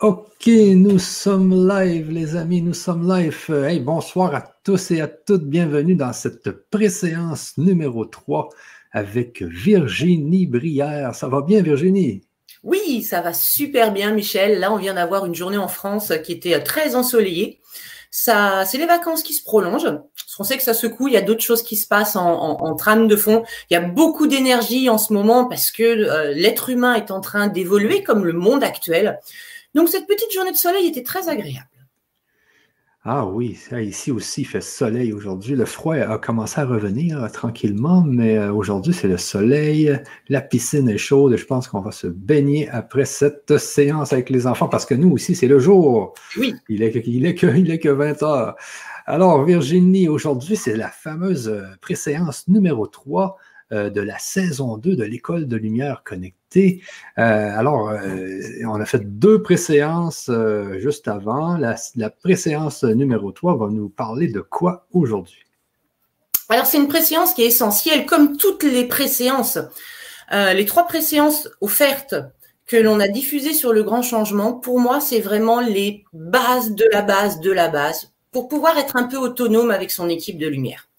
Ok, nous sommes live, les amis, nous sommes live. Hey, bonsoir à tous et à toutes. Bienvenue dans cette préséance numéro 3 avec Virginie Brière. Ça va bien, Virginie? Oui, ça va super bien, Michel. Là, on vient d'avoir une journée en France qui était très ensoleillée. Ça, c'est les vacances qui se prolongent. On sait que ça secoue. Il y a d'autres choses qui se passent en, trame de fond. Il y a beaucoup d'énergie en ce moment parce que euh, l'être humain est en train d'évoluer comme le monde actuel. Donc cette petite journée de soleil était très agréable. Ah oui, ici aussi il fait soleil aujourd'hui. Le froid a commencé à revenir euh, tranquillement, mais euh, aujourd'hui c'est le soleil, la piscine est chaude et je pense qu'on va se baigner après cette séance avec les enfants parce que nous aussi c'est le jour. Oui. Il est, il est, que, il est que 20 heures. Alors Virginie, aujourd'hui c'est la fameuse euh, préséance numéro 3 de la saison 2 de l'École de lumière connectée euh, alors, euh, on a fait deux préséances euh, juste avant. La, la préséance numéro 3 va nous parler de quoi aujourd'hui? Alors, c'est une préséance qui est essentielle, comme toutes les préséances. les trois préséances offertes que l'on a diffusées sur le grand changement, pour moi, c'est vraiment les bases de la base de la base pour pouvoir être un peu autonome avec son équipe de lumière.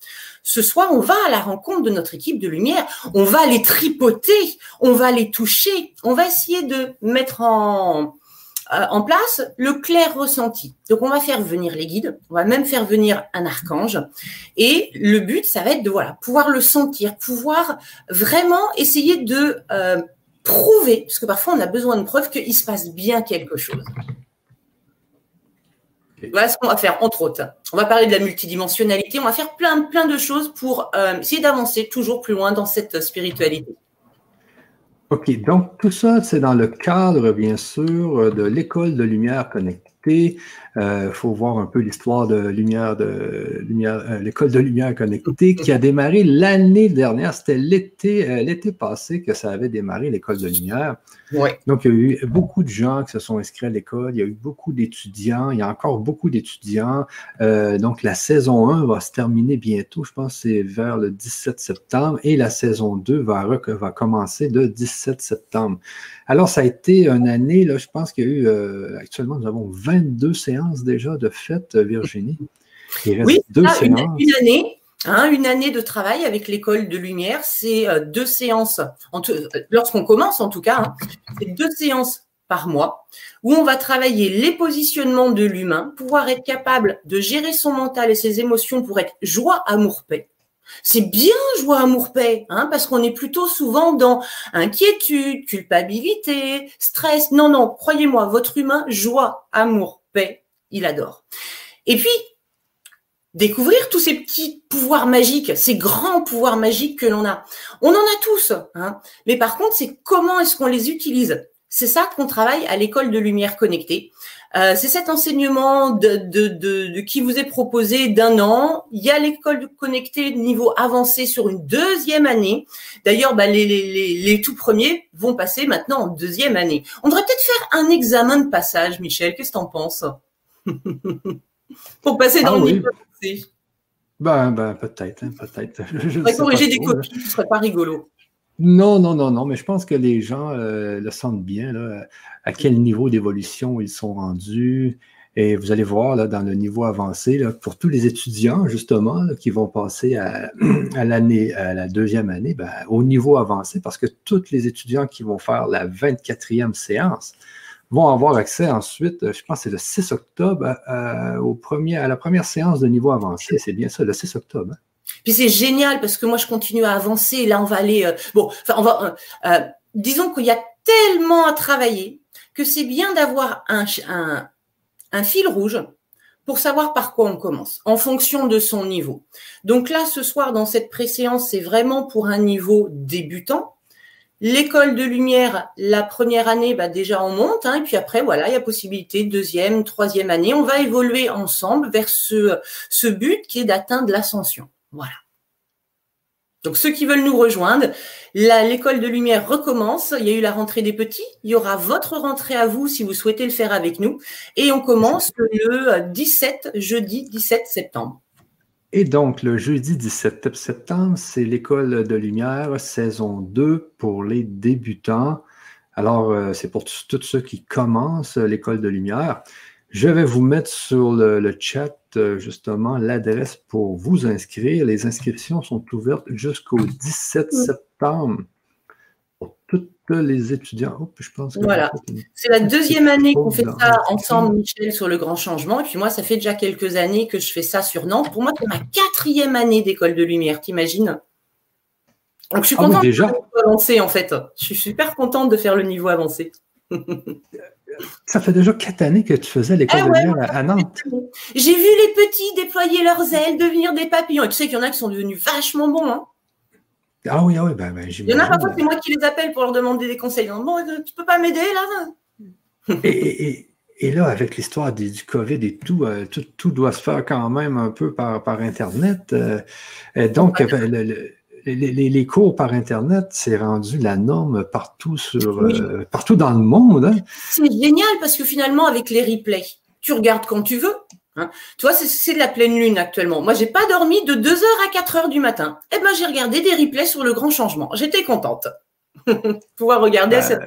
Ce soir, on va à la rencontre de notre équipe de lumière, on va les tripoter, on va les toucher, on va essayer de mettre en, euh, en place le clair ressenti. Donc, on va faire venir les guides, on va même faire venir un archange. Et le but, ça va être de voilà, pouvoir le sentir, pouvoir vraiment essayer de euh, prouver, parce que parfois on a besoin de preuves qu'il se passe bien quelque chose. Voilà ce qu'on va faire, entre autres. On va parler de la multidimensionnalité, on va faire plein, plein de choses pour euh, essayer d'avancer toujours plus loin dans cette spiritualité. OK, donc tout ça, c'est dans le cadre, bien sûr, de l'école de lumière connectée il euh, faut voir un peu l'histoire de lumière de lumière, euh, l'école de lumière connectée qui a démarré l'année dernière. C'était l'été, euh, l'été passé que ça avait démarré l'école de lumière. Donc il y a eu beaucoup de gens qui se sont inscrits à l'école. Il y a eu beaucoup d'étudiants. Il y a encore beaucoup d'étudiants. donc la saison 1 va se terminer bientôt. Je pense que c'est vers le 17 septembre et la saison 2 va, va commencer le 17 septembre. Alors, ça a été une année, là, je pense qu'il y a eu, euh, actuellement, nous avons 22 séances déjà de fête, euh, Virginie? oui, deux séances. Une, année. Hein, une année de travail avec l'école de lumière, c'est euh, deux séances, lorsqu'on commence en tout cas, hein, c'est deux séances par mois où on va travailler les positionnements de l'humain, pouvoir être capable de gérer son mental et ses émotions pour être joie, amour, paix. C'est bien joie, amour, paix, hein, parce qu'on est plutôt souvent dans inquiétude, culpabilité, stress. Non, non, croyez-moi, votre humain, joie, amour, paix, il adore. Et puis, découvrir tous ces petits pouvoirs magiques, ces grands pouvoirs magiques que l'on a. On en a tous, hein, mais par contre, c'est comment est-ce qu'on les utilise? C'est ça qu'on travaille à l'école de lumière connectée. Euh, c'est cet enseignement de, qui vous est proposé d'un an. Il y a l'école connectée niveau avancé sur une deuxième année. D'ailleurs, bah, les, tout premiers vont passer maintenant en deuxième année. On devrait peut-être faire un examen de passage, Michel. Qu'est-ce que tu en penses? Pour passer dans ah le niveau avancé. Ben, ben peut-être, hein, peut-être. Je, corriger des copies, ce serait pas rigolo. Non, non, non, non, mais je pense que les gens euh, le sentent bien, là, à quel niveau d'évolution ils sont rendus. Et vous allez voir là, dans le niveau avancé, là, pour tous les étudiants, justement, qui vont passer à, l'année, à la deuxième année, ben, au niveau avancé, parce que tous les étudiants qui vont faire la 24e séance vont avoir accès ensuite, je pense que c'est le 6 octobre, euh, au premier, à la première séance de niveau avancé. C'est bien ça, le 6 octobre. Hein. Puis c'est génial parce que moi je continue à avancer. Là on va aller euh, bon. Enfin on va. Euh, euh, disons qu'il y a tellement à travailler que c'est bien d'avoir un, un, un fil rouge pour savoir par quoi on commence, en fonction de son niveau. Donc là, ce soir, dans cette préséance, c'est vraiment pour un niveau débutant. L'école de lumière, la première année, bah déjà on monte, hein, et puis après, voilà, il y a possibilité, deuxième, troisième année, on va évoluer ensemble vers ce, ce but qui est d'atteindre l'ascension. Voilà. Donc ceux qui veulent nous rejoindre, l'école de lumière recommence. Il y a eu la rentrée des petits. Il y aura votre rentrée à vous si vous souhaitez le faire avec nous. Et on commence le 17, jeudi 17 septembre. Et donc, le jeudi 17 septembre, c'est l'école de lumière, saison 2 pour les débutants. Alors, euh, c'est pour tous ceux qui commencent l'école de lumière. Je vais vous mettre sur le, chat euh, justement l'adresse pour vous inscrire. Les inscriptions sont ouvertes jusqu'au 17 septembre les étudiants. Oh, je pense voilà. C'est la deuxième année qu'on fait ça ensemble, Michel, sur le grand changement. Et puis moi, ça fait déjà quelques années que je fais ça sur Nantes. Pour moi, c'est ma quatrième année d'école de lumière, t'imagines? Donc je suis ah contente déjà... de avancer en fait. Je suis super contente de faire le niveau avancé. Ça fait déjà quatre années que tu faisais l'école ah de lumière à, Nantes. J'ai vu les petits déployer leurs ailes, devenir des papillons. Et tu sais qu'il y en a qui sont devenus vachement bons. Hein. Ah oui, ah oui, ben, ben Il y en a parfois, c'est moi qui les appelle pour leur demander des conseils. Bon, euh, tu peux pas m'aider là et, et, là, avec l'histoire du, Covid et euh, tout, tout, doit se faire quand même un peu par, par Internet. Euh, donc, le, les, cours par Internet, c'est rendu la norme partout, sur, euh, partout dans le monde. Hein. C'est génial parce que finalement, avec les replays, tu regardes quand tu veux. Hein. Tu vois, c'est de la pleine lune actuellement. Moi, j'ai pas dormi de 2h à 4h du matin. Eh ben, j'ai regardé des replays sur le grand changement. J'étais contente. Pouvoir regarder à cette.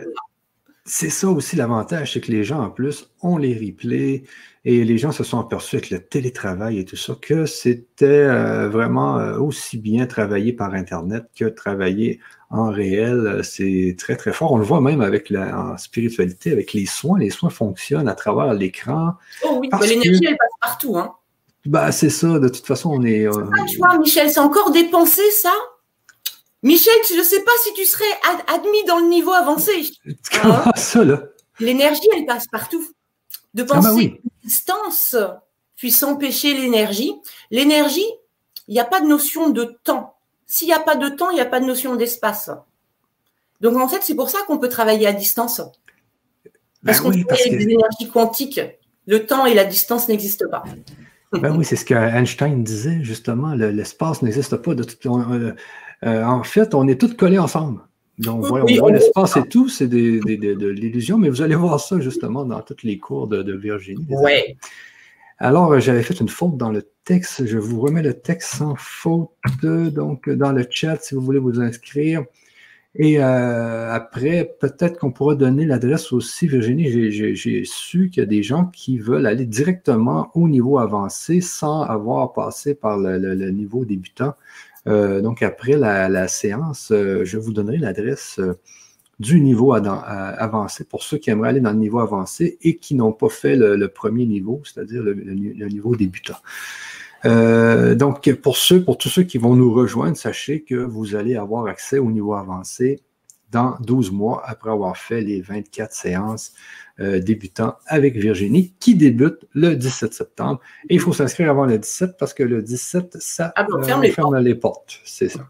C'est ça aussi l'avantage, c'est que les gens en plus ont les replays et les gens se sont aperçus avec le télétravail et tout ça que c'était euh, vraiment euh, aussi bien travailler par Internet que travailler en réel. C'est très très fort. On le voit même avec la spiritualité, avec les soins. Les soins fonctionnent à travers l'écran. Oh oui, l'énergie elle passe partout. Hein. Bah, c'est ça, de toute façon, on est. Euh, tu vois, Michel, c'est encore dépensé ça Michel, je ne sais pas si tu serais admis dans le niveau avancé. Comment hein ça, là? L'énergie, elle passe partout. De ah, bah penser que distance puisse empêcher l'énergie. L'énergie, il n'y a pas de notion de temps. S'il n'y a pas de temps, il n'y a pas de notion d'espace. Donc, en fait, c'est pour ça qu'on peut travailler à distance. Parce ben qu'on oui, avec des énergies quantiques. Le temps et la distance n'existent pas. Ben oui, c'est ce qu'Einstein disait, justement. L'espace n'existe pas. De euh, en fait, on est tous collés ensemble. Donc, on voit l'espace et tout, c'est de, l'illusion, mais vous allez voir ça justement dans tous les cours de, Virginie. Oui. Alors, euh, j'avais fait une faute dans le texte. Je vous remets le texte sans faute, donc dans le chat si vous voulez vous inscrire. Et euh, après, peut-être qu'on pourra donner l'adresse aussi, Virginie. J'ai su qu'il y a des gens qui veulent aller directement au niveau avancé sans avoir passé par le niveau débutant. Euh, donc, après la, séance, euh, je vous donnerai l'adresse euh, du niveau avancé pour ceux qui aimeraient aller dans le niveau avancé et qui n'ont pas fait le, premier niveau, c'est-à-dire le, niveau débutant. donc, pour ceux, pour tous ceux qui vont nous rejoindre, sachez que vous allez avoir accès au niveau avancé dans 12 mois après avoir fait les 24 séances euh, débutant avec Virginie, qui débute le 17 septembre. Et il faut s'inscrire avant le 17 parce que le 17, ça ah ferme, les, portes. C'est ça.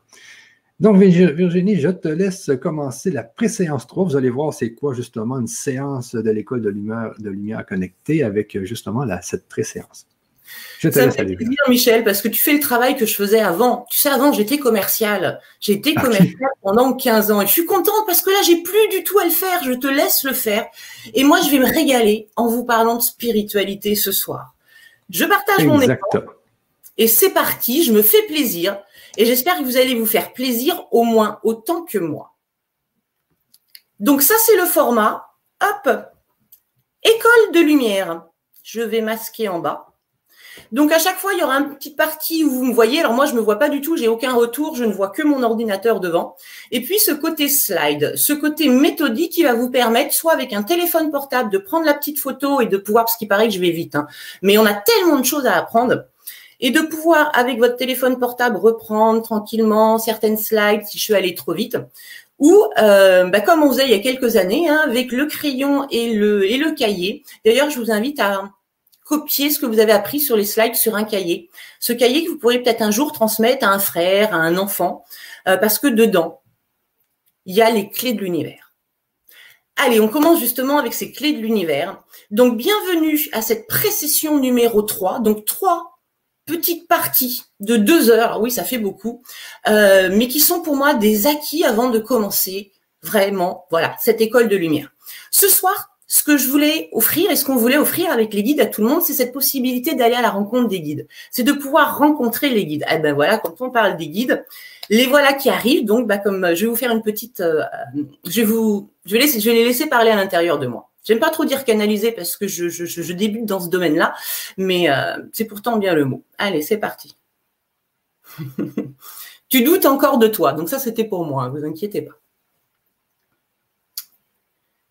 Donc, Virginie, je te laisse commencer la pré-séance 3. Vous allez voir c'est quoi justement une séance de l'école de lumière, de lumière connectée avec justement la, cette pré-séance. Je te ça me fait plaisir, Michel, parce que tu fais le travail que je faisais avant. Tu sais, avant, j'étais commercial. J'ai été ah, commercial pendant 15 ans. Et je suis contente parce que là, j'ai plus du tout à le faire. Je te laisse le faire. Et moi, je vais me régaler en vous parlant de spiritualité ce soir. Je partage mon écran. Et c'est parti. Je me fais plaisir. Et j'espère que vous allez vous faire plaisir au moins autant que moi. Donc ça, c'est le format. Hop. École de lumière. Je vais masquer en bas. Donc à chaque fois, il y aura une petite partie où vous me voyez. Alors moi, je me vois pas du tout, j'ai aucun retour, je ne vois que mon ordinateur devant. Et puis ce côté slide, ce côté méthodique qui va vous permettre, soit avec un téléphone portable, de prendre la petite photo et de pouvoir, parce qu'il paraît que je vais vite, hein, mais on a tellement de choses à apprendre, et de pouvoir avec votre téléphone portable reprendre tranquillement certaines slides si je suis allée trop vite. Ou euh, bah, comme on faisait il y a quelques années, hein, avec le crayon et le, et le cahier. D'ailleurs, je vous invite à copier ce que vous avez appris sur les slides sur un cahier. Ce cahier que vous pourrez peut-être un jour transmettre à un frère, à un enfant, euh, parce que dedans, il y a les clés de l'univers. Allez, on commence justement avec ces clés de l'univers. Donc, bienvenue à cette précession numéro 3. Donc, trois petites parties de deux heures. Oui, ça fait beaucoup. Euh, mais qui sont pour moi des acquis avant de commencer vraiment, voilà, cette école de lumière. Ce soir, ce que je voulais offrir et ce qu'on voulait offrir avec les guides à tout le monde, c'est cette possibilité d'aller à la rencontre des guides. C'est de pouvoir rencontrer les guides. Eh ben voilà, quand on parle des guides, Les voilà qui arrivent, donc bah, comme je vais vous faire une petite, je vais vous, je vais, les laisser parler à l'intérieur de moi. J'aime pas trop dire canaliser parce que je, je, je débute dans ce domaine-là, mais c'est pourtant bien le mot. Allez, c'est parti. tu doutes encore de toi, donc ça c'était pour moi, ne vous inquiétez pas.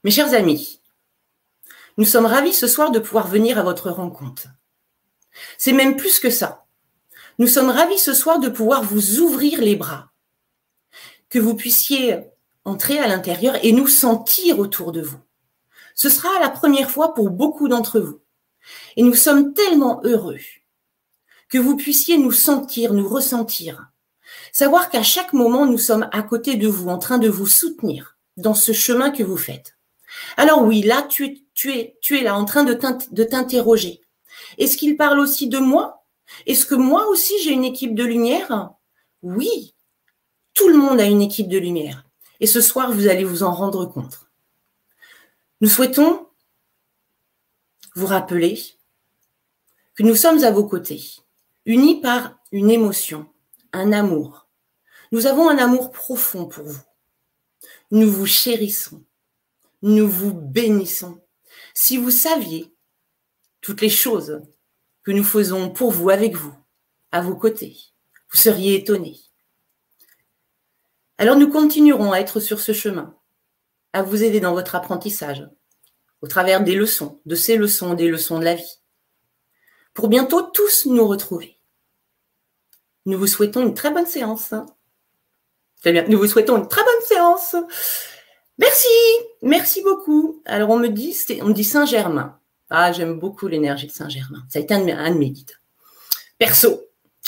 Mes chers amis, nous sommes ravis ce soir de pouvoir venir à votre rencontre. C'est même plus que ça. Nous sommes ravis ce soir de pouvoir vous ouvrir les bras, que vous puissiez entrer à l'intérieur et nous sentir autour de vous. Ce sera la première fois pour beaucoup d'entre vous. Et nous sommes tellement heureux que vous puissiez nous sentir, nous ressentir. Savoir qu'à chaque moment, nous sommes à côté de vous, en train de vous soutenir dans ce chemin que vous faites. Alors oui, là, tu, tu, es, là en train de t'interroger. Est-ce qu'il parle aussi de moi? Est-ce que moi aussi j'ai une équipe de lumière? Oui, tout le monde a une équipe de lumière. Et ce soir, vous allez vous en rendre compte. Nous souhaitons vous rappeler que nous sommes à vos côtés, unis par une émotion, un amour. Nous avons un amour profond pour vous. Nous vous chérissons. Nous vous bénissons. Si vous saviez toutes les choses que nous faisons pour vous, avec vous, à vos côtés, vous seriez étonnés. Alors nous continuerons à être sur ce chemin, à vous aider dans votre apprentissage, au travers des leçons, de ces leçons, des leçons de la vie, pour bientôt tous nous retrouver. Nous vous souhaitons une très bonne séance. Très bien, nous vous souhaitons une très bonne séance. Merci, merci beaucoup. Alors on me dit, on dit Saint-Germain. Ah, j'aime beaucoup l'énergie de Saint-Germain. Ça a été un de, mes, guides. Perso.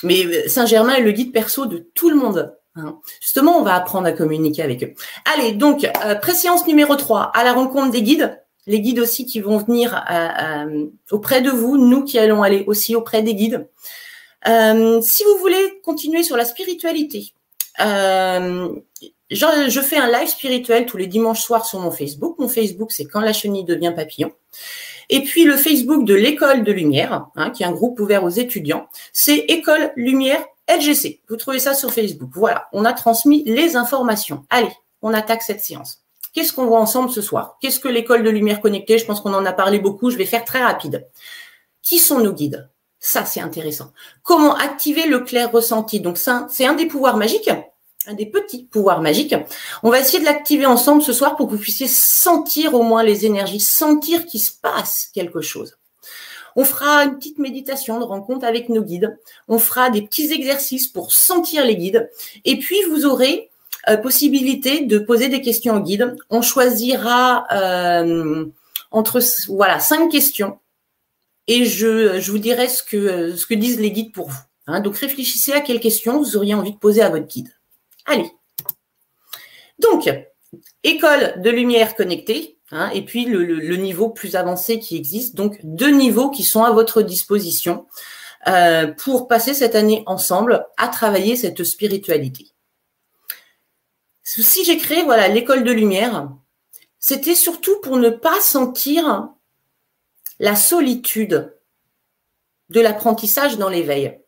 Mais euh, Saint-Germain est le guide perso de tout le monde. Hein. Justement, on va apprendre à communiquer avec eux. Allez, donc, euh, préséance numéro 3, à la rencontre des guides. Les guides aussi qui vont venir euh, auprès de vous, nous qui allons aller aussi auprès des guides. si vous voulez continuer sur la spiritualité, je, fais un live spirituel tous les dimanches soirs sur mon Facebook. Mon Facebook, c'est Quand la chenille devient papillon. Et puis le Facebook de l'école de lumière, hein, qui est un groupe ouvert aux étudiants, c'est École Lumière LGC. Vous trouvez ça sur Facebook. Voilà, on a transmis les informations. Allez, on attaque cette séance. Qu'est-ce qu'on voit ensemble ce soir? Qu'est-ce que l'école de lumière connectée? Je pense qu'on en a parlé beaucoup. Je vais faire très rapide. Qui sont nos guides? Ça, c'est intéressant. Comment activer le clair ressenti? Donc ça, c'est un des pouvoirs magiques des petits pouvoirs magiques. On va essayer de l'activer ensemble ce soir pour que vous puissiez sentir au moins les énergies, sentir qu'il se passe quelque chose. On fera une petite méditation de rencontre avec nos guides. On fera des petits exercices pour sentir les guides. Et puis, vous aurez euh, possibilité de poser des questions aux guides. On choisira euh, entre voilà cinq questions et je, vous dirai ce que, ce que disent les guides pour vous. Hein. donc, réfléchissez à quelles questions vous auriez envie de poser à votre guide. Allez. Donc, école de lumière connectée, hein, et puis le, niveau plus avancé qui existe. Donc, deux niveaux qui sont à votre disposition euh, pour passer cette année ensemble à travailler cette spiritualité. Si j'ai créé voilà l'école de lumière, c'était surtout pour ne pas sentir la solitude de l'apprentissage dans l'éveil.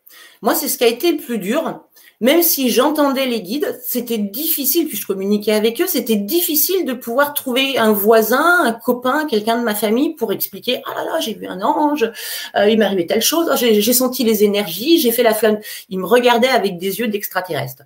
Moi, c'est ce qui a été le plus dur, même si j'entendais les guides, c'était difficile, puis je communiquais avec eux, c'était difficile de pouvoir trouver un voisin, un copain, quelqu'un de ma famille pour expliquer Ah là là, j'ai vu un ange, euh, il arrivé telle chose, j'ai senti les énergies, j'ai fait la flamme. Ils me regardaient avec des yeux d'extraterrestre.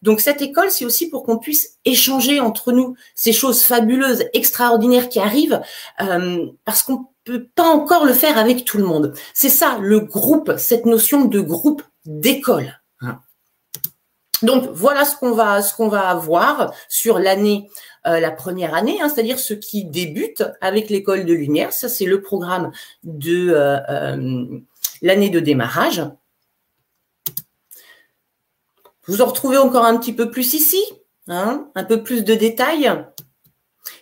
Donc cette école, c'est aussi pour qu'on puisse échanger entre nous ces choses fabuleuses, extraordinaires qui arrivent, euh, parce qu'on peut pas encore le faire avec tout le monde. C'est ça, le groupe, cette notion de groupe d'école. Donc voilà ce qu'on va ce qu'on va avoir sur l'année euh, la première année, hein, c'est-à-dire ceux qui débutent avec l'école de lumière. Ça c'est le programme de euh, euh, l'année de démarrage. Vous en retrouvez encore un petit peu plus ici, hein, un peu plus de détails.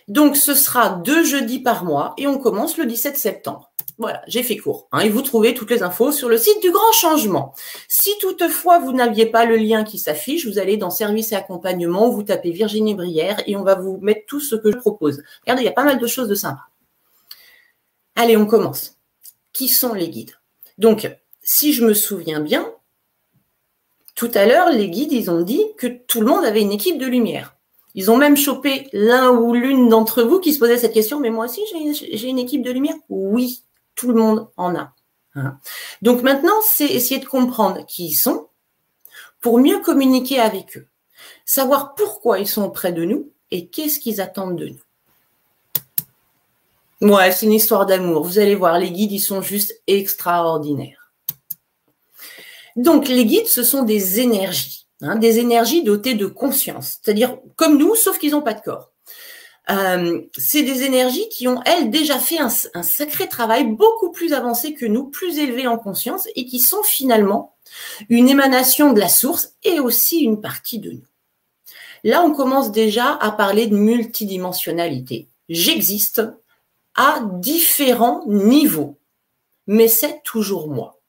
Donc ce sera deux jeudis par mois et on commence le 17 septembre. Voilà, j'ai fait court. Hein, et vous trouvez toutes les infos sur le site du Grand Changement. Si toutefois vous n'aviez pas le lien qui s'affiche, vous allez dans Service et accompagnement, vous tapez Virginie Brière et on va vous mettre tout ce que je propose. Regardez, il y a pas mal de choses de sympa. Allez, on commence. Qui sont les guides? Donc, si je me souviens bien, tout à l'heure, les guides, ils ont dit que tout le monde avait une équipe de lumière. Ils ont même chopé l'un ou l'une d'entre vous qui se posait cette question, mais moi aussi j'ai une équipe de lumière? Oui, tout le monde en a. Hein. Donc maintenant, c'est essayer de comprendre qui ils sont pour mieux communiquer avec eux, savoir pourquoi ils sont auprès de nous et qu'est-ce qu'ils attendent de nous. Ouais, c'est une histoire d'amour. Vous allez voir, les guides, ils sont juste extraordinaires. Donc, les guides, ce sont des énergies, hein, des énergies dotées de conscience, c'est-à-dire comme nous, sauf qu'ils n'ont pas de corps. Euh, c'est des énergies qui ont, elles, déjà fait un, un, sacré travail beaucoup plus avancé que nous, plus élevé en conscience, et qui sont finalement une émanation de la source et aussi une partie de nous. Là, on commence déjà à parler de multidimensionnalité. J'existe à différents niveaux, mais c'est toujours moi.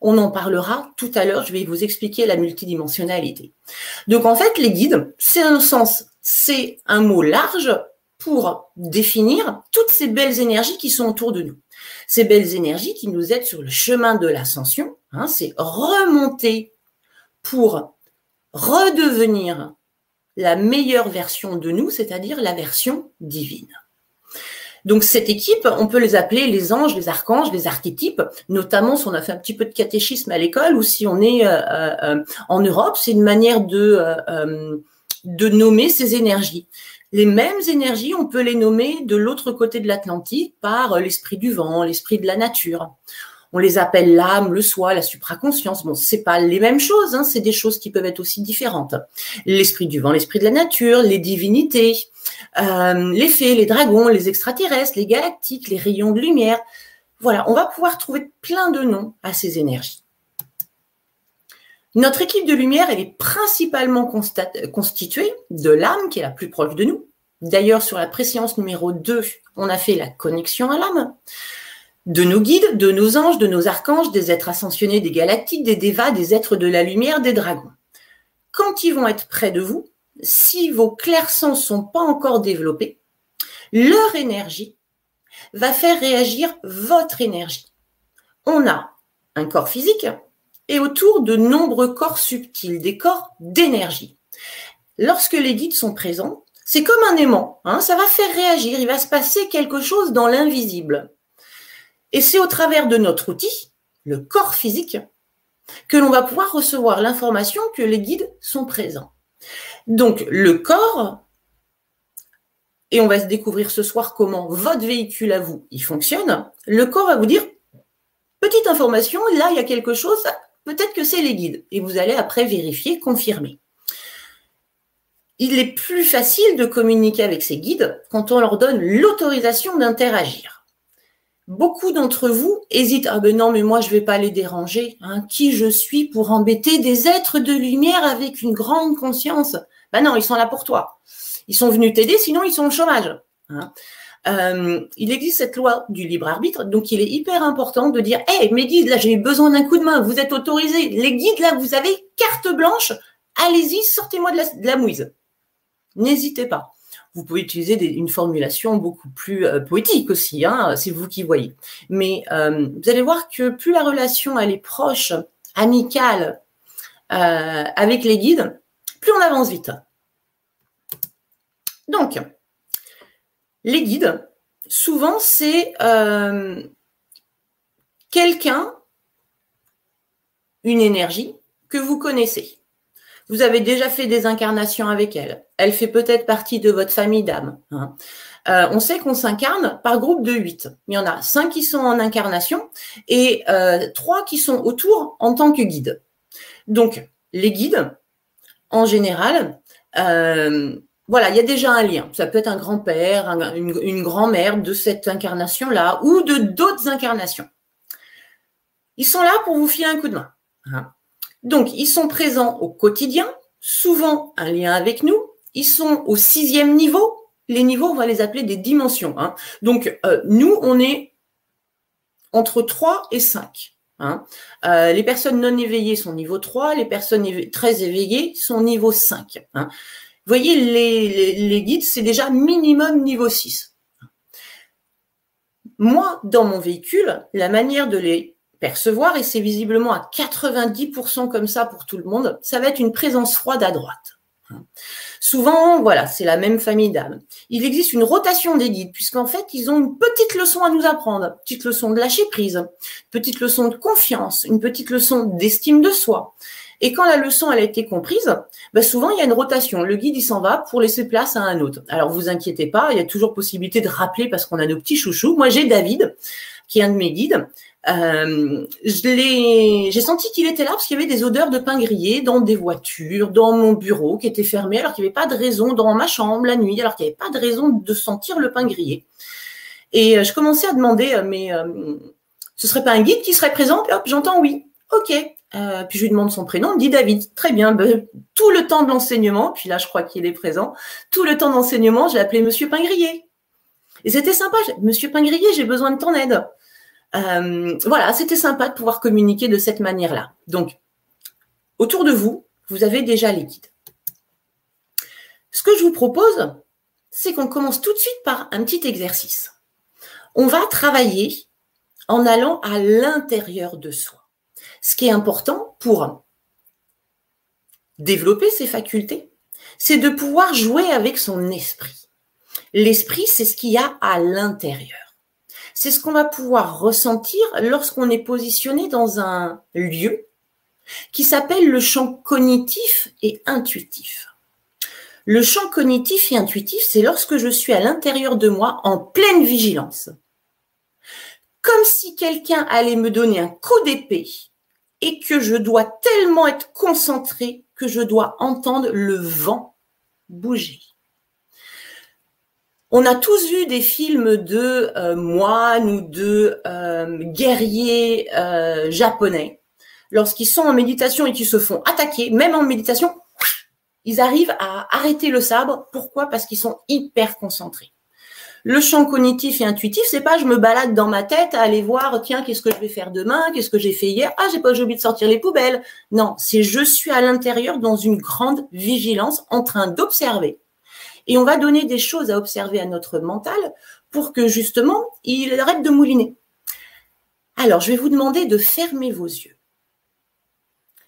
On en parlera tout à l'heure, je vais vous expliquer la multidimensionnalité. Donc en fait, les guides, c'est un sens, c'est un mot large pour définir toutes ces belles énergies qui sont autour de nous. Ces belles énergies qui nous aident sur le chemin de l'ascension, hein, c'est remonter pour redevenir la meilleure version de nous, c'est-à-dire la version divine. Donc cette équipe, on peut les appeler les anges, les archanges, les archétypes, notamment si on a fait un petit peu de catéchisme à l'école ou si on est euh, euh, euh, en Europe, c'est une manière de, de nommer ces énergies. Les mêmes énergies, on peut les nommer de l'autre côté de l'Atlantique par l'esprit du vent, l'esprit de la nature. On les appelle l'âme, le soi, la supraconscience. Bon, c'est pas les mêmes choses, hein, c'est des choses qui peuvent être aussi différentes. L'esprit du vent, l'esprit de la nature, les divinités, euh, les fées, les dragons, les extraterrestres, les galactiques, les rayons de lumière. Voilà, on va pouvoir trouver plein de noms à ces énergies. Notre équipe de lumière, est principalement constituée de l'âme, qui est la plus proche de nous. D'ailleurs, sur la préséance numéro 2, on a fait la connexion à l'âme de nos guides, de nos anges, de nos archanges, des êtres ascensionnés, des galactiques, des dévas, des êtres de la lumière, des dragons. Quand ils vont être près de vous, si vos clairsens sont pas encore développés, leur énergie va faire réagir votre énergie. On a un corps physique et autour de nombreux corps subtils, des corps d'énergie. Lorsque les guides sont présents, c'est comme un aimant, hein, ça va faire réagir, il va se passer quelque chose dans l'invisible. Et c'est au travers de notre outil, le corps physique, que l'on va pouvoir recevoir l'information que les guides sont présents. Donc le corps, et on va se découvrir ce soir comment votre véhicule à vous, il fonctionne, le corps va vous dire, petite information, là il y a quelque chose, peut-être que c'est les guides. Et vous allez après vérifier, confirmer. Il est plus facile de communiquer avec ces guides quand on leur donne l'autorisation d'interagir. Beaucoup d'entre vous hésitent. Ah ben non, mais moi je vais pas les déranger. Hein. Qui je suis pour embêter des êtres de lumière avec une grande conscience? Ben non, ils sont là pour toi. Ils sont venus t'aider, sinon ils sont au chômage. Hein. Euh, il existe cette loi du libre arbitre, donc il est hyper important de dire Hé, mes guides, là j'ai besoin d'un coup de main, vous êtes autorisés. Les guides, là, vous avez carte blanche, allez-y, sortez-moi de la, mouise. N'hésitez pas. Vous pouvez utiliser une formulation beaucoup plus euh, poétique aussi, hein, c'est vous qui voyez. Mais euh, vous allez voir que plus la relation elle est proche, amicale avec les guides, plus on avance vite. Donc, les guides, souvent c'est quelqu'un, une énergie que vous connaissez. Vous avez déjà fait des incarnations avec elle. Elle fait peut-être partie de votre famille d'âmes. Hein. Euh, on sait qu'on s'incarne par groupe de huit. Il y en a cinq qui sont en incarnation et euh, trois qui sont autour en tant que guides. Donc, les guides, en général, euh, voilà, il y a déjà un lien. Ça peut être un grand-père, une, grand-mère de cette incarnation-là ou de d'autres incarnations. Ils sont là pour vous filer un coup de main. Hein. Donc, ils sont présents au quotidien, souvent un lien avec nous. Ils sont au sixième niveau. Les niveaux, on va les appeler des dimensions. Hein. Donc, euh, nous, on est entre 3 et 5. Hein. Euh, les personnes non éveillées sont niveau 3, les personnes très éveillées sont niveau 5. Hein. Voyez, les, les guides, c'est déjà minimum niveau 6. Moi, dans mon véhicule, la manière de les percevoir, et c'est visiblement à 90% comme ça pour tout le monde, ça va être une présence froide à droite. Souvent, voilà, c'est la même famille d'âmes. Il existe une rotation des guides, puisqu'en fait, ils ont une petite leçon à nous apprendre. Petite leçon de lâcher prise, petite leçon de confiance, une petite leçon d'estime de soi. Et quand la leçon elle a été comprise, bah souvent il y a une rotation. Le guide il s'en va pour laisser place à un autre. Alors vous inquiétez pas, il y a toujours possibilité de rappeler parce qu'on a nos petits chouchous. Moi j'ai David qui est un de mes guides. Euh, j'ai senti qu'il était là parce qu'il y avait des odeurs de pain grillé dans des voitures, dans mon bureau qui était fermé, alors qu'il n'y avait pas de raison dans ma chambre la nuit, alors qu'il n'y avait pas de raison de sentir le pain grillé. Et euh, je commençais à demander, euh, mais ce serait pas un guide qui serait présent? Hop, j'entends oui. Ok. Puis je lui demande son prénom, il dit David. Très bien. Ben, tout le temps de l'enseignement, puis là je crois qu'il est présent. Tout le temps d'enseignement, j'ai appelé Monsieur Pingrier. Et c'était sympa. Monsieur Pingrier, j'ai besoin de ton aide. Euh, voilà, c'était sympa de pouvoir communiquer de cette manière-là. Donc, autour de vous, vous avez déjà les guides. Ce que je vous propose, c'est qu'on commence tout de suite par un petit exercice. On va travailler en allant à l'intérieur de soi. Ce qui est important pour développer ses facultés, c'est de pouvoir jouer avec son esprit. L'esprit, c'est ce qu'il y a à l'intérieur c'est ce qu'on va pouvoir ressentir lorsqu'on est positionné dans un lieu qui s'appelle le champ cognitif et intuitif. Le champ cognitif et intuitif, c'est lorsque je suis à l'intérieur de moi en pleine vigilance. Comme si quelqu'un allait me donner un coup d'épée et que je dois tellement être concentré que je dois entendre le vent bouger. On a tous vu des films de euh, moines ou de euh, guerriers euh, japonais. Lorsqu'ils sont en méditation et qu'ils se font attaquer, même en méditation, ils arrivent à arrêter le sabre. Pourquoi? Parce qu'ils sont hyper concentrés. Le champ cognitif et intuitif, c'est pas je me balade dans ma tête à aller voir tiens qu'est-ce que je vais faire demain, qu'est-ce que j'ai fait hier, ah j'ai pas oublié de sortir les poubelles. Non, c'est je suis à l'intérieur dans une grande vigilance en train d'observer et on va donner des choses à observer à notre mental pour que justement, il arrête de mouliner. Alors, je vais vous demander de fermer vos yeux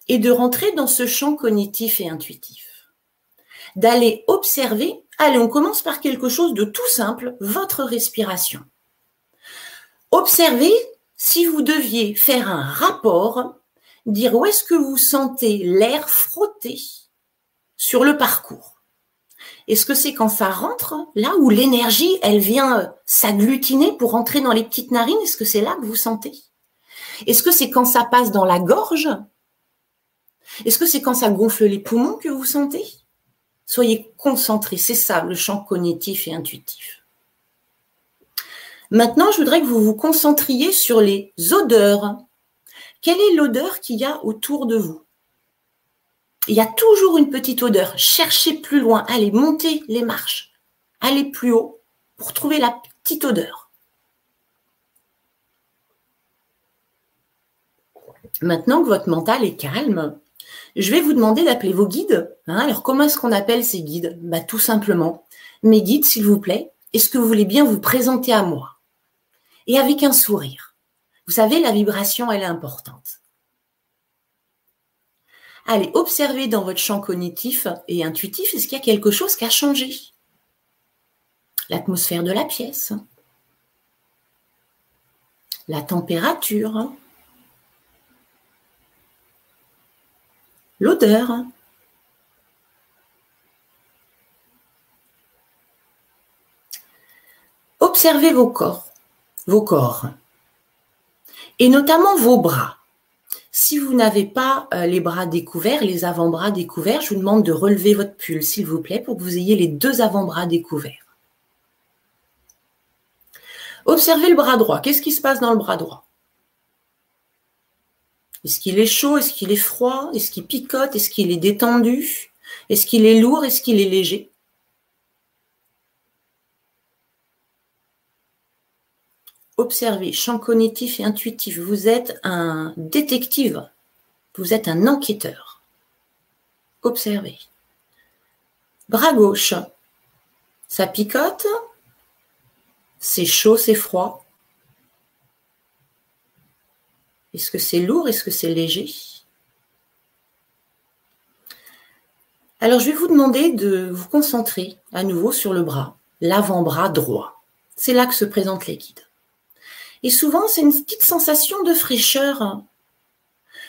et de rentrer dans ce champ cognitif et intuitif. D'aller observer. Allez, on commence par quelque chose de tout simple, votre respiration. Observez si vous deviez faire un rapport, dire où est-ce que vous sentez l'air frotter sur le parcours. Est-ce que c'est quand ça rentre, là où l'énergie, elle vient euh, s'agglutiner pour entrer dans les petites narines Est-ce que c'est là que vous sentez? Est-ce que c'est quand ça passe dans la gorge? Est-ce que c'est quand ça gonfle les poumons que vous sentez? Soyez concentrés, c'est ça le champ cognitif et intuitif. Maintenant, je voudrais que vous vous concentriez sur les odeurs. Quelle est l'odeur qu'il y a autour de vous? Il y a toujours une petite odeur. Cherchez plus loin, allez, montez les marches, allez plus haut pour trouver la petite odeur. Maintenant que votre mental est calme, je vais vous demander d'appeler vos guides. Hein. Alors, comment est-ce qu'on appelle ces guides? Bah, Tout simplement, mes guides, s'il vous plaît, est-ce que vous voulez bien vous présenter à moi? Et avec un sourire. Vous savez, la vibration, elle est importante. Allez observer dans votre champ cognitif et intuitif, est-ce qu'il y a quelque chose qui a changé? L'atmosphère de la pièce, la température, l'odeur. Observez vos corps, vos corps, et notamment vos bras. Si vous n'avez pas euh, les bras découverts, les avant-bras découverts, je vous demande de relever votre pull, s'il vous plaît, pour que vous ayez les deux avant-bras découverts. Observez le bras droit. Qu'est-ce qui se passe dans le bras droit? Est-ce qu'il est chaud? Est-ce qu'il est froid? Est-ce qu'il picote? Est-ce qu'il est détendu? Est-ce qu'il est lourd? Est-ce qu'il est léger? Observez, champ cognitif et intuitif. Vous êtes un détective. Vous êtes un enquêteur. Observez. Bras gauche. Ça picote. C'est chaud, c'est froid. Est-ce que c'est lourd? Est-ce que c'est léger? Alors, je vais vous demander de vous concentrer à nouveau sur le bras, l'avant-bras droit. C'est là que se présentent les guides. Et souvent, c'est une petite sensation de fraîcheur, hein.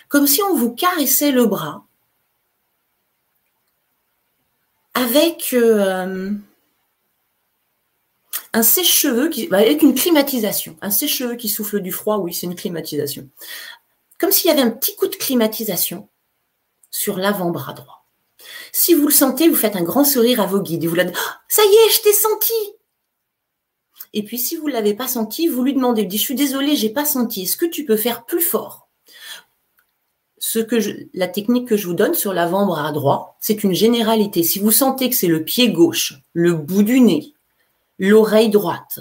comme si on vous caressait le bras avec euh, un sèche-cheveux, qui, bah, avec une climatisation. Un sèche-cheveux qui souffle du froid, oui, c'est une climatisation. Comme s'il y avait un petit coup de climatisation sur l'avant-bras droit. Si vous le sentez, vous faites un grand sourire à vos guides et vous leur dites oh, Ça y est, je t'ai senti Et puis, si vous ne l'avez pas senti, vous lui demandez vous dites, Je suis désolée, je n'ai pas senti. Est-ce que tu peux faire plus fort? Ce que la technique que je vous donne sur l'avant-bras droit, c'est une généralité. Si vous sentez que c'est le pied gauche, le bout du nez, l'oreille droite,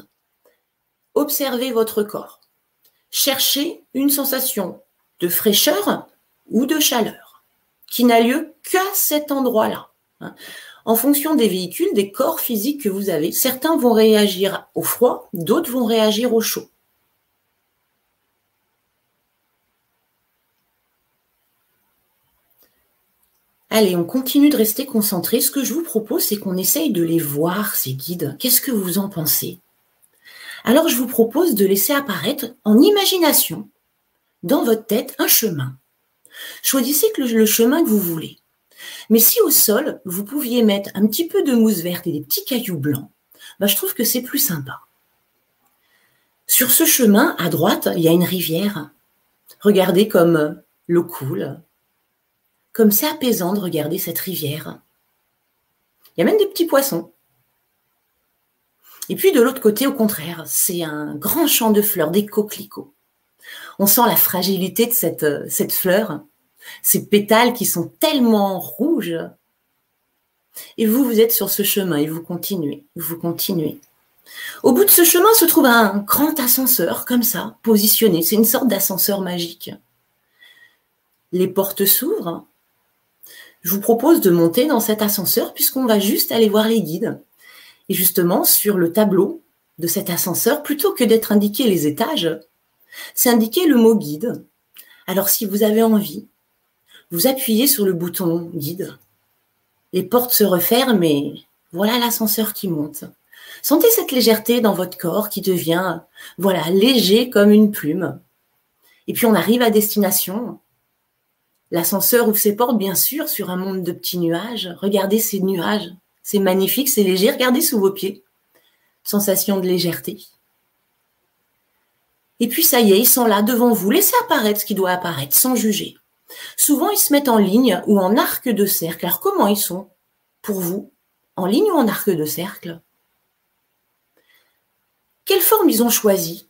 observez votre corps. Cherchez une sensation de fraîcheur ou de chaleur qui n'a lieu qu'à cet endroit-là. En fonction des véhicules, des corps physiques que vous avez, certains vont réagir au froid, d'autres vont réagir au chaud. Allez, on continue de rester concentré. Ce que je vous propose, c'est qu'on essaye de les voir, ces guides. Qu'est-ce que vous en pensez? Alors, je vous propose de laisser apparaître en imagination, dans votre tête, un chemin. Choisissez le, chemin que vous voulez. Mais si au sol, vous pouviez mettre un petit peu de mousse verte et des petits cailloux blancs, bah, je trouve que c'est plus sympa. Sur ce chemin, à droite, il y a une rivière. Regardez comme l'eau coule, comme c'est apaisant de regarder cette rivière. Il y a même des petits poissons. Et puis de l'autre côté, au contraire, c'est un grand champ de fleurs, des coquelicots. On sent la fragilité de cette, cette fleur, ces pétales qui sont tellement rouges. Et vous, vous êtes sur ce chemin et vous continuez, vous continuez. Au bout de ce chemin se trouve un grand ascenseur, comme ça, positionné. C'est une sorte d'ascenseur magique. Les portes s'ouvrent je vous propose de monter dans cet ascenseur puisqu'on va juste aller voir les guides. Et justement, sur le tableau de cet ascenseur, plutôt que d'être indiqué les étages, c'est indiqué le mot guide. Alors si vous avez envie, vous appuyez sur le bouton guide. Les portes se referment et voilà l'ascenseur qui monte. Sentez cette légèreté dans votre corps qui devient, voilà, léger comme une plume. Et puis on arrive à destination L'ascenseur ouvre ses portes, bien sûr, sur un monde de petits nuages. Regardez ces nuages. C'est magnifique, c'est léger. Regardez sous vos pieds. Sensation de légèreté. Et puis, ça y est, ils sont là devant vous. Laissez apparaître ce qui doit apparaître, sans juger. Souvent, ils se mettent en ligne ou en arc de cercle. Alors, comment ils sont pour vous En ligne ou en arc de cercle? Quelle forme ils ont choisi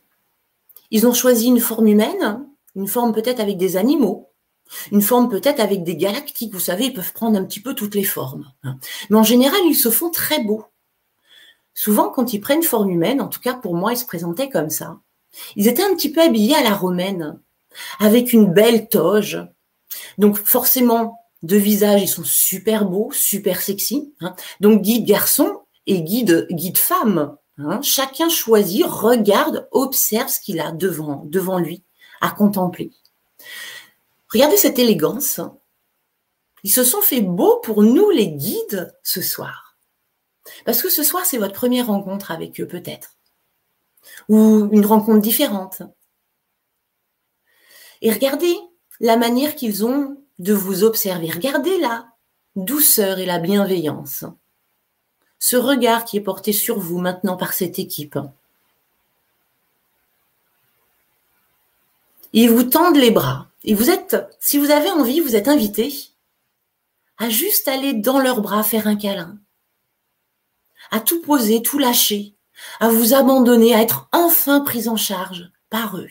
Ils ont choisi une forme humaine, une forme peut-être avec des animaux, une forme peut-être avec des galactiques, vous savez, ils peuvent prendre un petit peu toutes les formes. Hein. Mais en général, ils se font très beaux. Souvent, quand ils prennent forme humaine, en tout cas pour moi, ils se présentaient comme ça. Ils étaient un petit peu habillés à la romaine, avec une belle toge. Donc forcément, de visage, ils sont super beaux, super sexy. Hein. Donc guide garçon et guide, guide femme. Hein. Chacun choisit, regarde, observe ce qu'il a devant, devant lui à contempler. Regardez cette élégance. Ils se sont fait beaux pour nous les guides ce soir. Parce que ce soir, c'est votre première rencontre avec eux peut-être. Ou une rencontre différente. Et regardez la manière qu'ils ont de vous observer. Regardez la douceur et la bienveillance. Ce regard qui est porté sur vous maintenant par cette équipe. Ils vous tendent les bras. Et vous êtes, si vous avez envie, vous êtes invité à juste aller dans leurs bras faire un câlin, à tout poser, tout lâcher, à vous abandonner, à être enfin pris en charge par eux,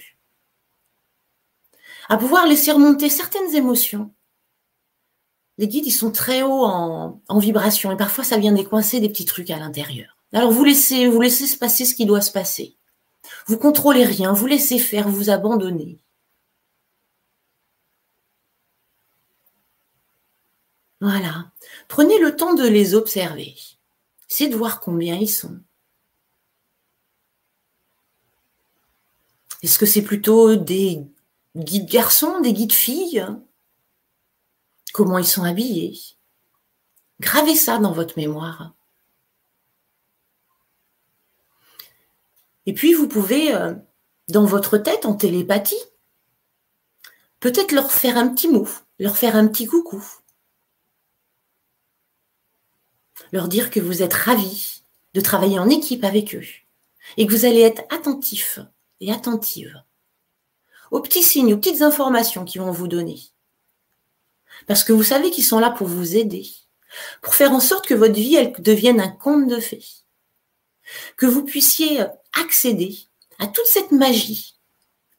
à pouvoir laisser remonter certaines émotions. Les guides, ils sont très hauts en, en vibration et parfois ça vient décoincer des petits trucs à l'intérieur. Alors vous laissez, vous laissez se passer ce qui doit se passer. Vous contrôlez rien, vous laissez faire, vous abandonnez. Voilà. Prenez le temps de les observer. C'est de voir combien ils sont. Est-ce que c'est plutôt des guides garçons, des guides filles, comment ils sont habillés? Gravez ça dans votre mémoire. Et puis, vous pouvez, euh, dans votre tête, en télépathie, peut-être leur faire un petit mot, leur faire un petit coucou. Leur dire que vous êtes ravis de travailler en équipe avec eux et que vous allez être attentif et attentive aux petits signes, aux petites informations qu'ils vont vous donner. Parce que vous savez qu'ils sont là pour vous aider, pour faire en sorte que votre vie, elle devienne un conte de fées. Que vous puissiez accéder à toute cette magie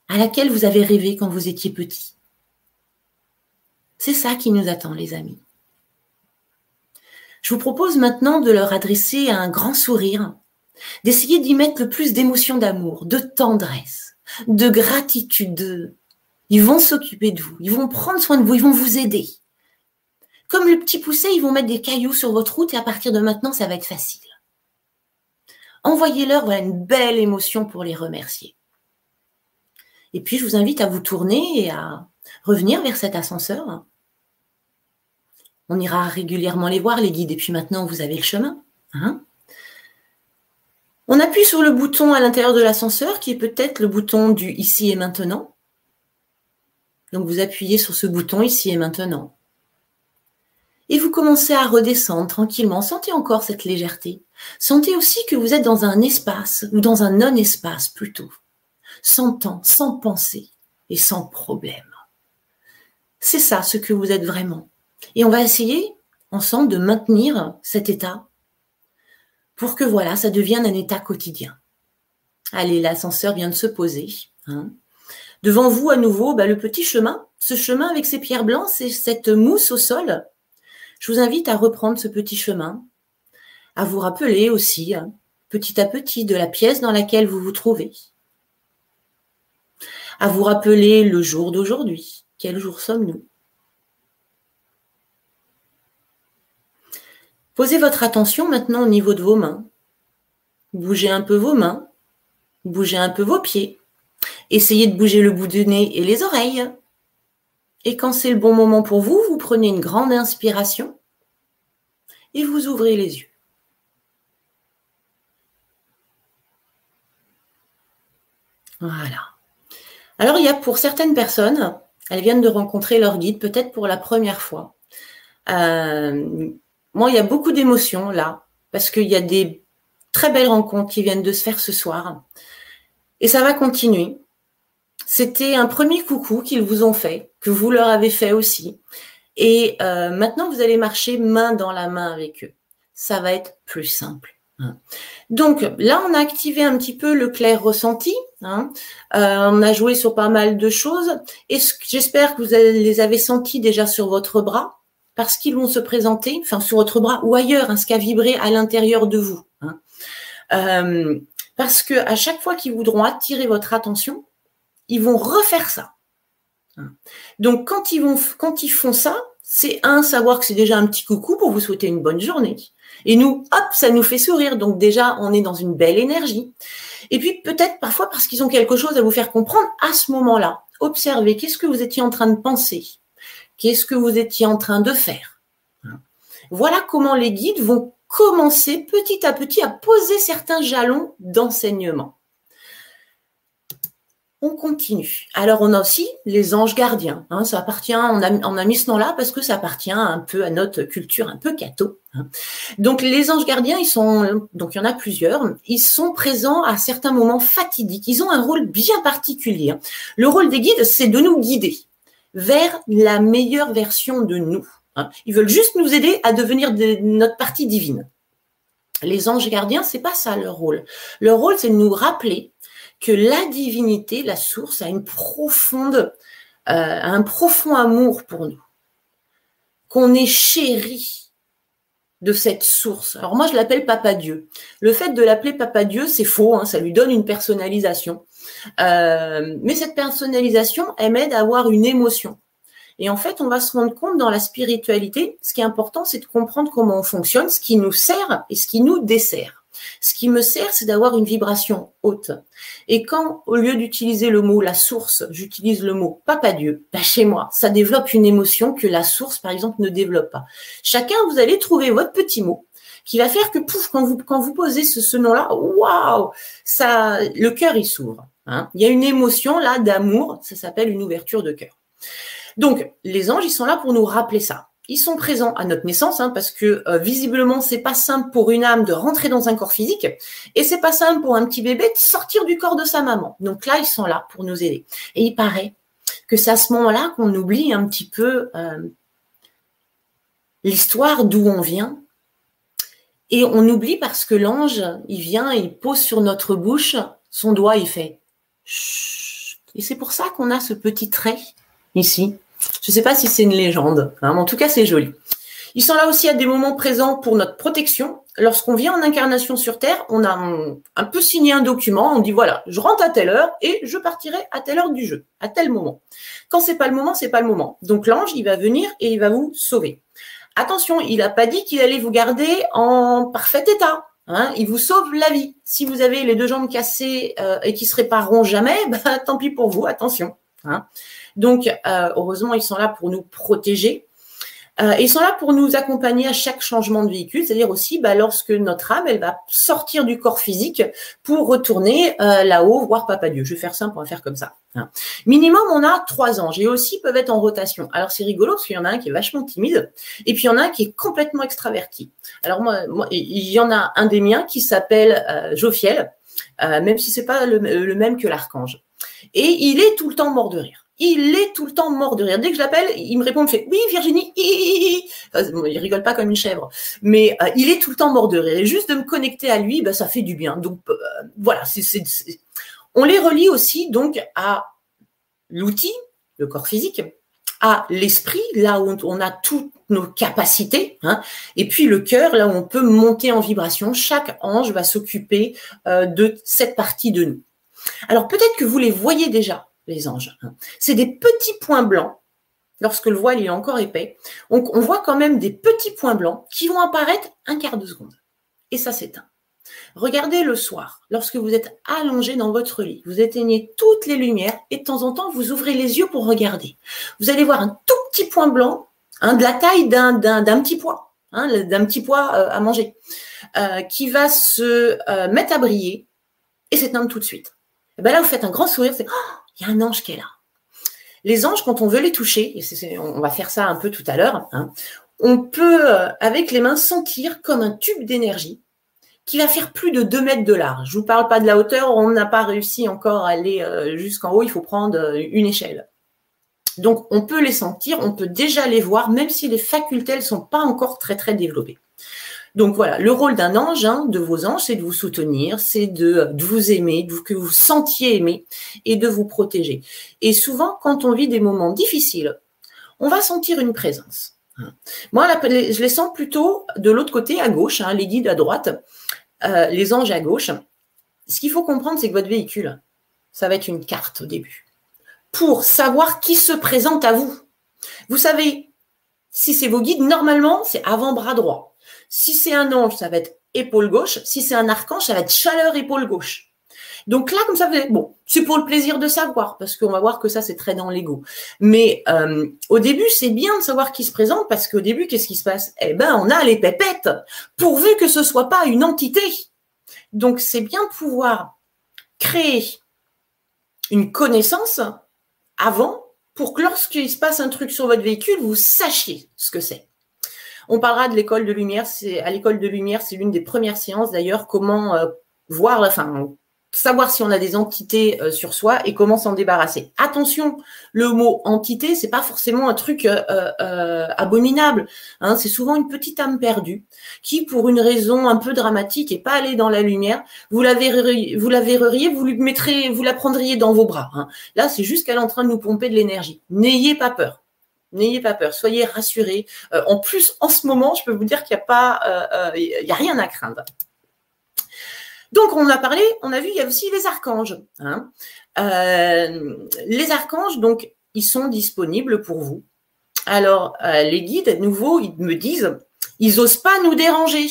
à laquelle vous avez rêvé quand vous étiez petit. C'est ça qui nous attend, les amis. Je vous propose maintenant de leur adresser un grand sourire, d'essayer d'y mettre le plus d'émotions d'amour, de tendresse, de gratitude. Ils vont s'occuper de vous, ils vont prendre soin de vous, ils vont vous aider. Comme le petit poussé, ils vont mettre des cailloux sur votre route et à partir de maintenant, ça va être facile. Envoyez-leur une belle émotion pour les remercier. Et puis, je vous invite à vous tourner et à revenir vers cet ascenseur. On ira régulièrement les voir, les guides, et puis maintenant, vous avez le chemin. Hein. On appuie sur le bouton à l'intérieur de l'ascenseur, qui est peut-être le bouton du ici et maintenant. Donc, vous appuyez sur ce bouton ici et maintenant. Et vous commencez à redescendre tranquillement. Sentez encore cette légèreté. Sentez aussi que vous êtes dans un espace, ou dans un non-espace plutôt, sans temps, sans pensée et sans problème. C'est ça ce que vous êtes vraiment. Et on va essayer ensemble de maintenir cet état pour que voilà, ça devienne un état quotidien. Allez, l'ascenseur vient de se poser. Hein. Devant vous, à nouveau, bah, le petit chemin, ce chemin avec ses pierres blanches et cette mousse au sol. Je vous invite à reprendre ce petit chemin, à vous rappeler aussi, hein, petit à petit, de la pièce dans laquelle vous vous trouvez. À vous rappeler le jour d'aujourd'hui. Quel jour sommes-nous? Posez votre attention maintenant au niveau de vos mains. Bougez un peu vos mains. Bougez un peu vos pieds. Essayez de bouger le bout du nez et les oreilles. Et quand c'est le bon moment pour vous, vous prenez une grande inspiration et vous ouvrez les yeux. Voilà. Alors, il y a pour certaines personnes, elles viennent de rencontrer leur guide, peut-être pour la première fois. Euh, moi, il y a beaucoup d'émotions là, parce qu'il y a des très belles rencontres qui viennent de se faire ce soir. Et ça va continuer. C'était un premier coucou qu'ils vous ont fait, que vous leur avez fait aussi. Et euh, maintenant, vous allez marcher main dans la main avec eux. Ça va être plus simple. Hein. Donc là, on a activé un petit peu le clair ressenti. Hein. Euh, on a joué sur pas mal de choses. Et j'espère que vous les avez sentis déjà sur votre bras, parce qu'ils vont se présenter, enfin sur votre bras ou ailleurs, hein, ce qui a vibré à l'intérieur de vous. Euh, parce que à chaque fois qu'ils voudront attirer votre attention, ils vont refaire ça. Donc quand ils vont, quand ils font ça, c'est un savoir que c'est déjà un petit coucou pour vous souhaiter une bonne journée. Et nous, hop, ça nous fait sourire. Donc déjà, on est dans une belle énergie. Et puis peut-être parfois parce qu'ils ont quelque chose à vous faire comprendre à ce moment-là. Observez, qu'est-ce que vous étiez en train de penser? Qu'est-ce que vous étiez en train de faire Voilà comment les guides vont commencer petit à petit à poser certains jalons d'enseignement. On continue. Alors, on a aussi les anges gardiens. Hein, ça appartient, on a, mis ce nom-là parce que ça appartient un peu à notre culture un peu catho. Hein. Donc, les anges gardiens, ils sont, donc il y en a plusieurs. Ils sont présents à certains moments fatidiques. Ils ont un rôle bien particulier. Hein. Le rôle des guides, c'est de nous guider vers la meilleure version de nous. Ils veulent juste nous aider à devenir de notre partie divine. Les anges gardiens, c'est pas ça leur rôle. Leur rôle, c'est de nous rappeler que la divinité, la source, a une profonde, euh, un profond amour pour nous, qu'on est chéri de cette source. Alors moi, je l'appelle Papa Dieu. Le fait de l'appeler Papa Dieu, c'est faux, hein, ça lui donne une personnalisation. Euh, mais cette personnalisation, elle m'aide à avoir une émotion. Et en fait, on va se rendre compte dans la spiritualité, ce qui est important, c'est de comprendre comment on fonctionne, ce qui nous sert et ce qui nous dessert. Ce qui me sert, c'est d'avoir une vibration haute. Et quand, au lieu d'utiliser le mot la source, j'utilise le mot papa Dieu, bah chez moi, ça développe une émotion que la source, par exemple, ne développe pas. Chacun, vous allez trouver votre petit mot qui va faire que pouf, quand vous quand vous posez ce, ce nom-là, waouh, ça, le cœur il s'ouvre. Hein. Il y a une émotion là d'amour, ça s'appelle une ouverture de cœur. Donc les anges, ils sont là pour nous rappeler ça. Ils sont présents à notre naissance hein, parce que euh, visiblement c'est pas simple pour une âme de rentrer dans un corps physique et c'est pas simple pour un petit bébé de sortir du corps de sa maman. Donc là ils sont là pour nous aider. Et il paraît que c'est à ce moment-là qu'on oublie un petit peu euh, l'histoire d'où on vient et on oublie parce que l'ange, il vient, il pose sur notre bouche son doigt, il fait. Et c'est pour ça qu'on a ce petit trait ici. Je ne sais pas si c'est une légende, hein, mais en tout cas, c'est joli. Ils sont là aussi à des moments présents pour notre protection. Lorsqu'on vient en incarnation sur Terre, on a un, peu signé un document, on dit voilà, je rentre à telle heure et je partirai à telle heure du jeu, à tel moment. Quand c'est pas le moment, c'est pas le moment. Donc l'ange, il va venir et il va vous sauver. Attention, il n'a pas dit qu'il allait vous garder en parfait état. Hein. il vous sauve la vie. Si vous avez les deux jambes cassées euh, et qui se répareront jamais, bah, tant pis pour vous, attention. Hein. Donc, euh, heureusement, ils sont là pour nous protéger. Euh, ils sont là pour nous accompagner à chaque changement de véhicule, c'est-à-dire aussi bah, lorsque notre âme, elle va sortir du corps physique pour retourner euh, là-haut, voir Papa Dieu. Je vais faire simple, on va faire comme ça. Hein. Minimum, on a trois anges et aussi peuvent être en rotation. Alors c'est rigolo parce qu'il y en a un qui est vachement timide et puis il y en a un qui est complètement extraverti. Alors moi, il y en a un des miens qui s'appelle euh, Jophiel, euh, même si c'est pas le même que l'archange. Et il est tout le temps mort de rire il est tout le temps mort de rire. Dès que je il me répond, il me fait oui Virginie, il rigole pas comme une chèvre, mais euh, il est tout le temps mort de rire. Et juste de me connecter à lui, bah, ça fait du bien. Donc euh, voilà, c'est, on les relie aussi donc à l'outil, le corps physique, à l'esprit, là où on a toutes nos capacités, hein, et puis le cœur, là où on peut monter en vibration. Chaque ange va s'occuper euh, de cette partie de nous. Alors peut-être que vous les voyez déjà les anges. Hein. C'est des petits points blancs. Lorsque le voile est encore épais, on, on voit quand même des petits points blancs qui vont apparaître un quart de seconde. Et ça s'éteint. Regardez le soir, lorsque vous êtes allongé dans votre lit, vous éteignez toutes les lumières et de temps en temps, vous ouvrez les yeux pour regarder. Vous allez voir un tout petit point blanc, hein, de la taille d'un, petit pois, hein, d'un petit pois euh, à manger, euh, qui va se euh, mettre à briller et s'éteindre tout de suite. Et ben là, vous faites un grand sourire, c'est oh, il y a un ange qui est là. Les anges, quand on veut les toucher, et on va faire ça un peu tout à l'heure, hein, on peut, euh, avec les mains, sentir comme un tube d'énergie qui va faire plus de 2 mètres de large. Je vous parle pas de la hauteur, on n'a pas réussi encore à aller euh, jusqu'en haut, il faut prendre euh, une échelle. Donc, on peut les sentir, on peut déjà les voir, même si les facultés ne sont pas encore très, très développées. Donc voilà, le rôle d'un ange, hein, de vos anges, c'est de vous soutenir, c'est de, vous aimer, de, que vous sentiez aimer et de vous protéger. Et souvent, quand on vit des moments difficiles, on va sentir une présence. Moi, je les sens plutôt de l'autre côté, à gauche, hein, les guides à droite, euh, les anges à gauche. Ce qu'il faut comprendre, c'est que votre véhicule, ça va être une carte au début, pour savoir qui se présente à vous. Vous savez, si c'est vos guides, normalement, c'est avant-bras droit. Si c'est un ange, ça va être épaule gauche. Si c'est un archange, ça va être chaleur épaule gauche. Donc là, comme ça, bon, c'est pour le plaisir de savoir, parce qu'on va voir que ça, c'est très dans l'ego. Mais euh, au début, c'est bien de savoir qui se présente, parce qu'au début, qu'est-ce qui se passe? Eh ben, on a les pépettes, pourvu que ce soit pas une entité. Donc, c'est bien de pouvoir créer une connaissance avant pour que lorsqu'il se passe un truc sur votre véhicule, vous sachiez ce que c'est. On parlera de l'école de lumière. C'est à l'école de lumière, c'est l'une des premières séances d'ailleurs. Comment euh, voir, enfin, savoir si on a des entités euh, sur soi et comment s'en débarrasser. Attention, le mot entité, c'est pas forcément un truc euh, abominable. Hein, c'est souvent une petite âme perdue qui, pour une raison un peu dramatique, et pas allée dans la lumière, vous la verriez, vous la verriez, vous lui mettrez, vous la prendriez dans vos bras. Hein. Là, c'est juste qu'elle est en train de nous pomper de l'énergie. N'ayez pas peur. N'ayez pas peur, soyez rassurés. Euh, en plus, en ce moment, je peux vous dire qu'il n'y a pas, euh, euh, rien à craindre. Donc, on a parlé, on a vu, il y a aussi les archanges. Hein. les archanges, donc, ils sont disponibles pour vous. Alors, les guides nouveaux, ils me disent, ils n'osent pas nous déranger.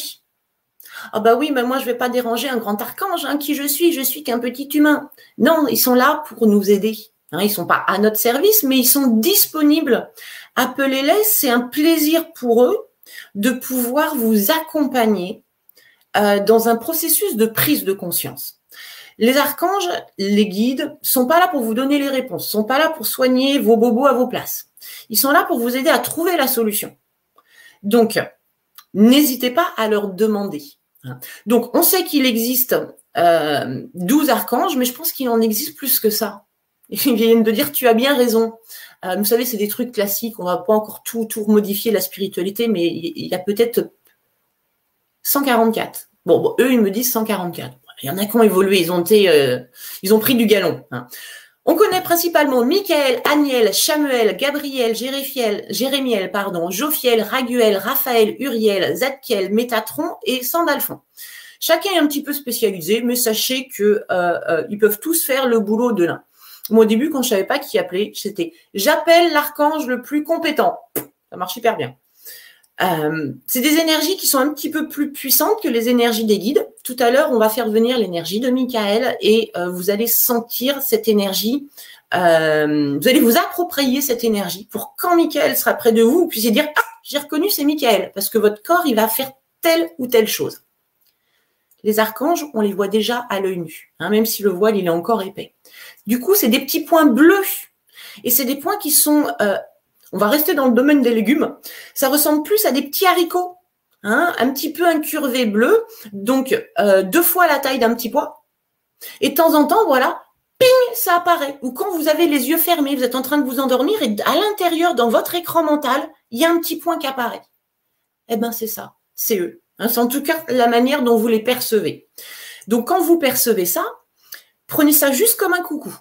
Ah bah oui, mais moi je vais pas déranger un grand archange. Hein. Qui je suis? Je suis qu'un petit humain. Non, ils sont là pour nous aider. Hein, ils sont pas à notre service, mais ils sont disponibles. Appelez-les, c'est un plaisir pour eux de pouvoir vous accompagner euh, dans un processus de prise de conscience. Les archanges, les guides, sont pas là pour vous donner les réponses, sont pas là pour soigner vos bobos à vos places. Ils sont là pour vous aider à trouver la solution. Donc, n'hésitez pas à leur demander. Donc, on sait qu'il existe euh, 12 archanges, mais je pense qu'il en existe plus que ça. Ils viennent de dire, tu as bien raison. Euh, vous savez, c'est des trucs classiques. On va pas encore tout, tout modifier la spiritualité, mais il y a peut-être 144. Bon, eux, ils me disent 144. Il y en a qui ont évolué, ils ont été, euh, ils ont pris du galon. Hein. On connaît principalement Michael, Aniel, Chamuel, Gabriel, Jéréfiel, Jérémiel, pardon, Jophiel, Raguel, Raphaël, Uriel, Zadkiel, Métatron et Sandalphon. Chacun est un petit peu spécialisé, mais sachez que euh, ils peuvent tous faire le boulot de l'un. Moi, au début, quand je savais pas qui appeler, c'était j'appelle l'archange le plus compétent. Ça marche hyper bien. Euh, c'est des énergies qui sont un petit peu plus puissantes que les énergies des guides. Tout à l'heure, on va faire venir l'énergie de Michael et euh, vous allez sentir cette énergie. Euh, vous allez vous approprier cette énergie pour quand Michael sera près de vous, vous puissiez dire ah j'ai reconnu c'est Michael parce que votre corps il va faire telle ou telle chose. Les archanges, on les voit déjà à l'œil nu, hein, même si le voile il est encore épais. Du coup, c'est des petits points bleus. Et c'est des points qui sont, euh, on va rester dans le domaine des légumes, ça ressemble plus à des petits haricots, hein, un petit peu incurvé bleu, donc euh, deux fois la taille d'un petit pois. Et de temps en temps, voilà, ping, ça apparaît. Ou quand vous avez les yeux fermés, vous êtes en train de vous endormir et à l'intérieur, dans votre écran mental, il y a un petit point qui apparaît. Eh ben, c'est ça, c'est eux. Hein, c'est en tout cas la manière dont vous les percevez. Donc, quand vous percevez ça, Prenez ça juste comme un coucou.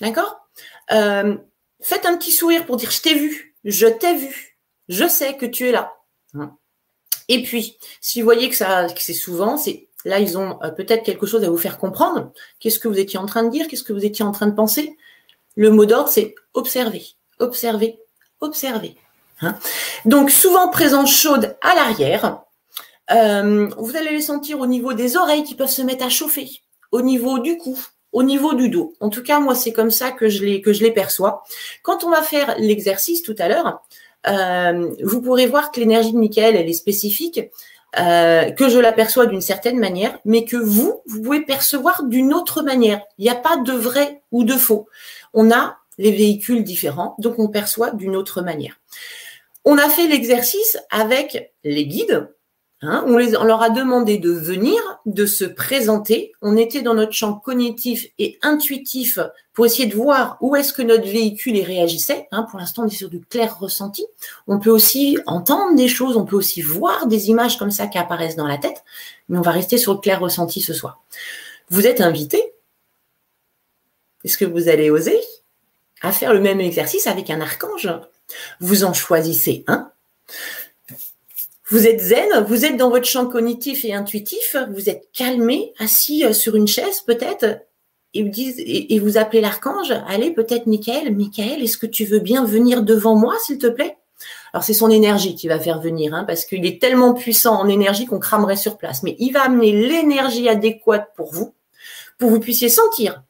D'accord? Euh, Faites un petit sourire pour dire je t'ai vu, je t'ai vu, je sais que tu es là. Hein. Et puis, si vous voyez que ça, que c'est souvent, c'est là ils ont euh, peut-être quelque chose à vous faire comprendre. Qu'est-ce que vous étiez en train de dire? Qu'est-ce que vous étiez en train de penser? Le mot d'ordre, c'est observer, observer, observer. Hein. Donc souvent présence chaude à l'arrière. Euh, vous allez les sentir au niveau des oreilles qui peuvent se mettre à chauffer au niveau du cou, au niveau du dos. En tout cas, moi, c'est comme ça que je les, que je les perçois. Quand on va faire l'exercice tout à l'heure, euh, vous pourrez voir que l'énergie de Michael, elle est spécifique, euh, que je l'aperçois d'une certaine manière, mais que vous, vous pouvez percevoir d'une autre manière. Il n'y a pas de vrai ou de faux. On a les véhicules différents, donc on perçoit d'une autre manière. On a fait l'exercice avec les guides, Hein, on, leur a demandé de venir, de se présenter. On était dans notre champ cognitif et intuitif pour essayer de voir où est-ce que notre véhicule y réagissait. Hein, pour l'instant, on est sur du clair ressenti. On peut aussi entendre des choses, on peut aussi voir des images comme ça qui apparaissent dans la tête, mais on va rester sur le clair ressenti ce soir. Vous êtes invité. Est-ce que vous allez oser à faire le même exercice avec un archange? Vous en choisissez un vous êtes zen, vous êtes dans votre champ cognitif et intuitif, vous êtes calmé, assis euh, sur une chaise peut-être, et vous, appelez l'archange, allez peut-être Michael, Michael, est-ce que tu veux bien venir devant moi s'il te plaît? Alors c'est son énergie qui va faire venir, hein, parce qu'il est tellement puissant en énergie qu'on cramerait sur place. Mais il va amener l'énergie adéquate pour vous, pour que vous puissiez sentir,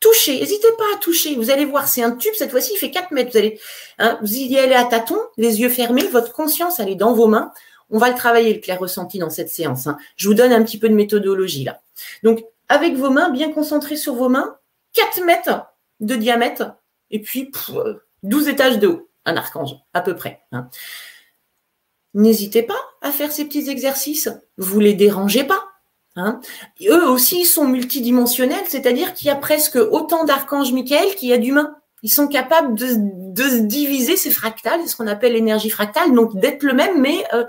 toucher. N'hésitez pas à toucher. Vous allez voir, c'est un tube. Cette fois-ci, il fait 4 mètres. Vous allez, hein, vous y allez à tâtons, les yeux fermés. Votre conscience, elle est dans vos mains. On va le travailler, le clair ressenti, dans cette séance. Hein. Je vous donne un petit peu de méthodologie là. Donc, avec vos mains, bien concentrées sur vos mains, 4 mètres de diamètre, et puis 12 étages de haut, un archange, à peu près. Hein. N'hésitez pas à faire ces petits exercices. Vous les dérangez pas. Hein. Eux aussi sont multidimensionnels, c'est-à-dire qu'il y a presque autant d'archanges Michael qu'il y a d'humains. Ils sont capables de, se diviser ces fractales, ce qu'on appelle l'énergie fractale, donc d'être le même, mais euh,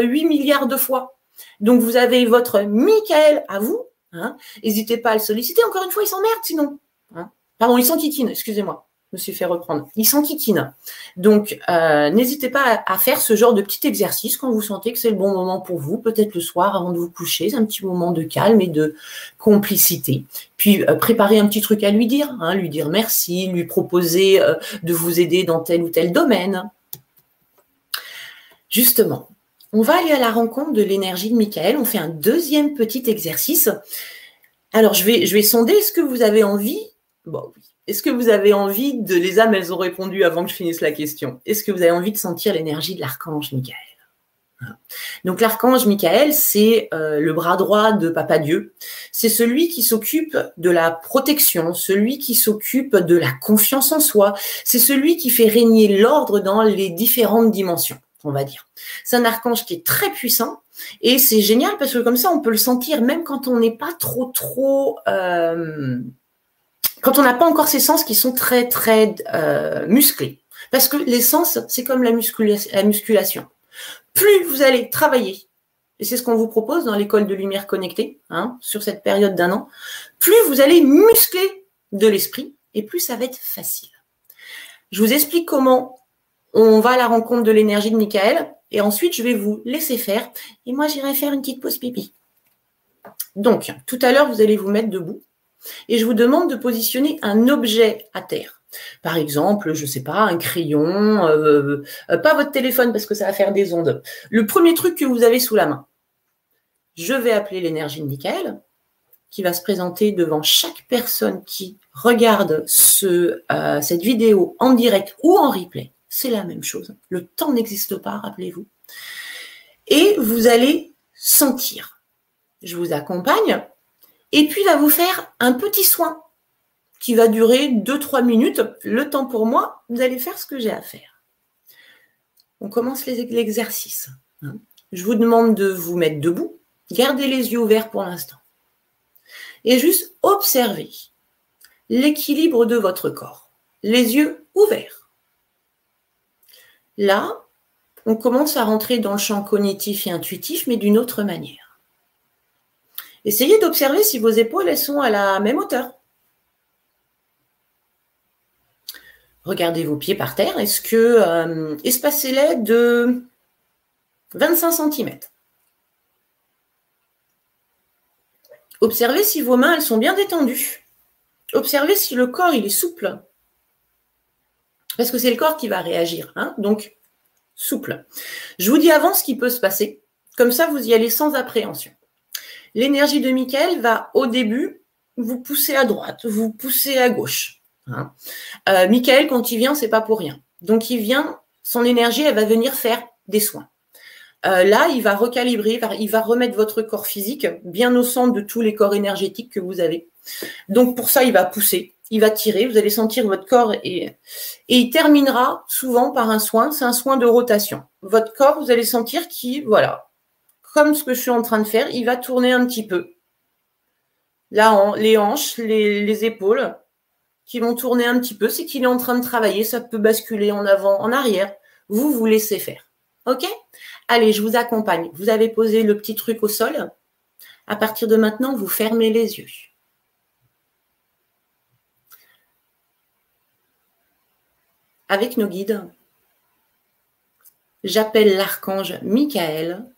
8 euh, milliards de fois. Donc vous avez votre Michael à vous. Hein. N'hésitez pas à le solliciter. Encore une fois, ils s'emmerdent sinon. Hein. Pardon, ils sont kikines, excusez-moi me suis fait reprendre. Ils s'enquiquinent. Donc, euh, n'hésitez pas à, faire ce genre de petit exercice quand vous sentez que c'est le bon moment pour vous, peut-être le soir avant de vous coucher, un petit moment de calme et de complicité. Puis, euh, préparez un petit truc à lui dire, hein, lui dire merci, lui proposer euh, de vous aider dans tel ou tel domaine. Justement, on va aller à la rencontre de l'énergie de Michael. On fait un deuxième petit exercice. Alors, je vais, sonder, est-ce que vous avez envie. Est-ce que vous avez envie de... Les âmes, elles ont répondu avant que je finisse la question. Est-ce que vous avez envie de sentir l'énergie de l'archange Michael donc l'archange Michael, c'est euh, le bras droit de Papa Dieu. C'est celui qui s'occupe de la protection, celui qui s'occupe de la confiance en soi. C'est celui qui fait régner l'ordre dans les différentes dimensions, on va dire. C'est un archange qui est très puissant et c'est génial parce que comme ça, on peut le sentir même quand on n'est pas trop trop... Euh, quand on n'a pas encore ces sens qui sont très très euh, musclés. Parce que les sens, c'est comme la musculation plus vous allez travailler, et c'est ce qu'on vous propose dans l'école de lumière connectée, hein, sur cette période d'un an, plus vous allez muscler de l'esprit, et plus ça va être facile. Je vous explique comment on va à la rencontre de l'énergie de Michael, et ensuite je vais vous laisser faire, et moi j'irai faire une petite pause pipi. Donc, tout à l'heure, vous allez vous mettre debout, et je vous demande de positionner un objet à terre. Par exemple, je ne sais pas, un crayon, euh, pas votre téléphone parce que ça va faire des ondes. Le premier truc que vous avez sous la main. Je vais appeler l'énergie de qui va se présenter devant chaque personne qui regarde euh, cette vidéo en direct ou en replay. C'est la même chose. Le temps n'existe pas, rappelez-vous. Et vous allez sentir. Je vous accompagne. Et puis, il va vous faire un petit soin qui va durer 2-3 minutes. Le temps pour moi, vous allez faire ce que j'ai à faire. On commence l'exercice. Hein. Je vous demande de vous mettre debout. Gardez les yeux ouverts pour l'instant. Et juste observez l'équilibre de votre corps. Les yeux ouverts. Là, on commence à rentrer dans le champ cognitif et intuitif, mais d'une autre manière. Essayez d'observer si vos épaules sont à la même hauteur. Regardez vos pieds par terre. Est-ce que euh, espacez-les de 25 cm. Observez si vos mains elles sont bien détendues. Observez si le corps il est souple. Parce que c'est le corps qui va réagir. Hein. Donc, souple. Je vous dis avant ce qui peut se passer. Comme ça, vous y allez sans appréhension. L'énergie de Michael va au début vous pousser à droite, vous pousser à gauche. Hein. Euh, Michael, quand il vient, c'est pas pour rien. Donc, il vient, son énergie, elle va venir faire des soins. Euh, là, il va recalibrer, il va remettre votre corps physique bien au centre de tous les corps énergétiques que vous avez. Donc, pour ça, il va pousser, il va tirer, vous allez sentir votre corps et, et il terminera souvent par un soin, c'est un soin de rotation. Votre corps, vous allez sentir qu'il, voilà, comme ce que je suis en train de faire, il va tourner un petit peu. Là, les hanches, les épaules, qui vont tourner un petit peu, c'est qu'il est en train de travailler, ça peut basculer en avant, en arrière. Vous, vous laissez faire. OK? Allez, je vous accompagne. Vous avez posé le petit truc au sol. À partir de maintenant, vous fermez les yeux. Avec nos guides, j'appelle l'archange Michael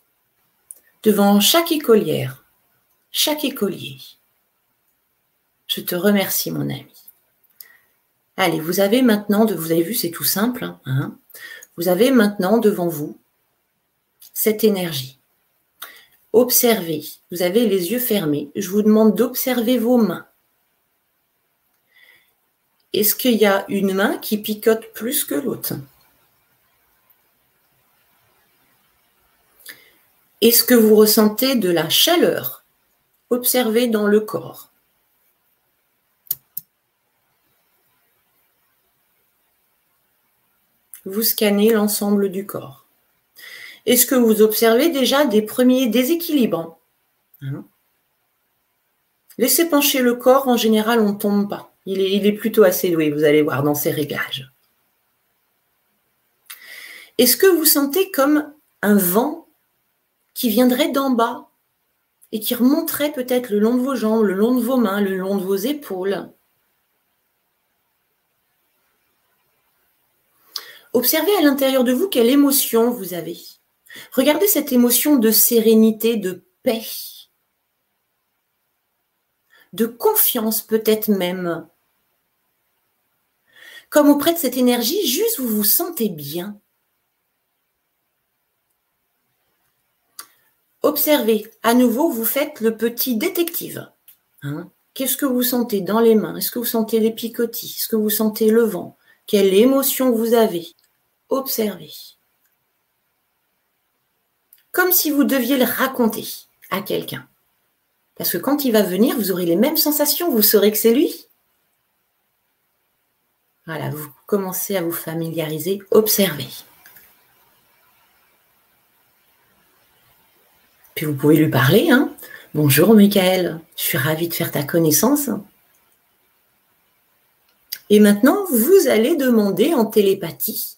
devant chaque écolière, chaque écolier. Je te remercie, mon ami. Allez, vous avez maintenant, vous avez vu, c'est tout simple. Hein, hein. vous avez maintenant devant vous cette énergie. Observez. Vous avez les yeux fermés. Je vous demande d'observer vos mains. Est-ce qu'il y a une main qui picote plus que l'autre? Est-ce que vous ressentez de la chaleur Observez dans le corps. vous scannez l'ensemble du corps. Est-ce que vous observez déjà des premiers déséquilibres? Hein Laissez pencher le corps, en général, on ne tombe pas. Il est, il est plutôt assez doué, vous allez voir, dans ses réglages. Est-ce que vous sentez comme un vent qui viendrait d'en bas et qui remonterait peut-être le long de vos jambes, le long de vos mains, le long de vos épaules Observez à l'intérieur de vous quelle émotion vous avez. Regardez cette émotion de sérénité, de paix, de confiance peut-être même. Comme auprès de cette énergie, juste vous vous sentez bien. Observez, à nouveau, vous faites le petit détective. Hein. Qu'est-ce que vous sentez dans les mains? Est-ce que vous sentez les picotis? Est-ce que vous sentez le vent? Quelle émotion vous avez? Observez. Comme si vous deviez le raconter à quelqu'un. Parce que quand il va venir, vous aurez les mêmes sensations, vous saurez que c'est lui. Voilà, vous commencez à vous familiariser, observez. Puis vous pouvez lui parler. Hein. Bonjour Michael, je suis ravie de faire ta connaissance. Et maintenant, vous allez demander en télépathie.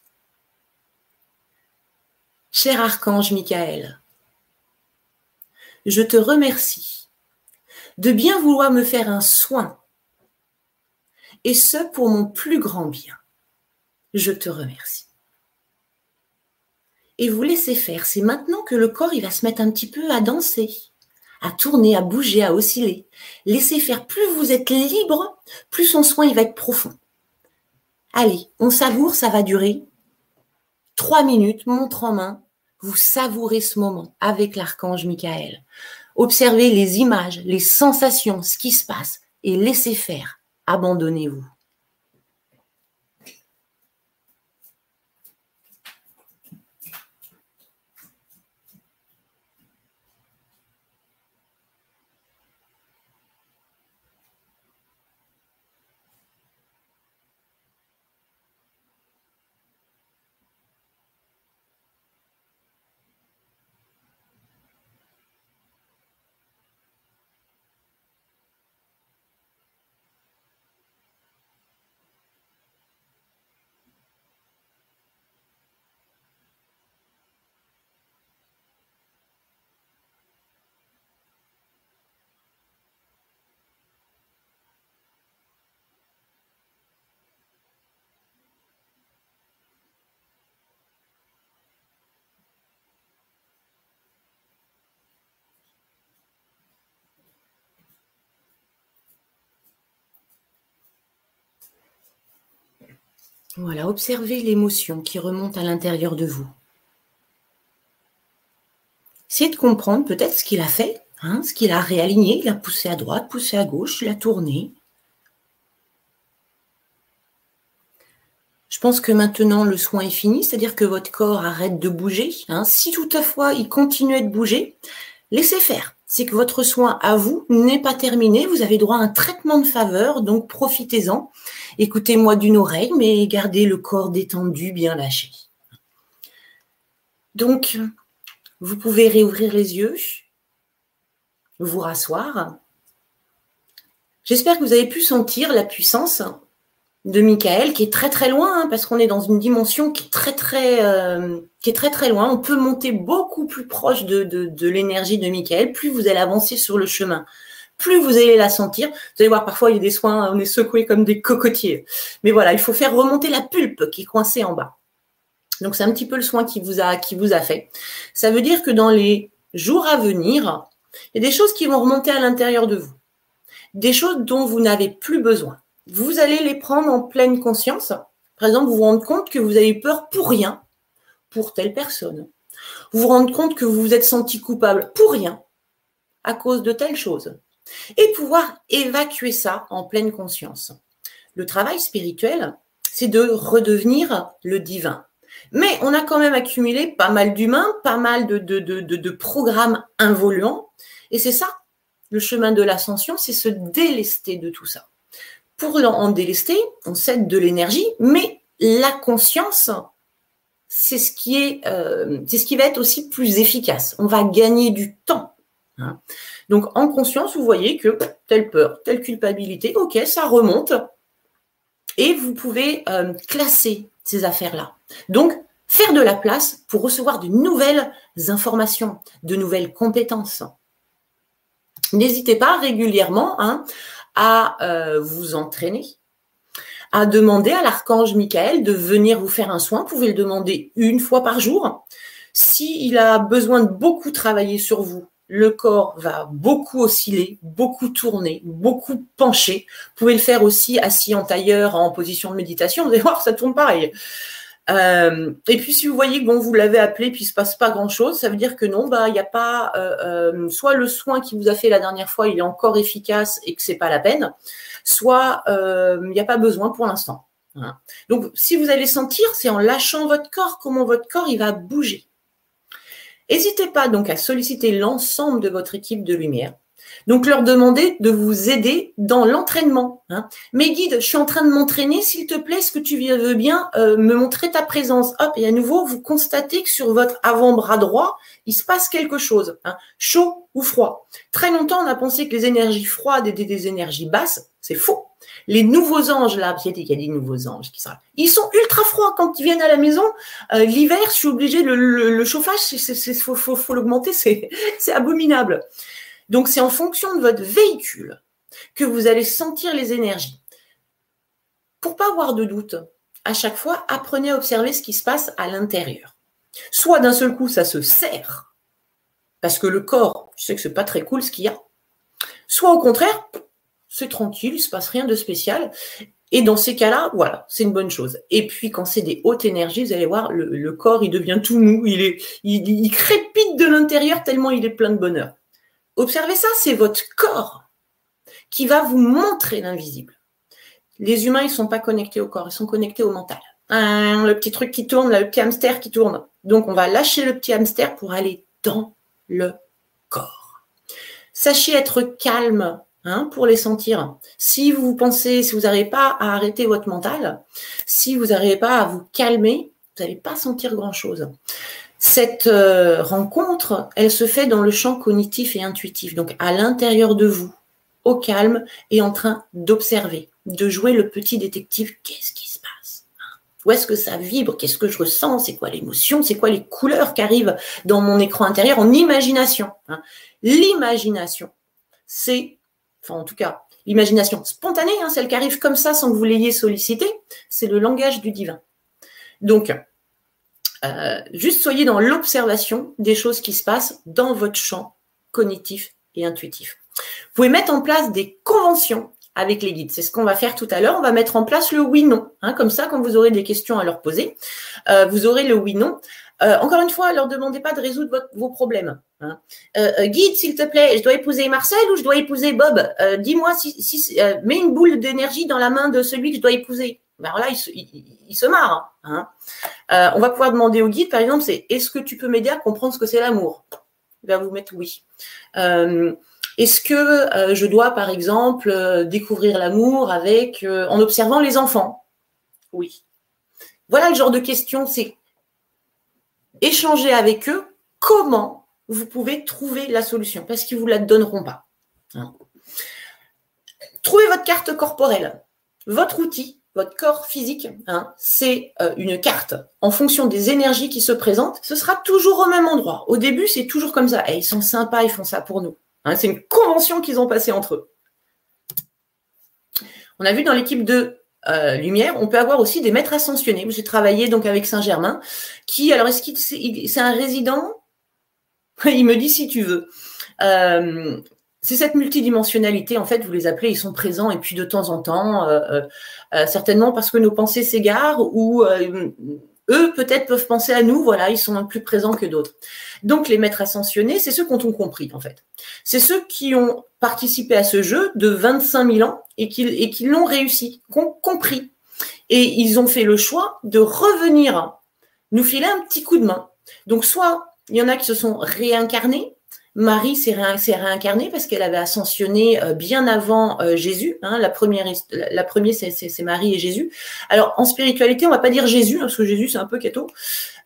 Cher archange Michael, je te remercie de bien vouloir me faire un soin, et ce pour mon plus grand bien. Je te remercie et vous laissez faire. C'est maintenant que le corps, il va se mettre un petit peu à danser, à tourner, à bouger, à osciller. Laissez faire. Plus vous êtes libre, plus son soin, il va être profond. Allez, on savoure, ça va durer trois minutes, montre en main. Vous savourez ce moment avec l'archange Michael. Observez les images, les sensations, ce qui se passe et laissez faire. Abandonnez-vous. Voilà, observez l'émotion qui remonte à l'intérieur de vous. Essayez de comprendre peut-être ce qu'il a fait, hein, ce qu'il a réaligné, il a poussé à droite, poussé à gauche, il a tourné. Je pense que maintenant le soin est fini, c'est-à-dire que votre corps arrête de bouger. Hein. Si toutefois il continue de bouger, laissez faire c'est que votre soin à vous n'est pas terminé. Vous avez droit à un traitement de faveur, donc profitez-en. Écoutez-moi d'une oreille, mais gardez le corps détendu, bien lâché. Donc, vous pouvez réouvrir les yeux, vous rasseoir. J'espère que vous avez pu sentir la puissance de Michael, qui est très très loin, hein, parce qu'on est dans une dimension qui est très très euh, très loin. On peut monter beaucoup plus proche de, de, l'énergie de Michael. Plus vous allez avancer sur le chemin, plus vous allez la sentir. Vous allez voir parfois il y a des soins, on est secoué comme des cocotiers. Mais voilà, il faut faire remonter la pulpe qui est coincée en bas. Donc c'est un petit peu le soin qui vous a qui vous a fait. Ça veut dire que dans les jours à venir, il y a des choses qui vont remonter à l'intérieur de vous, des choses dont vous n'avez plus besoin vous allez les prendre en pleine conscience. Par exemple, vous vous rendez compte que vous avez peur pour rien, pour telle personne. Vous vous rendez compte que vous vous êtes senti coupable pour rien, à cause de telle chose. Et pouvoir évacuer ça en pleine conscience. Le travail spirituel, c'est de redevenir le divin. Mais on a quand même accumulé pas mal d'humains, pas mal de, programmes involuants. Et c'est ça, le chemin de l'ascension, c'est se délester de tout ça. Pour en délester, on cède de l'énergie, mais la conscience, c'est ce qui est, euh, c'est ce qui va être aussi plus efficace. On va gagner du temps. Hein. Donc en conscience, vous voyez que telle peur, telle culpabilité, ok, ça remonte, et vous pouvez euh, classer ces affaires-là. Donc faire de la place pour recevoir de nouvelles informations, de nouvelles compétences. N'hésitez pas régulièrement hein, à euh, vous entraîner, à demander à l'archange Michael de venir vous faire un soin. Vous pouvez le demander une fois par jour. S'il a besoin de beaucoup travailler sur vous, le corps va beaucoup osciller, beaucoup tourner, beaucoup pencher. Vous pouvez le faire aussi assis en tailleur, en position de méditation. Vous allez voir, ça tourne pareil. Euh, et puis, si vous voyez que bon, vous l'avez appelé, puis il se passe pas grand-chose, ça veut dire que non, bah, il n'y a pas, euh, soit le soin qui vous a fait la dernière fois, il est encore efficace et que c'est pas la peine, soit il n'y a pas besoin pour l'instant. Donc, si vous allez sentir, c'est en lâchant votre corps comment votre corps il va bouger. N'hésitez pas donc à solliciter l'ensemble de votre équipe de lumière. Donc leur demander de vous aider dans l'entraînement. Hein. Mes guides, je suis en train de m'entraîner, s'il te plaît, est-ce que tu veux bien euh, me montrer ta présence? Hop, et à nouveau, vous constatez que sur votre avant-bras droit, il se passe quelque chose, hein. chaud ou froid. Très longtemps, on a pensé que les énergies froides étaient des énergies basses. C'est faux. Les nouveaux anges, là, qui a dit nouveaux anges qui sont Ils sont ultra froids quand ils viennent à la maison. Euh, l'hiver, je suis obligée, le, le, chauffage, il faut, faut, faut l'augmenter, c'est abominable. Donc, c'est en fonction de votre véhicule que vous allez sentir les énergies. Pour pas avoir de doute, à chaque fois, apprenez à observer ce qui se passe à l'intérieur. Soit d'un seul coup, ça se serre, parce que le corps, je sais que c'est pas très cool ce qu'il y a. Soit au contraire, c'est tranquille, il se passe rien de spécial. Et dans ces cas-là, voilà, c'est une bonne chose. Et puis quand c'est des hautes énergies, vous allez voir, le, corps, il devient tout mou, il, est, il, crépite de l'intérieur tellement il est plein de bonheur. Observez ça, c'est votre corps qui va vous montrer l'invisible. Les humains, ils sont pas connectés au corps, ils sont connectés au mental. Hein, le petit truc qui tourne, le petit hamster qui tourne. Donc on va lâcher le petit hamster pour aller dans le corps. Sachez être calme Hein, pour les sentir. Si vous pensez, si vous n'arrivez pas à arrêter votre mental, si vous n'arrivez pas à vous calmer, vous n'allez pas sentir grand-chose. Cette euh, rencontre, elle se fait dans le champ cognitif et intuitif, donc à l'intérieur de vous, au calme et en train d'observer, de jouer le petit détective. Qu'est-ce qui se passe Où est-ce que ça vibre? Qu'est-ce que je ressens? C'est quoi l'émotion? C'est quoi les couleurs qui arrivent dans mon écran intérieur en imagination hein? L'imagination, c'est enfin en tout cas, l'imagination spontanée, hein, celle qui arrive comme ça sans que vous l'ayez sollicité, c'est le langage du divin. Donc, euh, juste soyez dans l'observation des choses qui se passent dans votre champ cognitif et intuitif. Vous pouvez mettre en place des conventions avec les guides. C'est ce qu'on va faire tout à l'heure. On va mettre en place le oui-non. Hein, comme ça, quand vous aurez des questions à leur poser, euh, vous aurez le oui-non. Euh, encore une fois, leur demandez pas de résoudre vos problèmes. Hein. Euh, euh, guide, s'il te plaît, je dois épouser Marcel ou je dois épouser Bob? Dis-moi si, mets une boule d'énergie dans la main de celui que je dois épouser. Ben là, il se, marre. Hein. on va pouvoir demander au guide, par exemple, c'est est-ce que tu peux m'aider à comprendre ce que c'est l'amour? Il va vous mettre oui. est-ce que je dois, par exemple, découvrir l'amour avec en observant les enfants? Oui. Voilà le genre de questions. C'est échanger avec eux comment vous pouvez trouver la solution, parce qu'ils ne vous la donneront pas. Hein. Trouvez votre carte corporelle. Votre outil, votre corps physique, hein, c'est euh, une carte en fonction des énergies qui se présentent. Ce sera toujours au même endroit. Au début, c'est toujours comme ça. Eh, ils sont sympas, ils font ça pour nous. Hein. c'est une convention qu'ils ont passée entre eux. On a vu dans l'équipe de euh, lumière, on peut avoir aussi des maîtres ascensionnés. J'ai travaillé donc avec Saint-Germain, qui, alors est-ce qu'il c'est un résident? Il me dit si tu veux. Euh, c'est cette multidimensionnalité, en fait, vous les appelez, ils sont présents, et puis de temps en temps, euh, certainement parce que nos pensées s'égarent, ou eux peut-être peuvent penser à nous, voilà, ils sont plus présents que d'autres. Donc les maîtres ascensionnés, c'est ceux qui ont compris, en fait. C'est ceux qui ont participé à ce jeu de 25 000 ans et qui, l'ont réussi, qui ont compris. Et ils ont fait le choix de revenir nous filer un petit coup de main. Donc, soit il y en a qui se sont réincarnés. Marie s'est réincarnée parce qu'elle avait ascensionné euh, bien avant euh, Jésus. Hein. la première, la première c'est Marie et Jésus. Alors, en spiritualité, on va pas dire Jésus, hein, parce que Jésus, c'est un peu cateau.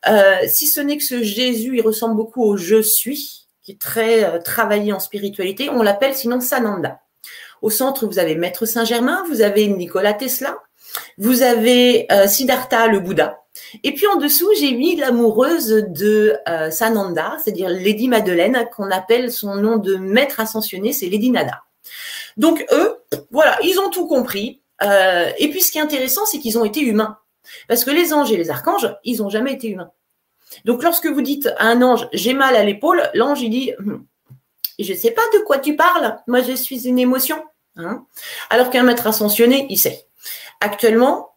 Euh, si ce n'est que ce Jésus, il ressemble beaucoup au Je suis, qui est très travaillé en spiritualité. On l'appelle sinon Sananda. Au centre, vous avez Maître Saint-Germain, vous avez Nicolas Tesla, vous avez Siddhartha le Bouddha. Et puis en dessous, j'ai mis l'amoureuse de euh, Sananda, c'est-à-dire Lady Madeleine, qu'on appelle son nom de maître ascensionné, c'est Lady Nada. Donc eux, voilà, ils ont tout compris. Euh, et puis ce qui est intéressant, c'est qu'ils ont été humains. Parce que les anges et les archanges, ils n'ont jamais été humains. Donc lorsque vous dites à un ange, j'ai mal à l'épaule, l'ange, il dit, hum, je ne sais pas de quoi tu parles, moi je suis une émotion. Hein. Alors qu'un maître ascensionné, il sait. Actuellement,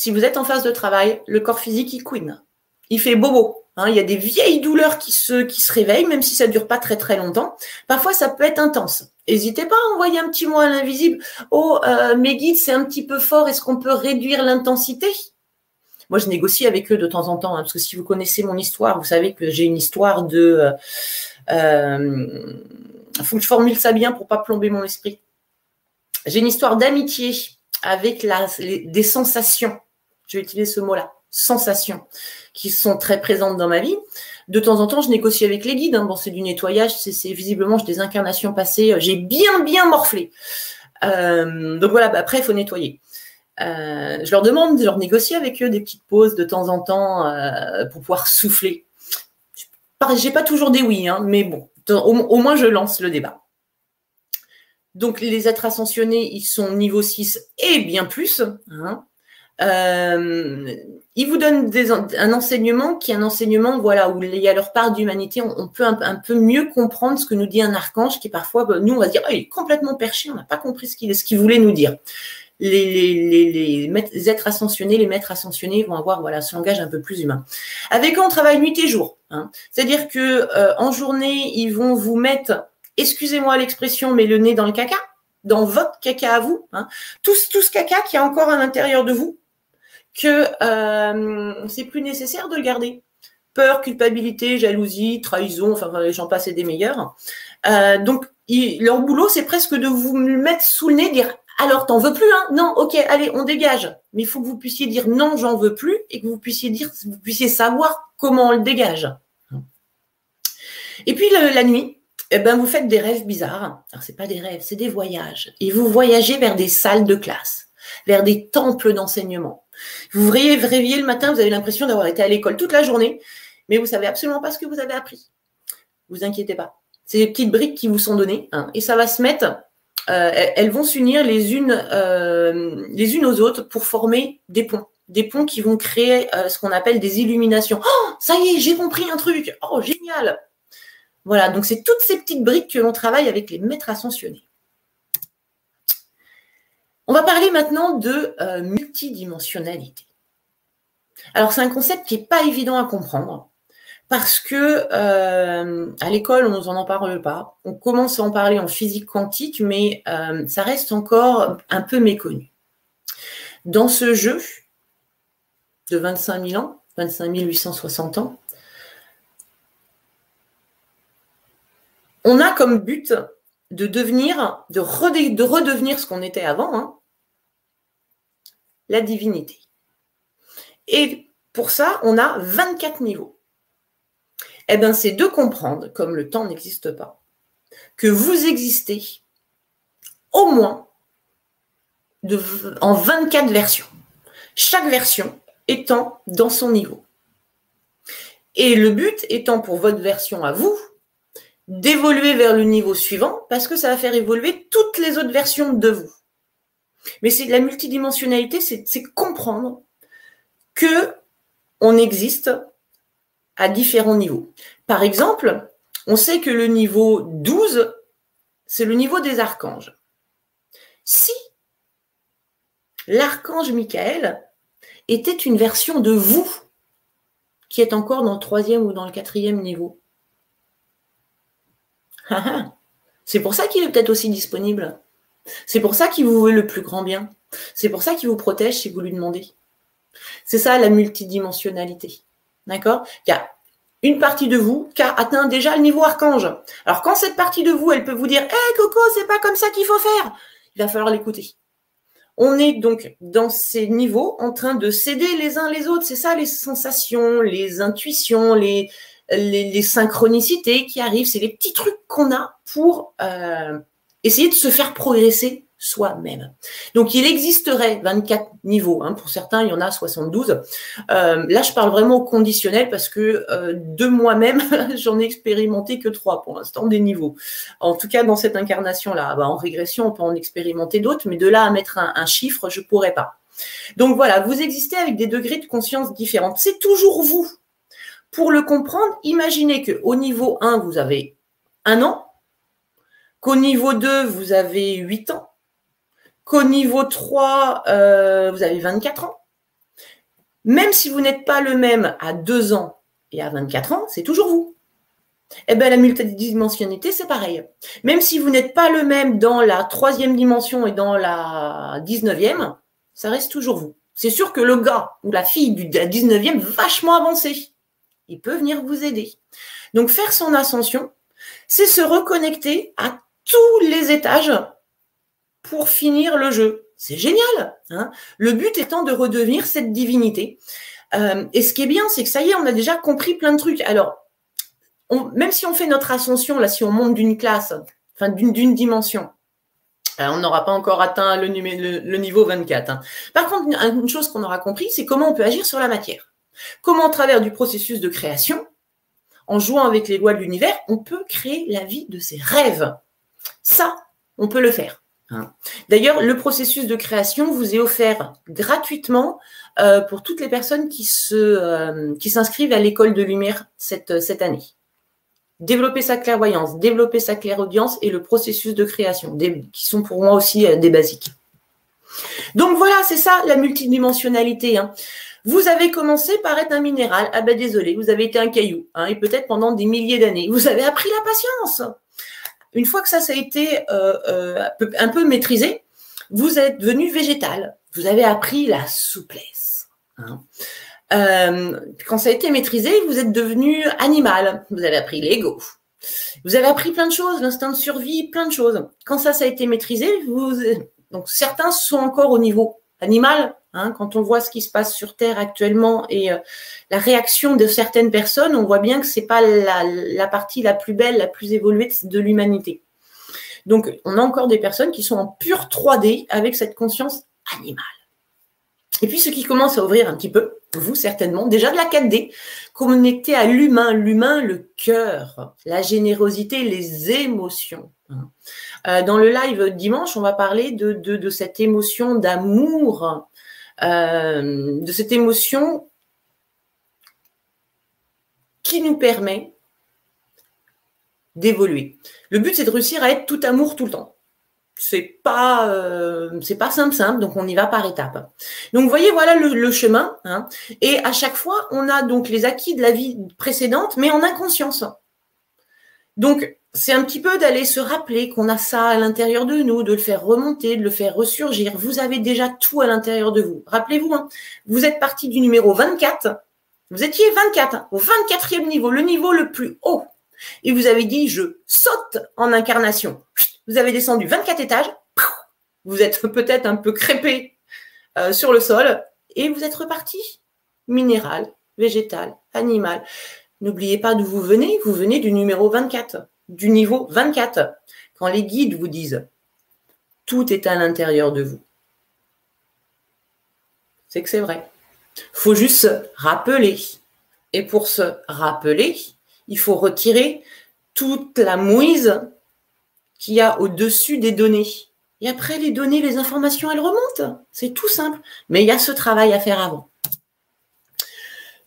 si vous êtes en phase de travail, le corps physique, il couine. Il fait bobo. Hein. il y a des vieilles douleurs qui se, qui se réveillent, même si ça ne dure pas très très longtemps. Parfois, ça peut être intense. N'hésitez pas à envoyer un petit mot à l'invisible. Oh, euh, mes guides, c'est un petit peu fort. Est-ce qu'on peut réduire l'intensité? Moi, je négocie avec eux de temps en temps, hein, parce que si vous connaissez mon histoire, vous savez que j'ai une histoire de. Il euh, euh, faut que je formule ça bien pour pas plomber mon esprit. J'ai une histoire d'amitié avec la, des sensations. Je vais utiliser ce mot-là, sensations, qui sont très présentes dans ma vie. De temps en temps, je négocie avec les guides. Hein. Bon, c'est du nettoyage, c'est visiblement des incarnations passées. J'ai bien, bien morflé. Euh, donc voilà, bah, après, il faut nettoyer. Euh, je leur demande de leur négocier avec eux des petites pauses de temps en temps euh, pour pouvoir souffler. J'ai pas toujours des oui, hein, mais bon, au, moins je lance le débat. Donc, les êtres ascensionnés, ils sont niveau 6 et bien plus. Hein. Euh, ils vous donnent un enseignement qui est un enseignement voilà, où il y a leur part d'humanité. On, peut un, peu mieux comprendre ce que nous dit un archange qui parfois, bah, nous, on va se dire, oh, il est complètement perché, on n'a pas compris ce qu'il voulait nous dire. Les, les, êtres ascensionnés, les maîtres ascensionnés vont avoir voilà, ce langage un peu plus humain. Avec eux, on travaille nuit et jour. Hein. C'est-à-dire que euh, en journée, ils vont vous mettre excusez-moi l'expression, mais le nez dans le caca, dans votre caca à vous, hein. tout, ce caca qui est encore à l'intérieur de vous, que euh, c'est plus nécessaire de le garder. Peur, culpabilité, jalousie, trahison, enfin j'en passe et des meilleurs. Euh, donc leur boulot, c'est presque de vous mettre sous le nez, dire alors t'en veux plus, hein? Non, ok, allez, on dégage. Mais il faut que vous puissiez dire non, j'en veux plus, et que vous puissiez dire, vous puissiez savoir comment on le dégage. Et puis la nuit, eh ben, vous faites des rêves bizarres. Alors, c'est pas des rêves, c'est des voyages. Et vous voyagez vers des salles de classe, vers des temples d'enseignement. Vous vous réveillez le matin, vous avez l'impression d'avoir été à l'école toute la journée, mais vous savez absolument pas ce que vous avez appris. Vous inquiétez pas. C'est des petites briques qui vous sont données, hein, et ça va se mettre. Euh, elles vont s'unir les unes, euh, les unes aux autres pour former des ponts des ponts qui vont créer euh, ce qu'on appelle des illuminations. Oh, ça y est, j'ai compris un truc. Oh, génial. Voilà, donc c'est toutes ces petites briques que l'on travaille avec les maîtres ascensionnés. On va parler maintenant de euh, multidimensionnalité. Alors c'est un concept qui n'est pas évident à comprendre parce que euh, à l'école on n'en parle pas. On commence à en parler en physique quantique, mais euh, ça reste encore un peu méconnu. Dans ce jeu de 25 000 ans, 25 860 ans, on a comme but de devenir, de, redevenir ce qu'on était avant, hein, la divinité. Et pour ça, on a 24 niveaux. Eh bien, c'est de comprendre, comme le temps n'existe pas, que vous existez au moins en 24 versions. Chaque version étant dans son niveau. Et le but étant pour votre version à vous d'évoluer vers le niveau suivant parce que ça va faire évoluer toutes les autres versions de vous. Mais c'est la multidimensionnalité, c'est comprendre que on existe à différents niveaux. Par exemple, on sait que le niveau 12, c'est le niveau des archanges. Si l'archange Michael était une version de vous qui est encore dans le troisième ou dans le quatrième niveau, c'est pour ça qu'il est peut-être aussi disponible. C'est pour ça qu'il vous veut le plus grand bien. C'est pour ça qu'il vous protège si vous lui demandez. C'est ça la multidimensionnalité. D'accord? Il y a une partie de vous qui a atteint déjà le niveau archange. Alors quand cette partie de vous, elle peut vous dire Hé Coco, c'est pas comme ça qu'il faut faire il va falloir l'écouter. On est donc dans ces niveaux en train de céder les uns les autres. C'est ça les sensations, les intuitions, les, les, synchronicités qui arrivent, c'est les petits trucs qu'on a pour euh, essayer de se faire progresser soi-même. Donc, il existerait 24 niveaux. Hein. Pour certains, il y en a 72. Euh, là, je parle vraiment au conditionnel parce que euh, de moi-même, j'en ai expérimenté que trois pour l'instant des niveaux. En tout cas, dans cette incarnation-là. Bah, en régression, on peut en expérimenter d'autres, mais de là à mettre un, chiffre, je pourrais pas. Donc voilà, vous existez avec des degrés de conscience différents. C'est toujours vous pour le comprendre, imaginez qu'au niveau 1, vous avez un an, qu'au niveau 2, vous avez 8 ans, qu'au niveau 3, euh, vous avez 24 ans, même si vous n'êtes pas le même à 2 ans et à 24 ans, c'est toujours vous. Eh bien, la multidimensionnalité, c'est pareil. Même si vous n'êtes pas le même dans la troisième dimension et dans la 19e, ça reste toujours vous. C'est sûr que le gars ou la fille du 19e vachement avancé, il peut venir vous aider. Donc, faire son ascension, c'est se reconnecter à tous les étages pour finir le jeu. C'est génial. Hein le but étant de redevenir cette divinité. Euh, et ce qui est bien, c'est que ça y est, on a déjà compris plein de trucs. Alors, même si on fait notre ascension, là, si on monte d'une classe, enfin d'une dimension, euh, on n'aura pas encore atteint le, niveau 24. Hein. Par contre, une chose qu'on aura compris, c'est comment on peut agir sur la matière. Comment, à travers du processus de création, en jouant avec les lois de l'univers, on peut créer la vie de ses rêves. Ça, on peut le faire. Hein. D'ailleurs, le processus de création vous est offert gratuitement euh, pour toutes les personnes euh, qui s'inscrivent à l'école de lumière cette, cette année. Développer sa clairvoyance, développer sa clairaudience et le processus de création, qui sont pour moi aussi euh, des basiques. Donc voilà, c'est ça la multidimensionnalité. Hein. Vous avez commencé par être un minéral. Ah ben désolé, vous avez été un caillou. Hein, et peut-être pendant des milliers d'années. Vous avez appris la patience. Une fois que ça, ça a été euh, euh, un peu maîtrisé, vous êtes devenu végétal. Vous avez appris la souplesse. Hein. Euh, quand ça a été maîtrisé, vous êtes devenu animal. Vous avez appris l'ego. Vous avez appris plein de choses, l'instinct de survie, plein de choses. Quand ça, ça a été maîtrisé, vous, donc certains sont encore au niveau animal. Hein, quand on voit ce qui se passe sur Terre actuellement et euh, la réaction de certaines personnes, on voit bien que c'est pas la, partie la plus belle, la plus évoluée de l'humanité. Donc, on a encore des personnes qui sont en pure 3D avec cette conscience animale. Et puis, ceux qui commencent à ouvrir un petit peu, vous certainement, déjà de la 4D, connecté à l'humain, l'humain, le cœur, la générosité, les émotions. Hein. Euh, dans le live dimanche, on va parler de, cette émotion d'amour de cette émotion qui nous permet d'évoluer. Le but, c'est de réussir à être tout amour tout le temps. C'est pas, euh, pas simple, simple, donc on y va par étapes. Donc, vous voyez, voilà le, chemin. Hein. et à chaque fois, on a donc les acquis de la vie précédente, mais en inconscience. Donc, c'est un petit peu d'aller se rappeler qu'on a ça à l'intérieur de nous, de le faire remonter, de le faire ressurgir. Vous avez déjà tout à l'intérieur de vous. Rappelez-vous, hein, vous êtes parti du numéro 24. Vous étiez 24, hein, au 24e niveau, le niveau le plus haut. Et vous avez dit, je saute en incarnation. Vous avez descendu 24 étages. Vous êtes peut-être un peu crépé euh, sur le sol. Et vous êtes reparti. Minéral, végétal, animal. N'oubliez pas d'où vous venez. Vous venez du numéro 24 du niveau 24. Quand les guides vous disent tout est à l'intérieur de vous, c'est que c'est vrai. faut juste se rappeler. Et pour se rappeler, il faut retirer toute la mouise qu'il y a au-dessus des données. Et après, les données, les informations, elles remontent. C'est tout simple. Mais il y a ce travail à faire avant.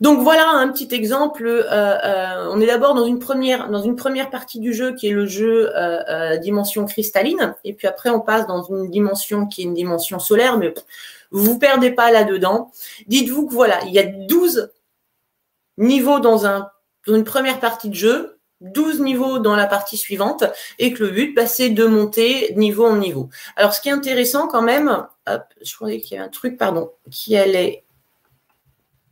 Donc voilà un petit exemple. Euh, euh, on est d'abord dans une première partie du jeu qui est le jeu euh, dimension cristalline, et puis après on passe dans une dimension qui est une dimension solaire, mais vous vous perdez pas là-dedans. Dites-vous que voilà, il y a 12 niveaux dans un dans une première partie de jeu, 12 niveaux dans la partie suivante, et que le but, bah, c'est de monter niveau en niveau. Alors, ce qui est intéressant quand même, je croyais qu'il y a un truc, pardon, qui allait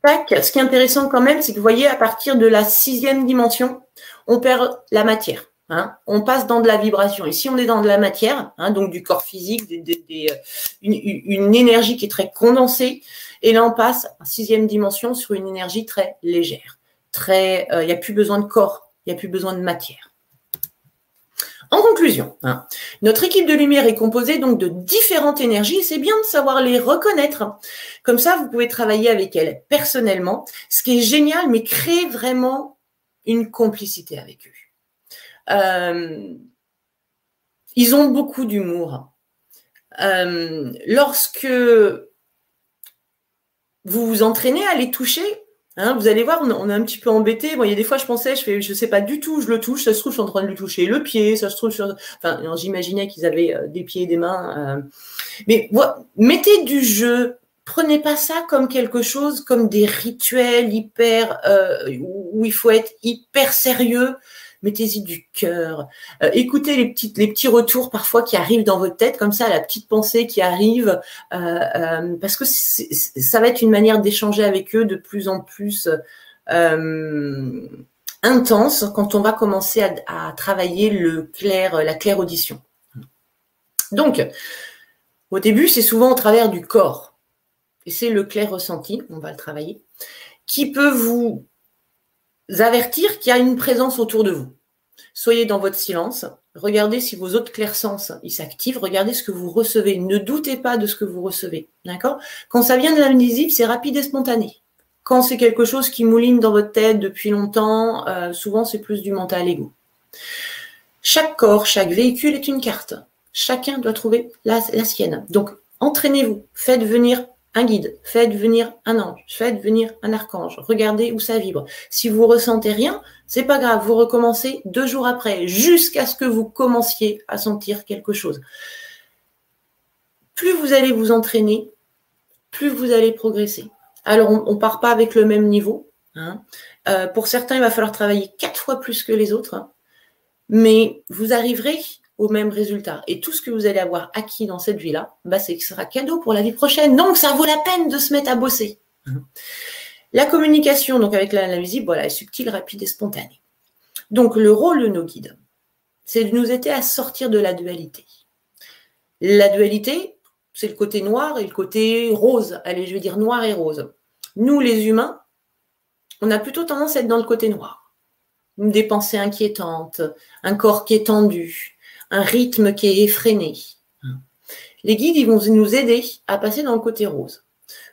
ce qui est intéressant quand même, c'est que vous voyez, à partir de la sixième dimension, on perd la matière. Hein. on passe dans de la vibration. Si on est dans de la matière, hein, donc du corps physique, euh, une, énergie qui est très condensée, et là on passe en sixième dimension sur une énergie très légère. Très, euh, il n'y a plus besoin de corps, il n'y a plus besoin de matière. En conclusion, hein, notre équipe de lumière est composée donc de différentes énergies c'est bien de savoir les reconnaître. Comme ça, vous pouvez travailler avec elles personnellement, ce qui est génial, mais créer vraiment une complicité avec eux. Euh, ils ont beaucoup d'humour. Euh, lorsque vous vous entraînez à les toucher, Hein, vous allez voir, on, est un petit peu embêté. Bon, il y a des fois, je pensais, je fais, je sais pas du tout, je le touche. Ça se trouve, je suis en train de lui toucher le pied. Ça se trouve, enfin, j'imaginais qu'ils avaient euh, des pieds et des mains. Euh. Mais mettez du jeu prenez pas ça comme quelque chose, comme des rituels hyper, euh, où il faut être hyper sérieux. Mettez-y du cœur. Euh, écoutez les, petites, les petits retours parfois qui arrivent dans votre tête, comme ça, la petite pensée qui arrive, euh, parce que ça va être une manière d'échanger avec eux de plus en plus intense quand on va commencer à, à travailler le clair, la claire audition. Donc, au début, c'est souvent au travers du corps. Et c'est le clair ressenti, on va le travailler, qui peut vous avertir qu'il y a une présence autour de vous. Soyez dans votre silence, regardez si vos autres clairsens ils s'activent, regardez ce que vous recevez. Ne doutez pas de ce que vous recevez. D'accord? Quand ça vient de l'invisible, c'est rapide et spontané. Quand c'est quelque chose qui mouline dans votre tête depuis longtemps, euh, souvent c'est plus du mental ego. Chaque corps, chaque véhicule est une carte. Chacun doit trouver la, sienne. Donc, entraînez-vous, faites venir un guide, faites venir un ange, faites venir un archange, regardez où ça vibre. Si vous ressentez rien, c'est pas grave, vous recommencez deux jours après, jusqu'à ce que vous commenciez à sentir quelque chose. Plus vous allez vous entraîner, plus vous allez progresser. Alors, on ne part pas avec le même niveau. Hein. Euh, pour certains, il va falloir travailler quatre fois plus que les autres, hein. mais vous arriverez au même résultat. Et tout ce que vous allez avoir acquis dans cette vie-là, bah, c'est que ce sera cadeau pour la vie prochaine. Donc, ça vaut la peine de se mettre à bosser. Mhm. La communication, donc avec l'invisible, voilà, est subtile, rapide et spontanée. Donc, le rôle de nos guides, c'est de nous aider à sortir de la dualité. La dualité, c'est le côté noir et le côté rose. Allez, je vais dire noir et rose. Nous, les humains, on a plutôt tendance à être dans le côté noir. Des pensées inquiétantes, un corps qui est tendu, un rythme qui est effréné. Les guides, ils vont nous aider à passer dans le côté rose,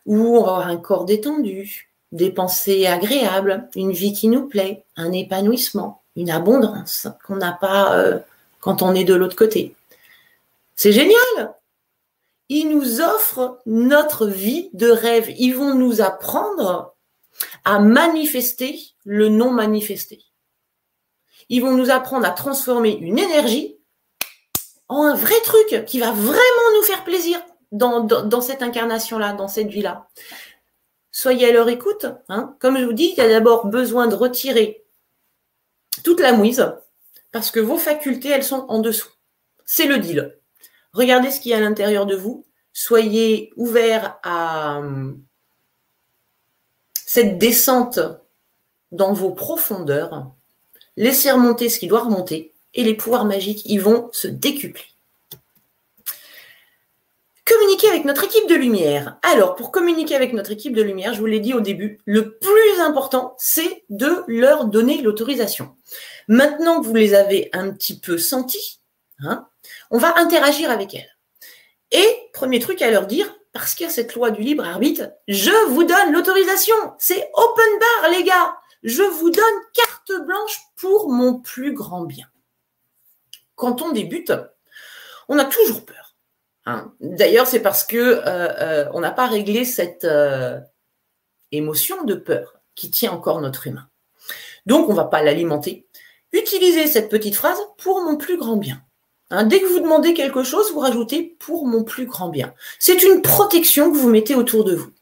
va avoir un corps détendu, des pensées agréables, une vie qui nous plaît, un épanouissement, une abondance qu'on n'a pas euh, quand on est de l'autre côté. C'est génial Ils nous offrent notre vie de rêve. Ils vont nous apprendre à manifester le non manifesté. Ils vont nous apprendre à transformer une énergie en un vrai truc qui va vraiment nous faire plaisir dans, cette incarnation-là, dans cette vie-là. Soyez à leur écoute. Hein. Comme je vous dis, il y a d'abord besoin de retirer toute la mouise parce que vos facultés, elles sont en dessous. C'est le deal. Regardez ce qu'il y a à l'intérieur de vous. Soyez ouverts à hum, cette descente dans vos profondeurs. Laissez remonter ce qui doit remonter et les pouvoirs magiques, ils vont se décupler. Communiquer avec notre équipe de lumière. Alors, pour communiquer avec notre équipe de lumière, je vous l'ai dit au début, le plus important, c'est de leur donner l'autorisation. Maintenant que vous les avez un petit peu sentis, hein, on va interagir avec elles. Et premier truc à leur dire, parce qu'il y a cette loi du libre arbitre, je vous donne l'autorisation. C'est open bar, les gars. Je vous donne carte blanche pour mon plus grand bien quand on débute, on a toujours peur. Hein. D'ailleurs, c'est parce que euh, euh, n'a pas réglé cette euh, émotion de peur qui tient encore notre humain. Donc, on ne va pas l'alimenter. Utilisez cette petite phrase pour mon plus grand bien. Hein, dès que vous demandez quelque chose, vous rajoutez pour mon plus grand bien. C'est une protection que vous mettez autour de vous.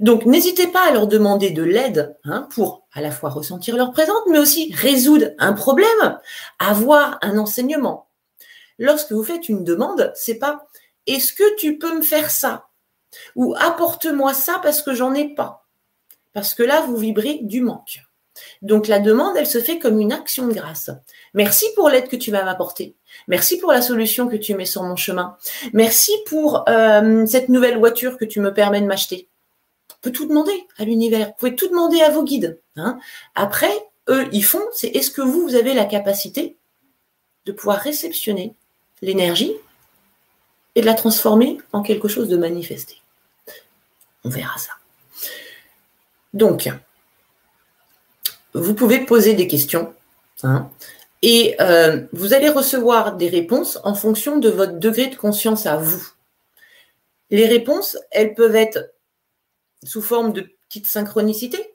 Donc, n'hésitez pas à leur demander de l'aide hein, pour à la fois ressentir leur présence, mais aussi résoudre un problème, avoir un enseignement. Lorsque vous faites une demande, c'est pas est-ce que tu peux me faire ça? Ou apporte-moi ça parce que j'en ai pas. Parce que là, vous vibrez du manque. Donc la demande, elle se fait comme une action de grâce. Merci pour l'aide que tu vas m'apporter. Merci pour la solution que tu mets sur mon chemin. Merci pour euh, cette nouvelle voiture que tu me permets de m'acheter tout demander à l'univers. Vous pouvez tout demander à vos guides. Hein. Après, eux, ils font, c'est est-ce que vous, vous avez la capacité de pouvoir réceptionner l'énergie et de la transformer en quelque chose de manifesté? On verra ça. Donc, vous pouvez poser des questions hein, et euh, vous allez recevoir des réponses en fonction de votre degré de conscience à vous. Les réponses, elles peuvent être sous forme de petites synchronicités,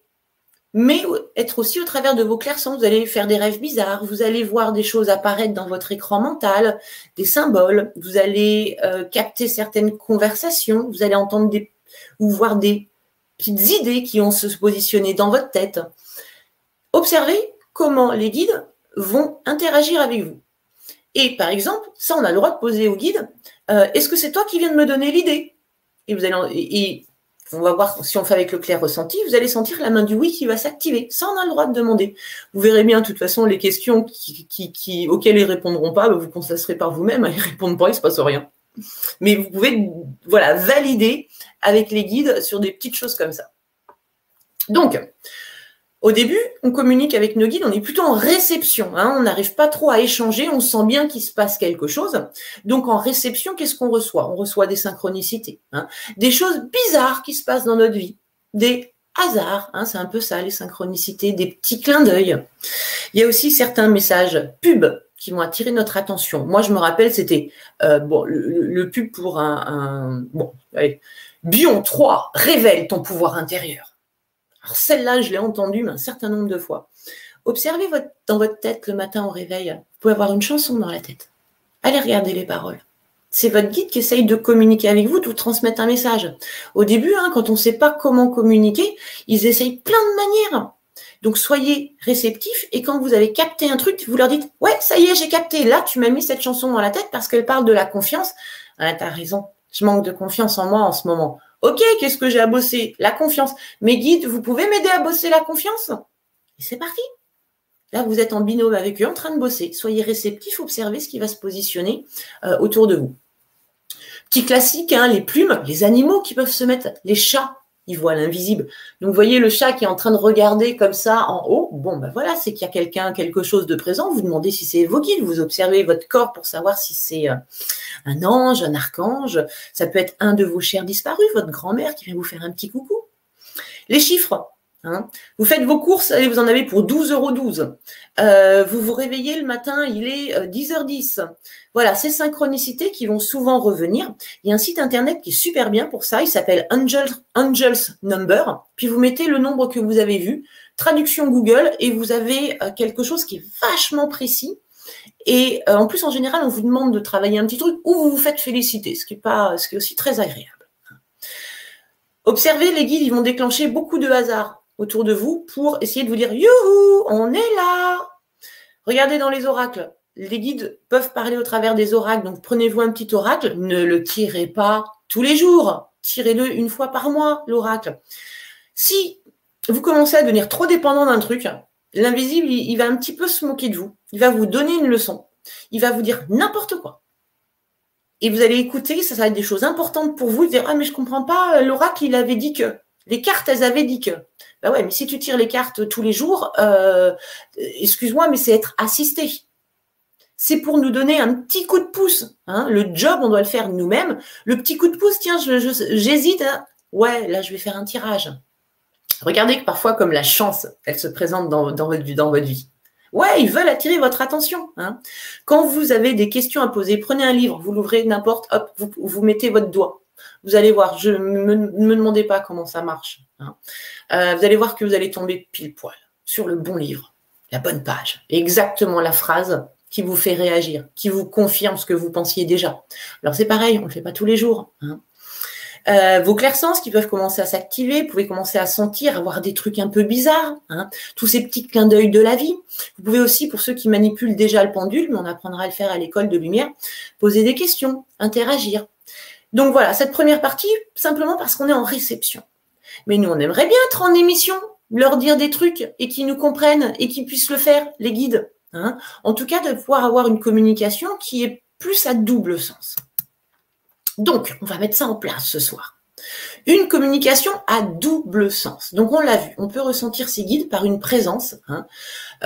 mais être aussi au travers de vos clairsons. Vous allez faire des rêves bizarres, vous allez voir des choses apparaître dans votre écran mental, des symboles, vous allez euh, capter certaines conversations, vous allez entendre des, ou voir des petites idées qui ont se positionner dans votre tête. Observez comment les guides vont interagir avec vous. Et par exemple, ça, on a le droit de poser au guide, euh, est-ce que c'est toi qui viens de me donner l'idée? Et vous allez, on va voir si on fait avec le clair ressenti, vous allez sentir la main du oui qui va s'activer. Ça, on a le droit de demander. Vous verrez bien, de toute façon, les questions auxquelles ils répondront pas, vous constaterez par vous-même. Ils répondent pas, il se passe rien. Mais vous pouvez, voilà, valider avec les guides sur des petites choses comme ça. Donc, au début, on communique avec nos guides, on est plutôt en réception. Hein. on n'arrive pas trop à échanger, on sent bien qu'il se passe quelque chose. Donc en réception, qu'est-ce qu'on reçoit? On reçoit des synchronicités, hein. des choses bizarres qui se passent dans notre vie, des hasards. Hein. c'est un peu ça, les synchronicités, des petits clins d'œil. Il y a aussi certains messages pubs qui vont attirer notre attention. Moi, je me rappelle, c'était euh, bon, le, pub pour un, bon, allez, Bion 3, révèle ton pouvoir intérieur. Alors celle-là, je l'ai entendue un certain nombre de fois. Observez dans votre tête le matin au réveil. Vous pouvez avoir une chanson dans la tête. Allez regarder les paroles. C'est votre guide qui essaye de communiquer avec vous, de vous transmettre un message. Au début, hein, quand on ne sait pas comment communiquer, ils essayent plein de manières. Donc soyez réceptifs et quand vous avez capté un truc, vous leur dites Ouais, ça y est, j'ai capté. Là, tu m'as mis cette chanson dans la tête parce qu'elle parle de la confiance. Ah, tu as raison, je manque de confiance en moi en ce moment. Ok, qu'est-ce que j'ai à bosser? La confiance. Mes guides, vous pouvez m'aider à bosser la confiance? Et c'est parti. Là, vous êtes en binôme avec eux en train de bosser. Soyez réceptifs, observez ce qui va se positionner euh, autour de vous. Petit classique, hein, les plumes, les animaux qui peuvent se mettre, les chats il voit l'invisible. Donc, vous voyez le chat qui est en train de regarder comme ça en haut. Bon, ben voilà, c'est qu'il y a quelqu'un, quelque chose de présent. Vous demandez si c'est guides. Vous observez votre corps pour savoir si c'est euh, un ange, un archange. Ça peut être un de vos chers disparus, votre grand-mère qui vient vous faire un petit coucou. Les chiffres. Hein. Vous faites vos courses, et vous en avez pour 12,12 euros. Euh, vous vous réveillez le matin, il est 10h10. Euh, voilà, ces synchronicités qui vont souvent revenir. Il y a un site internet qui est super bien pour ça. Il s'appelle Angels, Number. Puis vous mettez le nombre que vous avez vu, traduction Google, et vous avez euh, quelque chose qui est vachement précis. Et en plus, en général, on vous demande de travailler un petit truc ou vous vous faites féliciter, ce qui est, pas, ce qui est aussi très agréable. Observez, les guides, ils vont déclencher beaucoup de hasard autour de vous pour essayer de vous dire Youhou, on est là. Regardez dans les oracles. Les guides peuvent parler au travers des oracles. Donc prenez-vous un petit oracle. Ne le tirez pas tous les jours. Tirez-le une fois par mois, l'oracle. Si vous commencez à devenir trop dépendant d'un truc, l'invisible, il, va un petit peu se moquer de vous. Il va vous donner une leçon. Il va vous dire n'importe quoi. Et vous allez écouter, ça, ça va être des choses importantes pour vous, dire Ah, mais je comprends pas, l'oracle, il avait dit que. Les cartes, elles avaient dit que. Ben ouais, mais si tu tires les cartes tous les jours, euh, excuse-moi, mais c'est être assisté. C'est pour nous donner un petit coup de pouce. Hein. Le job, on doit le faire nous-mêmes. Le petit coup de pouce, tiens, j'hésite. Hein. Ouais, là, je vais faire un tirage. Regardez que parfois, comme la chance, elle se présente dans, votre, vie. Ouais, ils veulent attirer votre attention. Hein. Quand vous avez des questions à poser, prenez un livre, vous l'ouvrez n'importe, hop, vous mettez votre doigt. Vous allez voir, je ne me, demandez pas comment ça marche. Hein. Euh, vous allez voir que vous allez tomber pile poil sur le bon livre, la bonne page, exactement la phrase qui vous fait réagir, qui vous confirme ce que vous pensiez déjà. Alors c'est pareil, on ne le fait pas tous les jours. Hein. Euh, vos clairsens qui peuvent commencer à s'activer, vous pouvez commencer à sentir, avoir des trucs un peu bizarres, hein. tous ces petits clins d'œil de la vie. Vous pouvez aussi, pour ceux qui manipulent déjà le pendule, mais on apprendra à le faire à l'école de lumière, poser des questions, interagir, donc voilà, cette première partie, simplement parce qu'on est en réception. Mais nous, on aimerait bien être en émission, leur dire des trucs et qu'ils nous comprennent et qu'ils puissent le faire, les guides. Hein. en tout cas, de pouvoir avoir une communication qui est plus à double sens. Donc, on va mettre ça en place ce soir. Une communication à double sens. Donc, on l'a vu, on peut ressentir ces guides par une présence hein,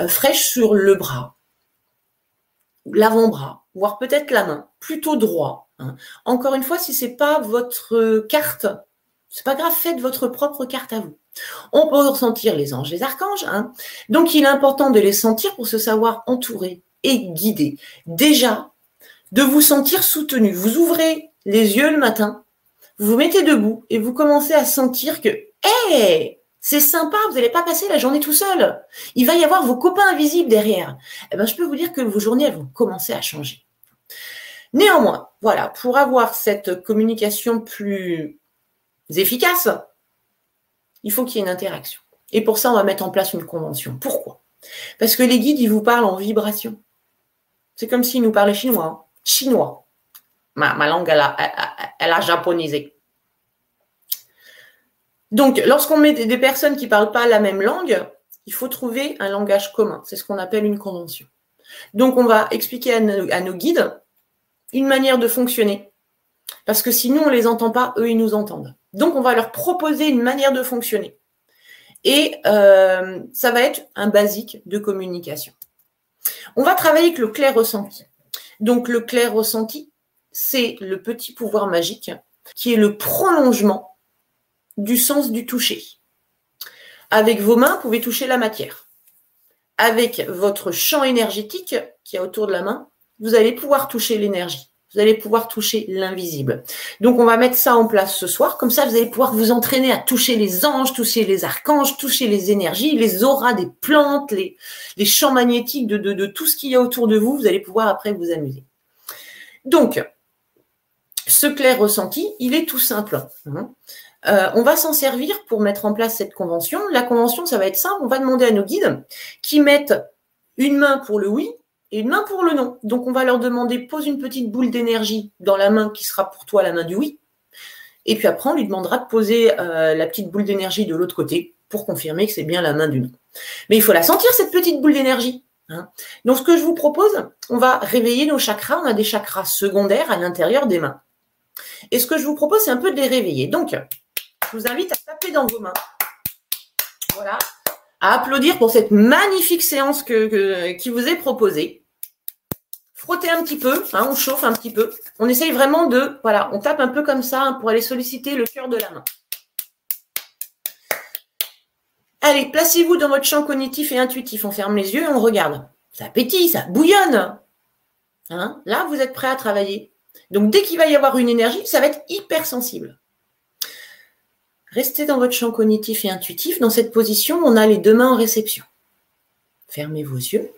euh, fraîche sur le bras, l'avant-bras, voire peut-être la main, plutôt droit. Encore une fois, si c'est pas votre carte, c'est pas grave, faites votre propre carte à vous. On peut ressentir les anges, les archanges. Hein. Donc, il est important de les sentir pour se savoir entouré et guidé. Déjà, de vous sentir soutenu. Vous ouvrez les yeux le matin, vous vous mettez debout et vous commencez à sentir que, hé, c'est sympa, vous n'allez pas passer la journée tout seul. Il va y avoir vos copains invisibles derrière. Eh ben, je peux vous dire que vos journées, vont commencer à changer. Néanmoins, voilà, pour avoir cette communication plus efficaces, il faut qu'il y ait une interaction. Et pour ça, on va mettre en place une convention. Pourquoi? Parce que les guides, ils vous parlent en vibration. C'est comme s'ils nous parlaient chinois. Hein. Chinois. Ma, langue, elle a, elle, a japonisé. Donc, lorsqu'on met des personnes qui ne parlent pas la même langue, il faut trouver un langage commun. C'est ce qu'on appelle une convention. Donc, on va expliquer à nos, guides une manière de fonctionner. Parce que si nous, on ne les entend pas, eux, ils nous entendent. Donc, on va leur proposer une manière de fonctionner. Et euh, ça va être un basique de communication. On va travailler avec le clair ressenti. Donc, le clair ressenti, c'est le petit pouvoir magique qui est le prolongement du sens du toucher. Avec vos mains, vous pouvez toucher la matière. Avec votre champ énergétique qui est autour de la main, vous allez pouvoir toucher l'énergie. Vous allez pouvoir toucher l'invisible. Donc, on va mettre ça en place ce soir. Comme ça, vous allez pouvoir vous entraîner à toucher les anges, toucher les archanges, toucher les énergies, les auras des plantes, les, champs magnétiques de, tout ce qu'il y a autour de vous. Vous allez pouvoir après vous amuser. Donc, ce clair ressenti, il est tout simple. Hein. Euh, on va s'en servir pour mettre en place cette convention. La convention, ça va être simple. On va demander à nos guides qui mettent une main pour le oui une main pour le non. Donc, on va leur demander pose une petite boule d'énergie dans la main qui sera pour toi la main du oui. Et puis après, on lui demandera de poser euh, la petite boule d'énergie de l'autre côté pour confirmer que c'est bien la main du non. Mais il faut la sentir, cette petite boule d'énergie. Hein. Donc, ce que je vous propose, on va réveiller nos chakras. On a des chakras secondaires à l'intérieur des mains. Et ce que je vous propose, c'est un peu de les réveiller. Donc, je vous invite à taper dans vos mains. Voilà. À applaudir pour cette magnifique séance qui vous est proposée. Frottez un petit peu, hein, on chauffe un petit peu. On essaye vraiment de, voilà, on tape un peu comme ça hein, pour aller solliciter le cœur de la main. Allez, placez-vous dans votre champ cognitif et intuitif. On ferme les yeux et on regarde. Ça pétille, ça bouillonne. Hein Là, vous êtes prêt à travailler. Donc, dès qu'il va y avoir une énergie, ça va être hyper sensible. Restez dans votre champ cognitif et intuitif. Dans cette position, on a les deux mains en réception. Fermez vos yeux.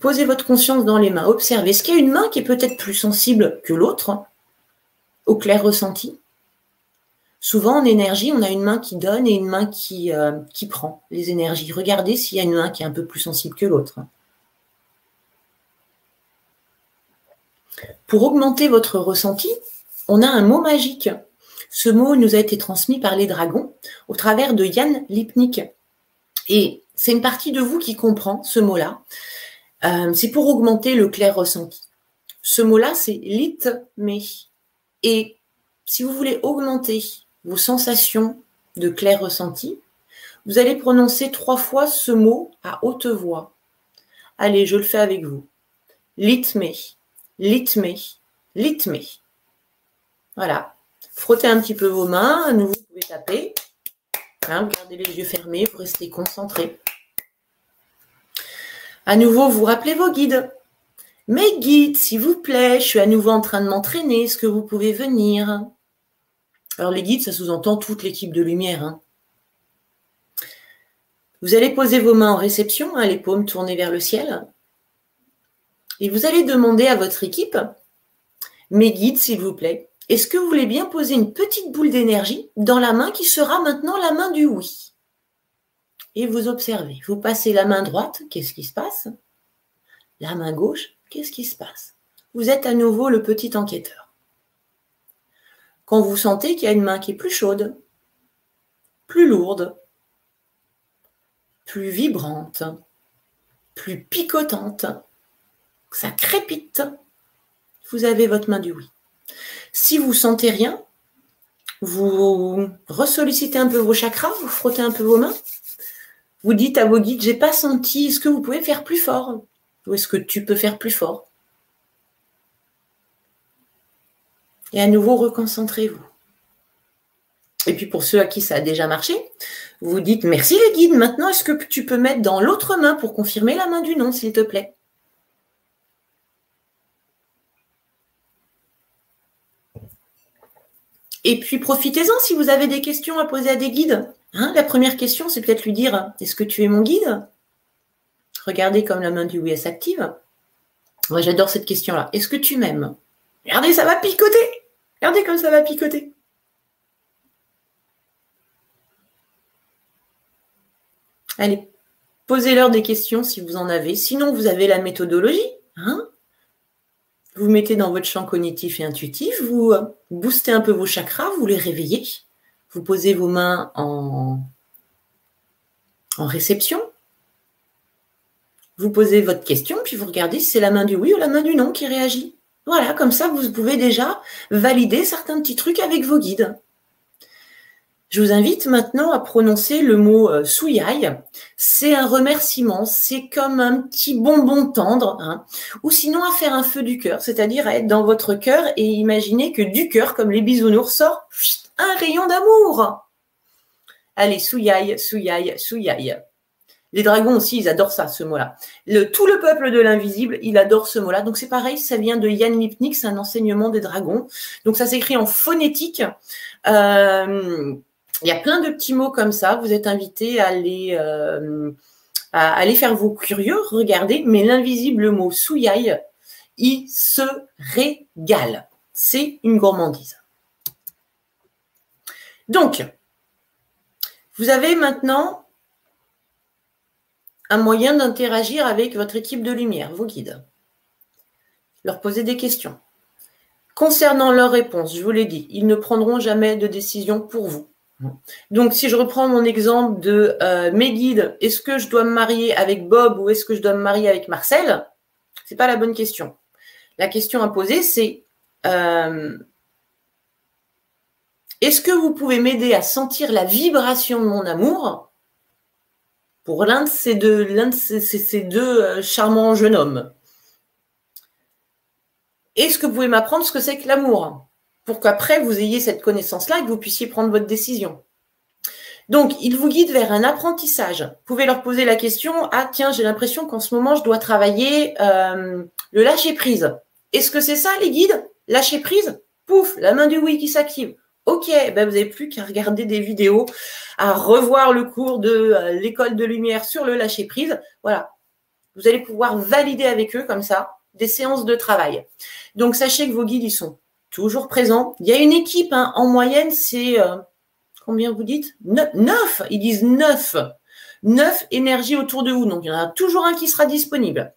Posez votre conscience dans les mains. Observez. Est-ce qu'il y a une main qui est peut-être plus sensible que l'autre au clair ressenti? Souvent, en énergie, on a une main qui donne et une main qui, euh, qui prend les énergies. Regardez s'il y a une main qui est un peu plus sensible que l'autre. Pour augmenter votre ressenti, on a un mot magique. Ce mot nous a été transmis par les dragons au travers de Yann Lipnik. Et c'est une partie de vous qui comprend ce mot-là. Euh, c'est pour augmenter le clair ressenti. Ce mot-là, c'est litme. Et si vous voulez augmenter vos sensations de clair ressenti, vous allez prononcer trois fois ce mot à haute voix. Allez, je le fais avec vous. Litme, litmé, litmé. Voilà. Frottez un petit peu vos mains. À nouveau, vous pouvez taper. Hein, gardez les yeux fermés, vous restez concentré. À nouveau, vous rappelez vos guides. Mes guides, s'il vous plaît, je suis à nouveau en train de m'entraîner. Est-ce que vous pouvez venir? Alors, les guides, ça sous-entend toute l'équipe de lumière. Hein. Vous allez poser vos mains en réception, hein, les paumes tournées vers le ciel. Et vous allez demander à votre équipe, mes guides, s'il vous plaît, est-ce que vous voulez bien poser une petite boule d'énergie dans la main qui sera maintenant la main du oui? Et vous observez, vous passez la main droite, qu'est-ce qui se passe? La main gauche, qu'est-ce qui se passe? Vous êtes à nouveau le petit enquêteur. Quand vous sentez qu'il y a une main qui est plus chaude, plus lourde, plus vibrante, plus picotante, ça crépite, vous avez votre main du oui. Si vous sentez rien, vous ressollicitez un peu vos chakras, vous frottez un peu vos mains, vous dites à vos guides, j'ai pas senti, est-ce que vous pouvez faire plus fort? Ou est-ce que tu peux faire plus fort? Et à nouveau, reconcentrez-vous. Et puis pour ceux à qui ça a déjà marché, vous dites merci les guides, maintenant est-ce que tu peux mettre dans l'autre main pour confirmer la main du non, s'il te plaît? Et puis profitez-en si vous avez des questions à poser à des guides. Hein, la première question, c'est peut-être lui dire Est-ce que tu es mon guide? Regardez comme la main du oui s'active. Moi, j'adore cette question-là. Est-ce que tu m'aimes? Regardez, ça va picoter Regardez comme ça va picoter Allez, posez-leur des questions si vous en avez. Sinon, vous avez la méthodologie. Hein vous mettez dans votre champ cognitif et intuitif, vous boostez un peu vos chakras, vous les réveillez. Vous posez vos mains en, réception. Vous posez votre question, puis vous regardez si c'est la main du oui ou la main du non qui réagit. Voilà, comme ça, vous pouvez déjà valider certains petits trucs avec vos guides. Je vous invite maintenant à prononcer le mot euh, souyaï. C'est un remerciement, c'est comme un petit bonbon tendre, hein. ou sinon à faire un feu du cœur, c'est-à-dire à être dans votre cœur et imaginer que du cœur, comme les bisounours, sort un rayon d'amour. Allez, souyaï, souyaï, souyaï. Les dragons aussi, ils adorent ça, ce mot-là. tout le peuple de l'invisible, il adore ce mot-là. Donc c'est pareil, ça vient de Yann Lipnik, c'est un enseignement des dragons. Donc ça s'écrit en phonétique. Euh, il y a plein de petits mots comme ça. Vous êtes invité à aller, euh, faire vos curieux, regardez. Mais l'invisible mot souyaï, il se régale. C'est une gourmandise. Donc, vous avez maintenant un moyen d'interagir avec votre équipe de lumière, vos guides. Leur poser des questions. Concernant leurs réponses, je vous l'ai dit, ils ne prendront jamais de décision pour vous. Donc, si je reprends mon exemple de euh, mes guides, est-ce que je dois me marier avec Bob ou est-ce que je dois me marier avec Marcel? Ce n'est pas la bonne question. La question à poser, c'est euh, est-ce que vous pouvez m'aider à sentir la vibration de mon amour pour l'un de ces deux, euh, charmants jeunes hommes? Est-ce que vous pouvez m'apprendre ce que c'est que l'amour? Pour qu'après vous ayez cette connaissance-là et que vous puissiez prendre votre décision. Donc, ils vous guident vers un apprentissage. Vous pouvez leur poser la question Ah, tiens, j'ai l'impression qu'en ce moment, je dois travailler euh, le lâcher prise. Est-ce que c'est ça, les guides? Lâcher prise Pouf, la main du oui qui s'active. Ok, ben vous n'avez plus qu'à regarder des vidéos, à revoir le cours de euh, l'école de lumière sur le lâcher prise. Voilà. Vous allez pouvoir valider avec eux comme ça des séances de travail. Donc, sachez que vos guides, ils sont toujours présent. Il y a une équipe, hein, en moyenne, c'est euh, combien vous dites? Neuf, Ils disent neuf. Neuf énergies autour de vous. Donc, il y en a toujours un qui sera disponible.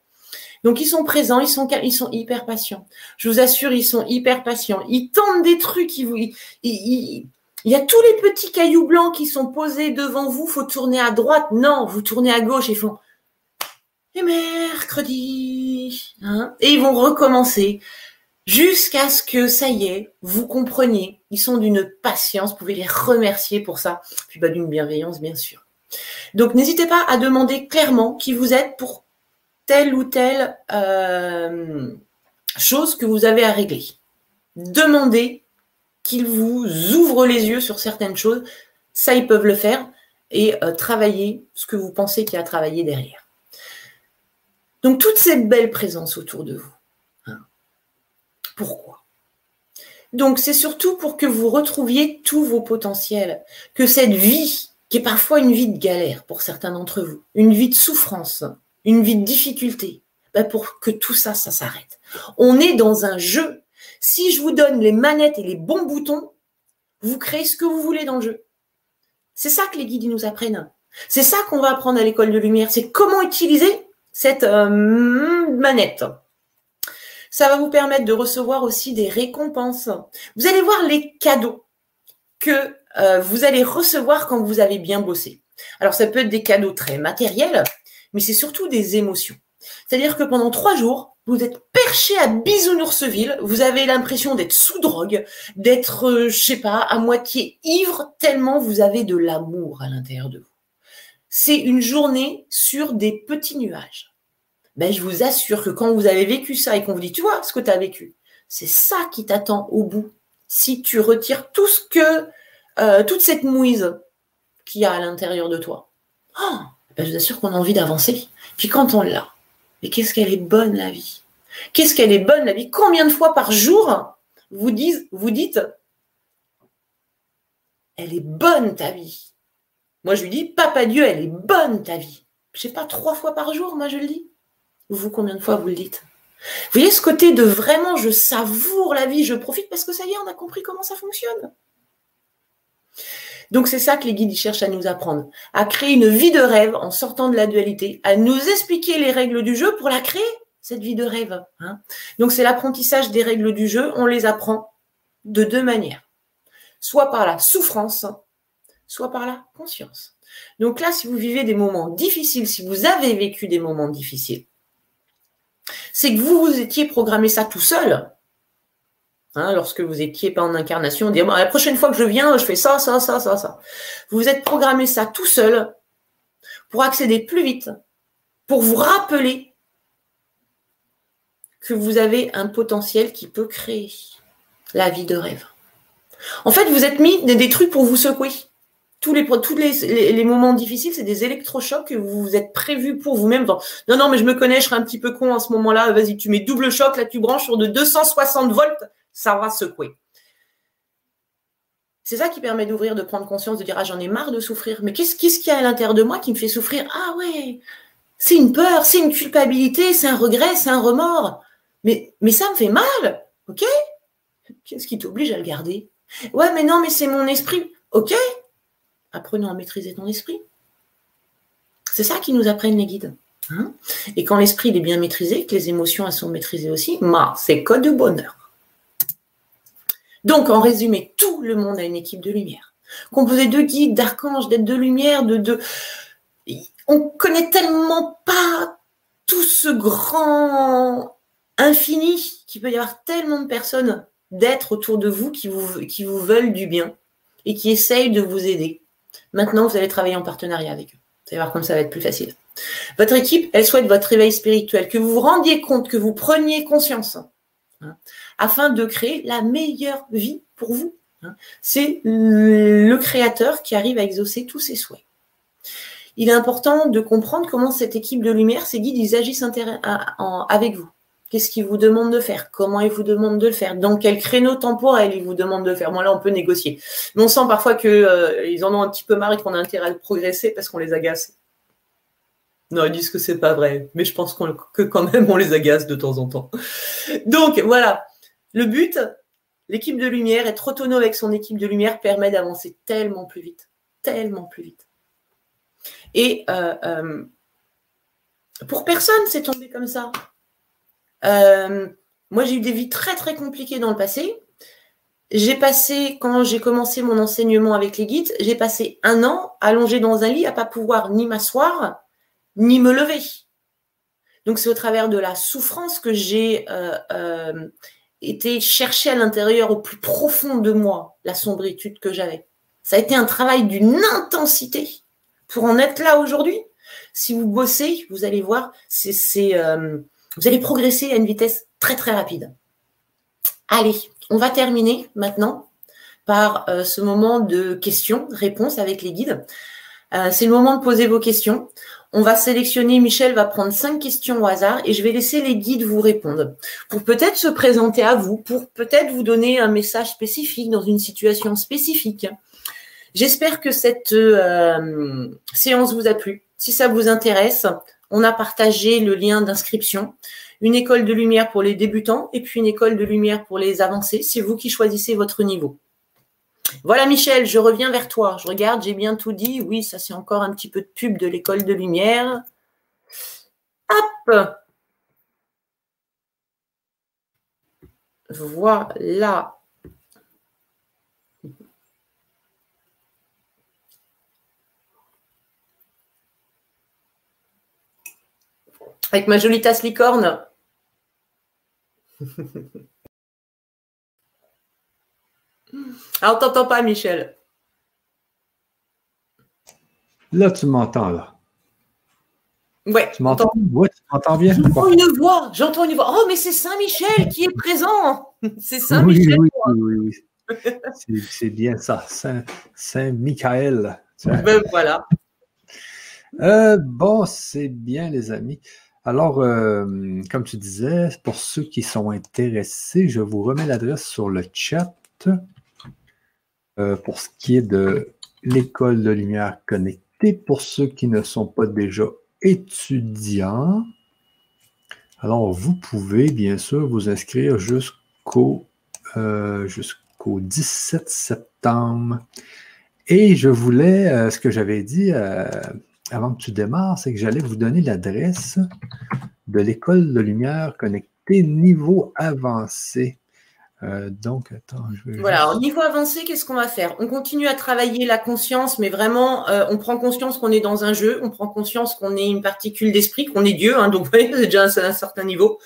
Donc, ils sont présents, ils sont, ils sont hyper patients. Je vous assure, ils sont hyper patients. Ils tentent des trucs. Ils vous, il y a tous les petits cailloux blancs qui sont posés devant vous. Faut tourner à droite. Non, vous tournez à gauche. Ils font. Et mercredi. Hein? Et ils vont recommencer jusqu'à ce que ça y est, vous compreniez. Ils sont d'une patience, vous pouvez les remercier pour ça, puis bah, d'une bienveillance bien sûr. Donc n'hésitez pas à demander clairement qui vous êtes pour telle ou telle euh, chose que vous avez à régler. Demandez qu'ils vous ouvrent les yeux sur certaines choses, ça ils peuvent le faire, et euh, travailler ce que vous pensez qu'il y a à travailler derrière. Donc toute cette belle présence autour de vous pourquoi? Donc c'est surtout pour que vous retrouviez tous vos potentiels, que cette vie, qui est parfois une vie de galère pour certains d'entre vous, une vie de souffrance, une vie de difficulté, ben, pour que tout ça, ça s'arrête. On est dans un jeu. Si je vous donne les manettes et les bons boutons, vous créez ce que vous voulez dans le jeu. C'est ça que les guides nous apprennent. C'est ça qu'on va apprendre à l'école de lumière. C'est comment utiliser cette euh, manette. Ça va vous permettre de recevoir aussi des récompenses. Vous allez voir les cadeaux que euh, vous allez recevoir quand vous avez bien bossé. Alors ça peut être des cadeaux très matériels, mais c'est surtout des émotions. C'est-à-dire que pendant trois jours, vous êtes perché à Bisounourseville, vous avez l'impression d'être sous drogue, d'être, euh, je sais pas, à moitié ivre, tellement vous avez de l'amour à l'intérieur de vous. C'est une journée sur des petits nuages ben, je vous assure que quand vous avez vécu ça et qu'on vous dit, tu vois ce que tu as vécu, c'est ça qui t'attend au bout. Si tu retires tout ce que, euh, toute cette mouise qu'il y a à l'intérieur de toi, oh, ben, je vous assure qu'on a envie d'avancer. Puis quand on l'a, mais qu'est-ce qu'elle est bonne la vie Qu'est-ce qu'elle est bonne la vie Combien de fois par jour vous, dites, elle est bonne ta vie Moi je lui dis, Papa Dieu, elle est bonne ta vie. Je sais pas, trois fois par jour, moi je le dis. Vous, combien de fois vous le dites? Vous voyez ce côté de vraiment je savoure la vie, je profite parce que ça y est, on a compris comment ça fonctionne. Donc c'est ça que les guides cherchent à nous apprendre, à créer une vie de rêve en sortant de la dualité, à nous expliquer les règles du jeu pour la créer, cette vie de rêve. Hein. Donc c'est l'apprentissage des règles du jeu, on les apprend de deux manières, soit par la souffrance, soit par la conscience. Donc là, si vous vivez des moments difficiles, si vous avez vécu des moments difficiles, c'est que vous vous étiez programmé ça tout seul, Hein, lorsque vous étiez pas en incarnation, dire la prochaine fois que je viens, je fais ça, ça, ça, ça, ça. Vous vous êtes programmé ça tout seul pour accéder plus vite, pour vous rappeler que vous avez un potentiel qui peut créer la vie de rêve. En fait, vous êtes mis des, trucs pour vous secouer. Tous les, moments difficiles, c'est des électrochocs que vous vous êtes prévus pour vous-même. Non, non, mais je me connais, je serai un petit peu con en ce moment-là. Vas-y, tu mets double choc, là tu branches sur de 260 volts ça va secouer. C'est ça qui permet d'ouvrir, de prendre conscience, de dire Ah, j'en ai marre de souffrir. Mais qu'est-ce qu'il y a à l'intérieur de moi qui me fait souffrir? Ah, ouais, c'est une peur, c'est une culpabilité, c'est un regret, c'est un remords. Mais, ça me fait mal, ok? Qu'est-ce qui t'oblige à le garder? Ouais, mais non, mais c'est mon esprit. Ok Apprenons à maîtriser ton esprit. C'est ça qui nous apprennent les guides. Hein? Et quand l'esprit est bien maîtrisé, que les émotions sont maîtrisées aussi, c'est code de bonheur. Donc, en résumé, tout le monde a une équipe de lumière, composée de guides, d'archanges, d'aides de lumière, de, de... On connaît tellement pas tout ce grand infini qu'il peut y avoir tellement de personnes, d'êtres autour de vous qui, vous veulent du bien et qui essayent de vous aider. Maintenant, vous allez travailler en partenariat avec eux. Vous allez voir comme ça va être plus facile. Votre équipe, elle souhaite votre réveil spirituel, que vous vous rendiez compte, que vous preniez conscience Hein, afin de créer la meilleure vie pour vous. Hein. C'est le créateur qui arrive à exaucer tous ses souhaits. Il est important de comprendre comment cette équipe de lumière, ces guides, ils agissent avec vous. Qu'est-ce qu'ils vous demandent de faire? Comment ils vous demandent de le faire? Dans quel créneau temporel ils vous demandent de faire? Moi, là, on peut négocier. Mais on sent parfois qu'ils euh, en ont un petit peu marre et qu'on a intérêt à progresser parce qu'on les agace. Non, ils disent que c'est pas vrai, mais je pense que quand même on les agace de temps en temps. Donc voilà, le but, l'équipe de lumière, être autonome avec son équipe de lumière permet d'avancer tellement plus vite, tellement plus vite. Et euh, euh, pour personne, c'est tombé comme ça. Euh, moi, j'ai eu des vies très très compliquées dans le passé. J'ai passé, quand j'ai commencé mon enseignement avec les guides, j'ai passé un an allongé dans un lit à pas pouvoir ni m'asseoir, ni me lever. Donc c'est au travers de la souffrance que j'ai été chercher à l'intérieur, au plus profond de moi, la sombritude que j'avais. Ça a été un travail d'une intensité pour en être là aujourd'hui. Si vous bossez, vous allez voir, c'est, euh, vous allez progresser à une vitesse très très rapide. Allez, on va terminer maintenant par ce moment de questions-réponses avec les guides. C'est le moment de poser vos questions. On va sélectionner, Michel va prendre cinq questions au hasard et je vais laisser les guides vous répondre pour peut-être se présenter à vous, pour peut-être vous donner un message spécifique dans une situation spécifique. J'espère que cette euh, séance vous a plu. Si ça vous intéresse, on a partagé le lien d'inscription. Une école de lumière pour les débutants et puis une école de lumière pour les avancés. C'est vous qui choisissez votre niveau. Voilà Michel, je reviens vers toi. Je regarde, j'ai bien tout dit. Oui, ça c'est encore un petit peu de pub de l'école de lumière. Hop Voilà. Avec ma jolie tasse licorne. Ah, on t'entend pas, Michel. Là, tu m'entends, là. Ouais. Tu m'entends? Oui, tu m'entends bien? J'entends une voix. J'entends une voix. Oh, mais c'est Saint-Michel qui est présent. C'est Saint-Michel. Oui, oui, oui. oui. c'est bien ça. Saint-Michael. ben voilà. Euh, bon, c'est bien, les amis. Alors, euh, comme tu disais, pour ceux qui sont intéressés, je vous remets l'adresse sur le chat. Euh, pour ce qui est de l'école de lumière connectée, pour ceux qui ne sont pas déjà étudiants, alors vous pouvez bien sûr vous inscrire jusqu'au euh, jusqu'au 17 septembre. Et je voulais, euh, ce que j'avais dit euh, avant que tu démarres, c'est que j'allais vous donner l'adresse de l'école de lumière connectée niveau avancé. Euh, donc, attends, je vais. Voilà, au niveau avancé, qu'est-ce qu'on va faire? On continue à travailler la conscience, mais vraiment, on prend conscience qu'on est dans un jeu, on prend conscience qu'on est une particule d'esprit, qu'on est Dieu, hein, donc c'est déjà à un certain niveau.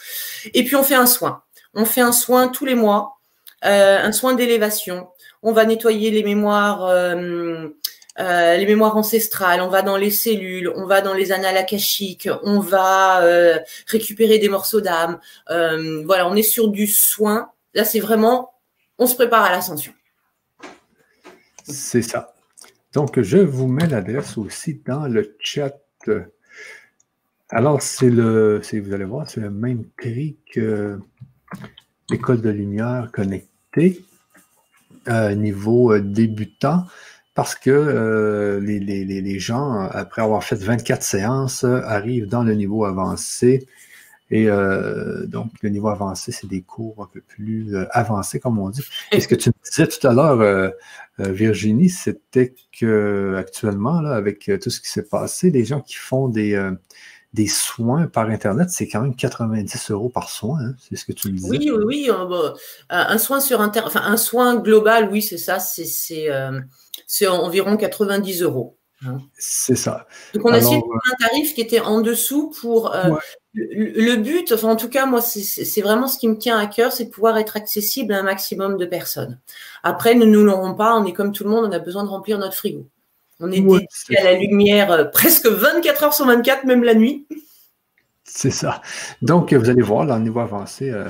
Et puis, on fait un soin. On fait un soin tous les mois, un soin d'élévation on va nettoyer les mémoires, euh, euh, les mémoires ancestrales, on va dans les cellules, on va dans les annales akashiques, on va euh, récupérer des morceaux d'âme. voilà, on est sur du soin. C'est vraiment, on se prépare à l'ascension. C'est ça. Donc, je vous mets l'adresse aussi dans le chat. Alors, c'est le, vous allez voir, c'est le même prix que l'école de lumière connectée niveau euh, débutant parce que euh, les, les, gens, après avoir fait 24 séances, arrivent dans le niveau avancé. Et euh, donc, le niveau avancé, c'est des cours un peu plus avancés, comme on dit. Et ce que tu disais tout à l'heure, Virginie, c'était que actuellement, là, avec tout ce qui s'est passé, les gens qui font des, des soins par Internet, c'est quand même 90 euros par soin, hein, c'est ce que tu me disais. Oui, oui, oui. Euh, bah, un soin sur Internet, enfin un soin global, oui, c'est ça, c'est euh, environ 90 euros. Hein. C'est ça. Donc on a essayé de trouver un tarif qui était en dessous pour euh, le, but, enfin en tout cas moi c'est vraiment ce qui me tient à cœur, c'est de pouvoir être accessible à un maximum de personnes. Après, ne nous l'aurons pas, on est comme tout le monde, on a besoin de remplir notre frigo. On est ouais, à la lumière euh, presque 24 heures sur 24, même la nuit. C'est ça. Donc, vous allez voir, là, au niveau avancé, euh,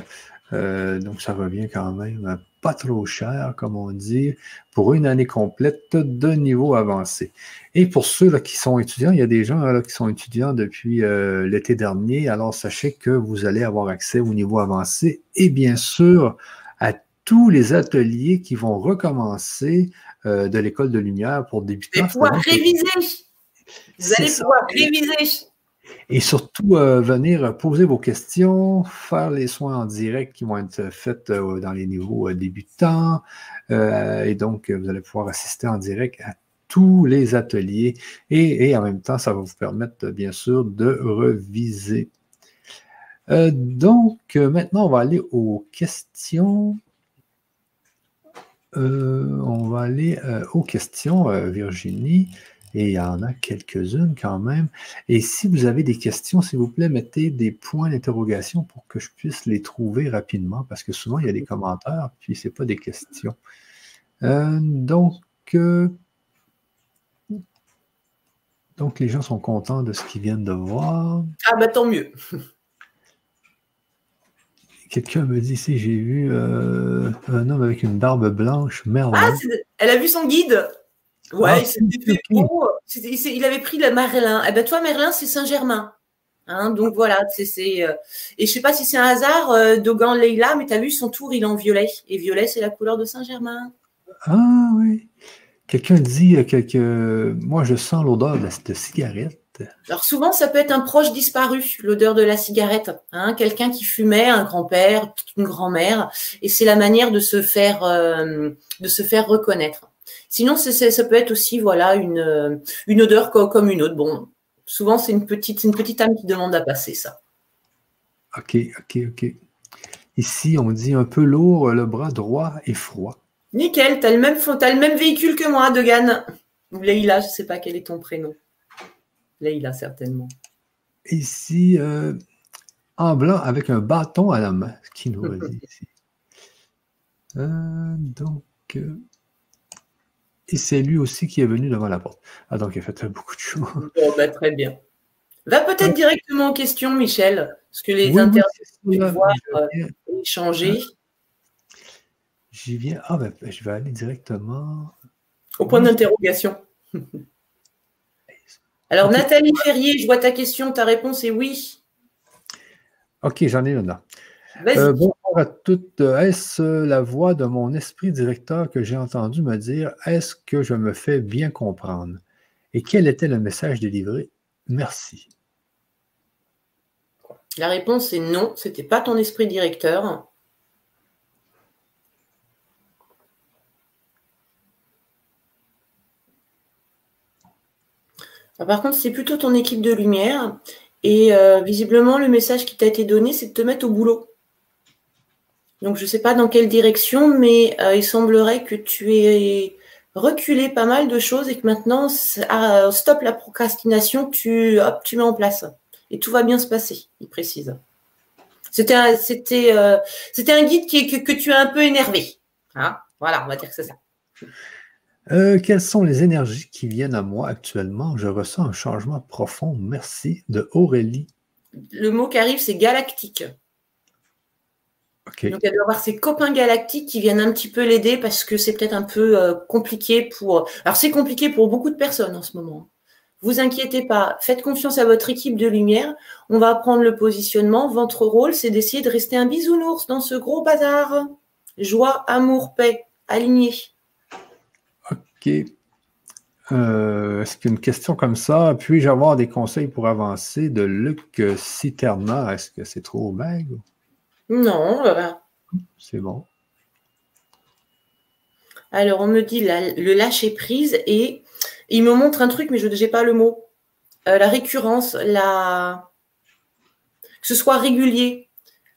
euh, donc ça revient quand même pas trop cher, comme on dit, pour une année complète de niveau avancé. Et pour ceux là, qui sont étudiants, il y a des gens là, qui sont étudiants depuis l'été dernier, alors sachez que vous allez avoir accès au niveau avancé et bien sûr à tous les ateliers qui vont recommencer euh, de l'école de lumière pour débuter. Vous allez pouvoir réviser. Vous allez pouvoir réviser. Et surtout, euh, venir poser vos questions, faire les soins en direct qui vont être faits euh, dans les niveaux débutants. et donc, vous allez pouvoir assister en direct à tous les ateliers. Et, en même temps, ça va vous permettre, bien sûr, de reviser. donc, maintenant, on va aller aux questions. Euh, on va aller euh, aux questions, euh, Virginie. Et il y en a quelques-unes quand même. Et si vous avez des questions, s'il vous plaît, mettez des points d'interrogation pour que je puisse les trouver rapidement, parce que souvent, il y a des commentaires, puis ce n'est pas des questions. donc, donc, les gens sont contents de ce qu'ils viennent de voir. Ah, ben tant mieux. Quelqu'un me dit si j'ai vu euh, un homme avec une barbe blanche, Merlin. Ah, elle a vu son guide? Ouais, ah, il, avait pris le Merlin. Eh ben toi, Merlin, c'est Saint-Germain. Hein, donc voilà, c'est euh, et je sais pas si c'est un hasard, euh, Dogan Leila, mais tu as vu son tour, il est en violet. Et violet, c'est la couleur de Saint-Germain. Ah oui. Quelqu'un dit que, que, moi, je sens l'odeur de cette cigarette. Alors souvent, ça peut être un proche disparu, l'odeur de la cigarette. Hein, Quelqu'un qui fumait, un grand-père, une grand-mère, et c'est la manière de se faire, euh, de se faire reconnaître. Sinon, ça peut être aussi voilà une, euh, une odeur comme une autre. Bon, souvent c'est une petite, une petite âme qui demande à passer ça. Ok, ok, ok. Ici, on dit un peu lourd, le bras droit et froid. Nickel, tu as, le même, as le même véhicule que moi, Degan. Ou Leïla, je ne sais pas quel est ton prénom. Leïla, certainement. Ici, euh, en blanc, avec un bâton à la main, ce qui nous redit ici. Euh, donc, euh, et c'est lui aussi qui est venu devant la porte. Ah, donc il a fait beaucoup de choses. Bon, ben, très bien. Va peut-être directement aux questions, Michel, parce que les oui, vont pouvoir échanger. J'y viens. Ah, ben, je vais aller directement. Au point d'interrogation. Alors, Nathalie Ferrier, je vois ta question, ta réponse est oui. Ok, j'en ai une euh, bonjour à toutes. Est-ce la voix de mon esprit directeur que j'ai entendu me dire Est-ce que je me fais bien comprendre? Et quel était le message délivré? Merci. La réponse est non, ce n'était pas ton esprit directeur. Ah, par contre, c'est plutôt ton équipe de lumière. Et euh, visiblement, le message qui t'a été donné, c'est de te mettre au boulot. Donc, je ne sais pas dans quelle direction, mais euh, il semblerait que tu aies reculé pas mal de choses et que maintenant, ah, stop la procrastination, tu, hop, tu mets en place. Et tout va bien se passer, il précise. C'était un, c'était, euh, c'était un guide qui, que, que, tu as un peu énervé. Hein? Voilà, on va dire que c'est ça. Euh, quelles sont les énergies qui viennent à moi actuellement? Je ressens un changement profond. Merci de Aurélie. Le mot qui arrive, c'est galactique. Donc, elle doit avoir ses copains galactiques qui viennent un petit peu l'aider parce que c'est peut-être un peu euh, compliqué pour. Alors, c'est compliqué pour beaucoup de personnes en ce moment. Vous inquiétez pas, faites confiance à votre équipe de lumière. On va prendre le positionnement. Votre rôle, c'est d'essayer de rester un bisounours dans ce gros bazar. Joie, amour, paix, aligné. OK. Euh, Est-ce qu'une question comme ça, puis-je avoir des conseils pour avancer de Luc Citerna? Est-ce que c'est trop vague? Non. C'est bon. Alors, on me dit le lâcher prise et il me montre un truc, mais je n'ai pas le mot. Euh, la récurrence, la... que ce soit régulier.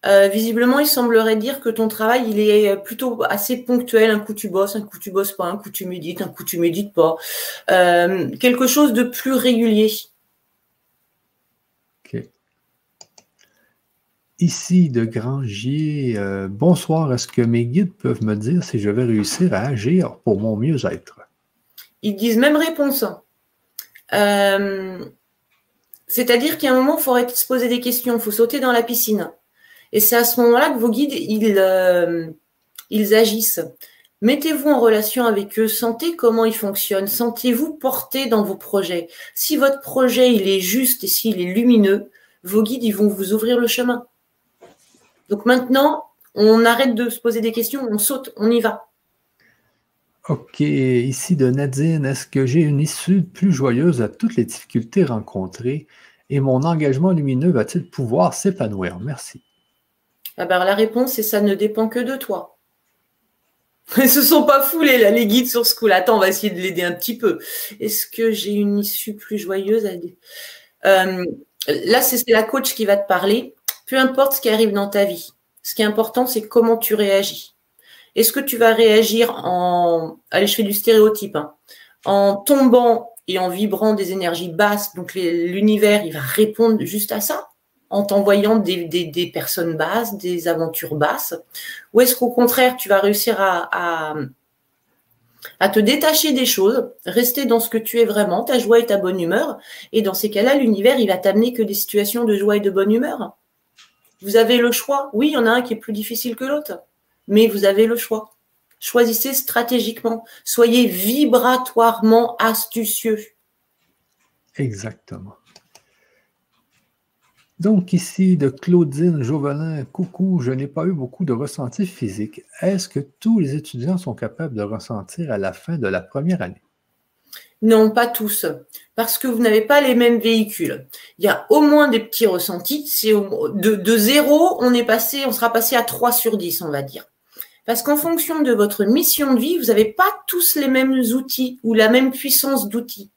Euh, visiblement, il semblerait dire que ton travail, il est plutôt assez ponctuel. Un coup tu bosses, un coup tu bosses pas, un coup tu médites, un coup tu médites pas. Euh, quelque chose de plus régulier. Ok. Ici de Grangier, bonsoir. Est-ce que mes guides peuvent me dire si je vais réussir à agir pour mon mieux-être? Ils disent même réponse. C'est-à-dire qu'à un moment, il faudrait se poser des questions, il faut sauter dans la piscine. Et c'est à ce moment-là que vos guides, ils, euh, ils agissent. Mettez-vous en relation avec eux, sentez comment ils fonctionnent, sentez-vous porté dans vos projets. Si votre projet, il est juste et s'il est lumineux, vos guides, ils vont vous ouvrir le chemin. Donc maintenant, on arrête de se poser des questions, on saute, on y va. Ok, ici de Nadine, est-ce que j'ai une issue plus joyeuse à toutes les difficultés rencontrées et mon engagement lumineux va-t-il pouvoir s'épanouir? Merci. Ah ben, la réponse, c'est ça ne dépend que de toi. Ils se sont pas foulés, là, les guides sur ce coup-là. Attends, on va essayer de l'aider un petit peu. Est-ce que j'ai une issue plus joyeuse à euh, Là, c'est la coach qui va te parler. Peu importe ce qui arrive dans ta vie. Ce qui est important, c'est comment tu réagis. Est-ce que tu vas réagir en... Allez, je fais du stéréotype. Hein. En tombant et en vibrant des énergies basses, donc l'univers, il va répondre juste à ça en t'envoyant des, personnes basses, des aventures basses? Ou est-ce qu'au contraire, tu vas réussir à, à, te détacher des choses, rester dans ce que tu es vraiment, ta joie et ta bonne humeur? Et dans ces cas-là, l'univers, il va t'amener que des situations de joie et de bonne humeur. Vous avez le choix. Oui, il y en a un qui est plus difficile que l'autre, mais vous avez le choix. Choisissez stratégiquement. Soyez vibratoirement astucieux. Exactement. Donc ici, de Claudine Jovelin, coucou, je n'ai pas eu beaucoup de ressenti physique. Est-ce que tous les étudiants sont capables de ressentir à la fin de la première année? Non, pas tous, parce que vous n'avez pas les mêmes véhicules. Il y a au moins des petits ressentis. de, de zéro, on est passé, on sera passé à 3 sur 10, on va dire. Parce qu'en fonction de votre mission de vie, vous n'avez pas tous les mêmes outils ou la même puissance d'outils.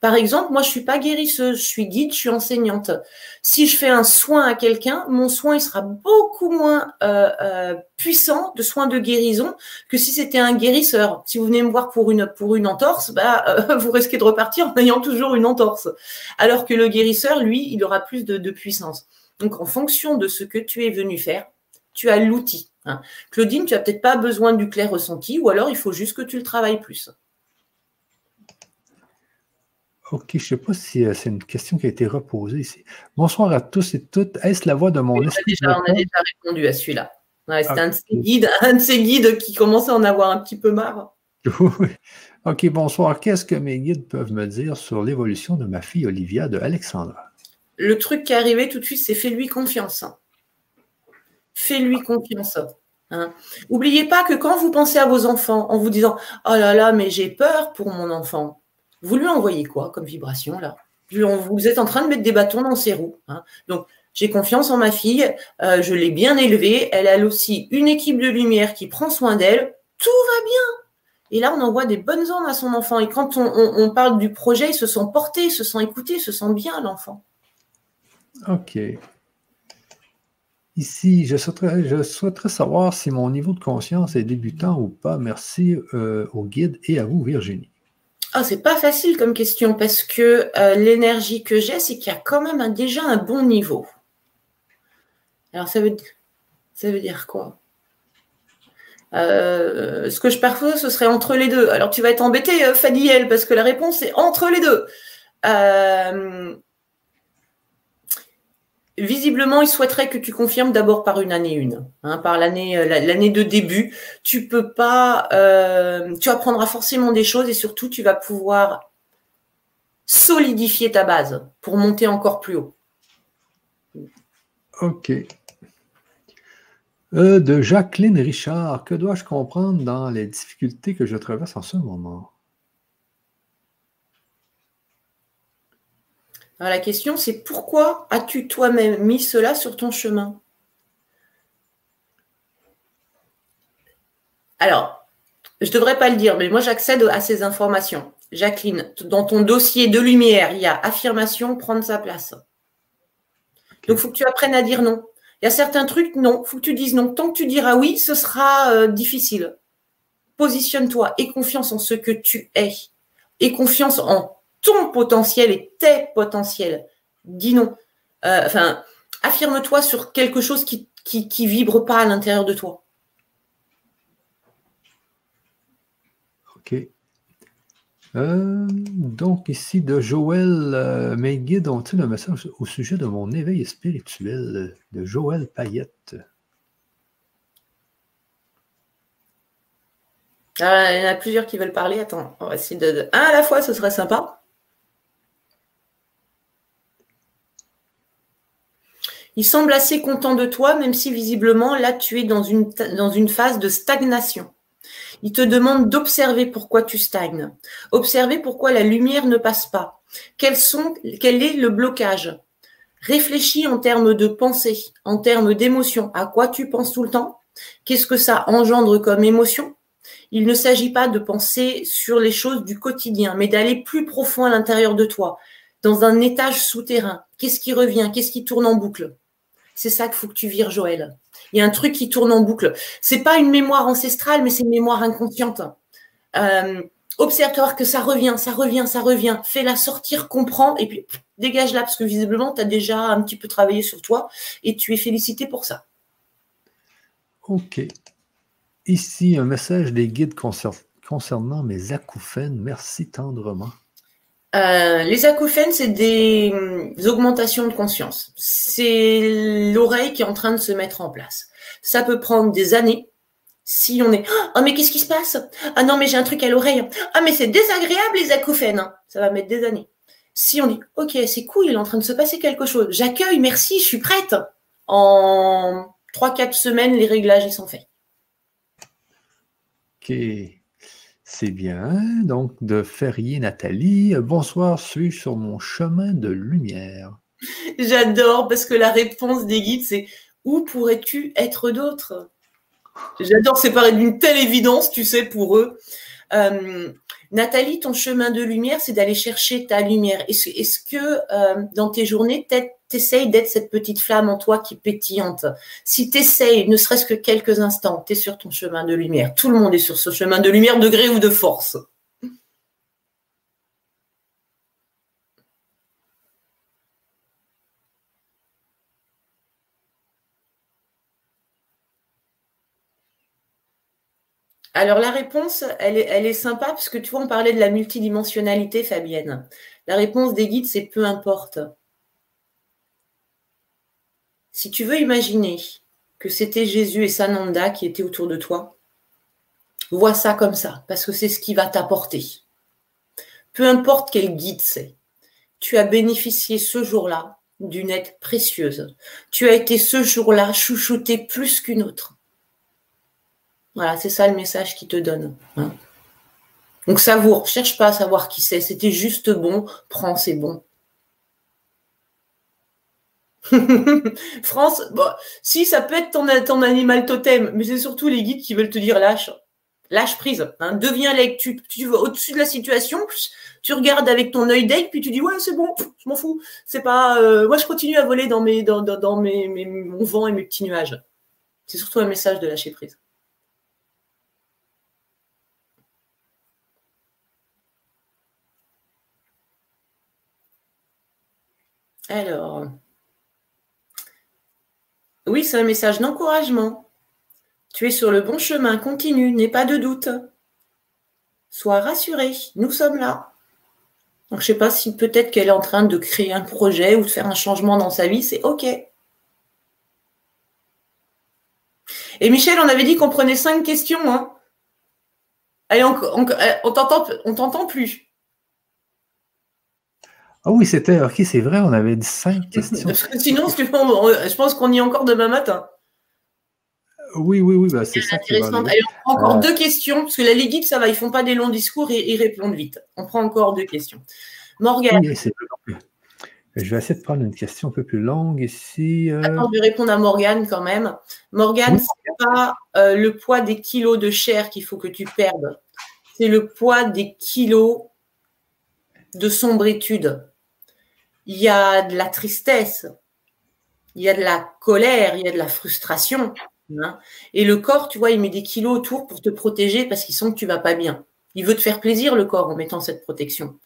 Par exemple, moi, je suis pas guérisseuse, je suis guide, je suis enseignante. Si je fais un soin à quelqu'un, mon soin il sera beaucoup moins euh, euh, puissant de soin de guérison que si c'était un guérisseur. Si vous venez me voir pour une pour une entorse, bah euh, vous risquez de repartir en ayant toujours une entorse. Alors que le guérisseur, lui, il aura plus de, de puissance. Donc, en fonction de ce que tu es venu faire, tu as l'outil. Hein. Claudine, tu as peut-être pas besoin du clair ressenti, ou alors il faut juste que tu le travailles plus. Ok, je ne sais pas si euh, c'est une question qui a été reposée ici. Bonsoir à tous et toutes. Est-ce la voix de mon esprit? On a, déjà, répondu à celui-là. c'est un, de ces guides, un de ces guides qui commence à en avoir un petit peu marre. ok, bonsoir. Qu'est-ce que mes guides peuvent me dire sur l'évolution de ma fille Olivia de Alexandra? Le truc qui est arrivé tout de suite, c'est fais-lui confiance. Fais-lui confiance. Hein. Oubliez pas que quand vous pensez à vos enfants en vous disant Oh là là, mais j'ai peur pour mon enfant, vous lui envoyez quoi comme vibration là? Vous êtes en train de mettre des bâtons dans ses roues. Hein. Donc, j'ai confiance en ma fille, euh, je l'ai bien élevée, elle a aussi une équipe de lumière qui prend soin d'elle, tout va bien. Et là, on envoie des bonnes ondes à son enfant. Et quand on, parle du projet, il se sent porté, il se sent écouté, il se sent bien, l'enfant. OK. Ici, je souhaiterais, savoir si mon niveau de conscience est débutant ou pas. Merci euh, au guide et à vous, Virginie. Ah, c'est pas facile comme question parce que euh, l'énergie que j'ai, c'est qu'il y a quand même déjà un bon niveau. Alors, ça veut, ça veut dire quoi? Euh, ce que je propose, ce serait entre les deux. Alors tu vas être embêté, euh, Fadiel, parce que la réponse est entre les deux. Euh, visiblement, il souhaiterait que tu confirmes d'abord par une année une, hein, par l'année l'année de début. Tu peux pas, tu apprendras forcément des choses et surtout tu vas pouvoir solidifier ta base pour monter encore plus haut. Ok. Euh, de Jacqueline Richard. Que dois-je comprendre dans les difficultés que je traverse en ce moment? Alors, la question, c'est pourquoi as-tu toi-même mis cela sur ton chemin? Alors, je ne devrais pas le dire, mais moi j'accède à ces informations. Jacqueline, dans ton dossier de lumière, il y a affirmation, prendre sa place. Donc, il faut que tu apprennes à dire non. Il y a certains trucs, non, faut que tu dises non. Tant que tu diras oui, ce sera euh, difficile. Positionne-toi et confiance en ce que tu es. Et confiance en ton potentiel et tes potentiels. Dis non. Euh, enfin, affirme-toi sur quelque chose qui, qui, qui vibre pas à l'intérieur de toi. OK. Euh, donc, ici, de Joël, euh, mes guides ont-ils un message au sujet de mon éveil spirituel de Joël Payette? Ah, il y en a plusieurs qui veulent parler. Attends, on va essayer de. Un à la fois, ce serait sympa. Il semble assez content de toi, même si visiblement, là, tu es dans une, dans une phase de stagnation. Il te demande d'observer pourquoi tu stagnes, observer pourquoi la lumière ne passe pas, quel est le blocage? Réfléchis en termes de pensée, en termes d'émotion. À quoi tu penses tout le temps? Qu'est-ce que ça engendre comme émotion? Il ne s'agit pas de penser sur les choses du quotidien, mais d'aller plus profond à l'intérieur de toi, dans un étage souterrain. Qu'est-ce qui revient? Qu'est-ce qui tourne en boucle? C'est ça qu'il faut que tu vires, Joël. Il y a un truc qui tourne en boucle. C'est pas une mémoire ancestrale, mais c'est une mémoire inconsciente. Euh, observe-toi que ça revient, ça revient, ça revient. Fais-la sortir, comprends, et puis dégage-la, parce que visiblement, tu as déjà un petit peu travaillé sur toi, et tu es félicité pour ça. OK. Ici, un message des guides concernant mes acouphènes. Merci tendrement. Euh, les acouphènes, c'est des, augmentations de conscience. C'est l'oreille qui est en train de se mettre en place. Ça peut prendre des années. Si on est oh mais qu'est-ce qui se passe? Ah non mais j'ai un truc à l'oreille. Ah mais c'est désagréable les acouphènes. Hein. Ça va mettre des années. Si on dit ok c'est cool il est en train de se passer quelque chose. J'accueille merci je suis prête. En 3-4 semaines les réglages ils sont faits. Ok. C'est bien. Donc, de Ferrier Nathalie. Bonsoir, suis-je sur mon chemin de lumière? J'adore parce que la réponse des guides, c'est où pourrais-tu être d'autre? J'adore, séparer d'une telle évidence, tu sais, pour eux. Euh, Nathalie, ton chemin de lumière, c'est d'aller chercher ta lumière. Est-ce que euh, dans tes journées, t'essayes d'être cette petite flamme en toi qui pétillante Si t'essayes, ne serait-ce que quelques instants, tu es sur ton chemin de lumière. Tout le monde est sur ce chemin de lumière, de gré ou de force. Alors la réponse, elle est, elle est sympa parce que tu vois, on parlait de la multidimensionnalité, Fabienne. La réponse des guides, c'est peu importe. Si tu veux imaginer que c'était Jésus et Sananda qui étaient autour de toi, vois ça comme ça, parce que c'est ce qui va t'apporter. Peu importe quel guide c'est, tu as bénéficié ce jour-là d'une aide précieuse. Tu as été ce jour-là chouchouté plus qu'une autre. Voilà, c'est ça le message qu'il te donne. Hein. Donc savoure, cherche pas à savoir qui c'est, c'était juste bon, prends, c'est bon. France, si ça peut être ton, animal totem, mais c'est surtout les guides qui veulent te dire lâche. Lâche prise. Hein. Deviens l'aigle. Tu, tu vas au-dessus de la situation, tu regardes avec ton œil d'aigle, puis tu dis ouais, c'est bon, je m'en fous. C'est pas. Euh, moi, je continue à voler dans mes, dans, mon vent et mes petits nuages. C'est surtout un message de lâcher prise. Alors, oui, c'est un message d'encouragement. Tu es sur le bon chemin, continue, n'aie pas de doute. Sois rassuré, nous sommes là. Donc, je ne sais pas si peut-être qu'elle est en train de créer un projet ou de faire un changement dans sa vie, c'est OK. Et Michel, on avait dit qu'on prenait cinq questions. Hein. Allez, on, on, on t'entend plus. Ah oui, c'était. Ok, c'est vrai, on avait dit cinq questions. Sinon, je pense qu'on y est encore demain matin. Oui, oui, oui, bah, c'est ça. Qui va Allez, on prend encore euh. deux questions, parce que la Ligue, ça va, ils ne font pas des longs discours et ils répondent vite. On prend encore deux questions. Morgane. je vais essayer de prendre une question un peu plus longue ici. Euh. Attends, je vais répondre à Morgane quand même. Morgane, ce n'est pas euh, le poids des kilos de chair qu'il faut que tu perdes. C'est le poids des kilos de sombritude. Il y a de la tristesse, il y a de la colère, il y a de la frustration. Hein. Et le corps, tu vois, il met des kilos autour pour te protéger parce qu'il sent que tu vas pas bien. Il veut te faire plaisir, le corps, en mettant cette protection.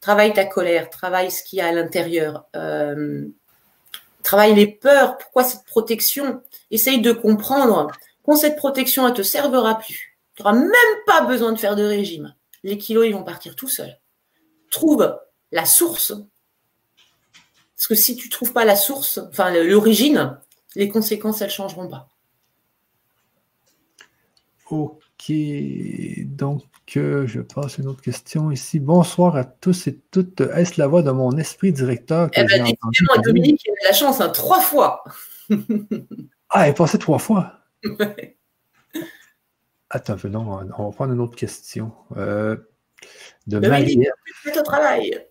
Travaille ta colère, travaille ce qu'il y a à l'intérieur. Euh, travaille les peurs. Pourquoi cette protection? Essaye de comprendre quand cette protection, elle te servira plus. Tu n'auras même pas besoin de faire de régime. Les kilos, ils vont partir tout seuls trouve la source. Parce que si tu ne trouves pas la source, enfin l'origine, les conséquences, elles ne changeront pas. Ok, donc euh, je passe une autre question ici. Bonsoir à tous et toutes. Est-ce la voix de mon esprit directeur que eh ben, Dominique, il a la chance, hein, trois fois. ah, elle est passée trois fois? Attends, non, on va prendre une autre question. Euh, de Marie. travail.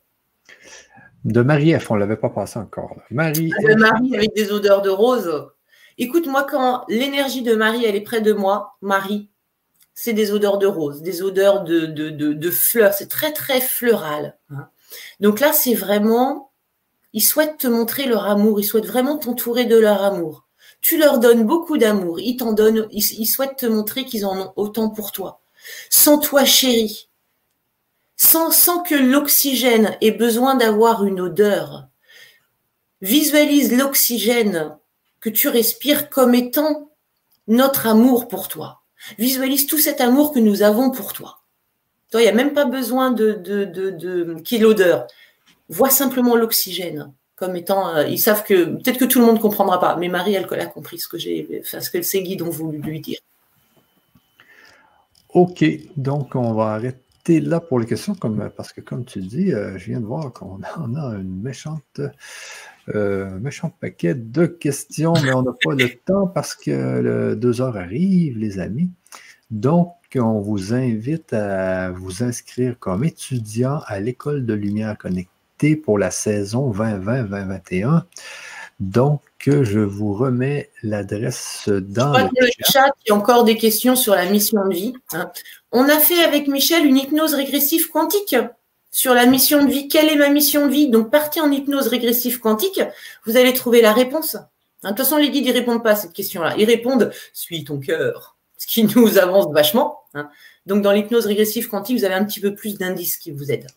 De Marie-F, on ne l'avait pas passé encore. Marie. De Marie avec des odeurs de rose. Écoute, moi, quand l'énergie de Marie, elle est près de moi, Marie, c'est des odeurs de rose, des odeurs de, de, fleurs. C'est très, très fleural. Hein. Donc là, c'est vraiment, ils souhaitent te montrer leur amour, ils souhaitent vraiment t'entourer de leur amour. Tu leur donnes beaucoup d'amour, ils t'en donnent, ils souhaitent te montrer qu'ils en ont autant pour toi. Sans toi, chérie, sans, que l'oxygène ait besoin d'avoir une odeur. Visualise l'oxygène que tu respires comme étant notre amour pour toi. Visualise tout cet amour que nous avons pour toi. Toi, il n'y a même pas besoin de, de, de, qu'il odeur. Vois simplement l'oxygène comme étant. Euh, ils savent que peut-être que tout le monde ne comprendra pas, mais Marie, elle, a compris ce que j'ai, ce que ses guides ont voulu lui dire. Ok, donc on va arrêter là pour les questions, comme, parce que comme tu dis, euh, je viens de voir qu'on en a une méchante, euh, méchant paquet de questions, mais on n'a pas le temps parce que le deux heures arrivent, les amis. Donc, on vous invite à vous inscrire comme étudiant à l'école de lumière connectée pour la saison 2020-2021. Donc, je vous remets l'adresse dans le, chat. Il y a encore des questions sur la mission de vie. Hein. On a fait avec Michel une hypnose régressive quantique sur la mission de vie. Quelle est ma mission de vie? Donc, partez en hypnose régressive quantique. Vous allez trouver la réponse. Hein, de toute façon, les guides, ils répondent pas à cette question-là. Ils répondent « suis ton cœur », ce qui nous avance vachement. Hein. Donc, dans l'hypnose régressive quantique, vous avez un petit peu plus d'indices qui vous aident.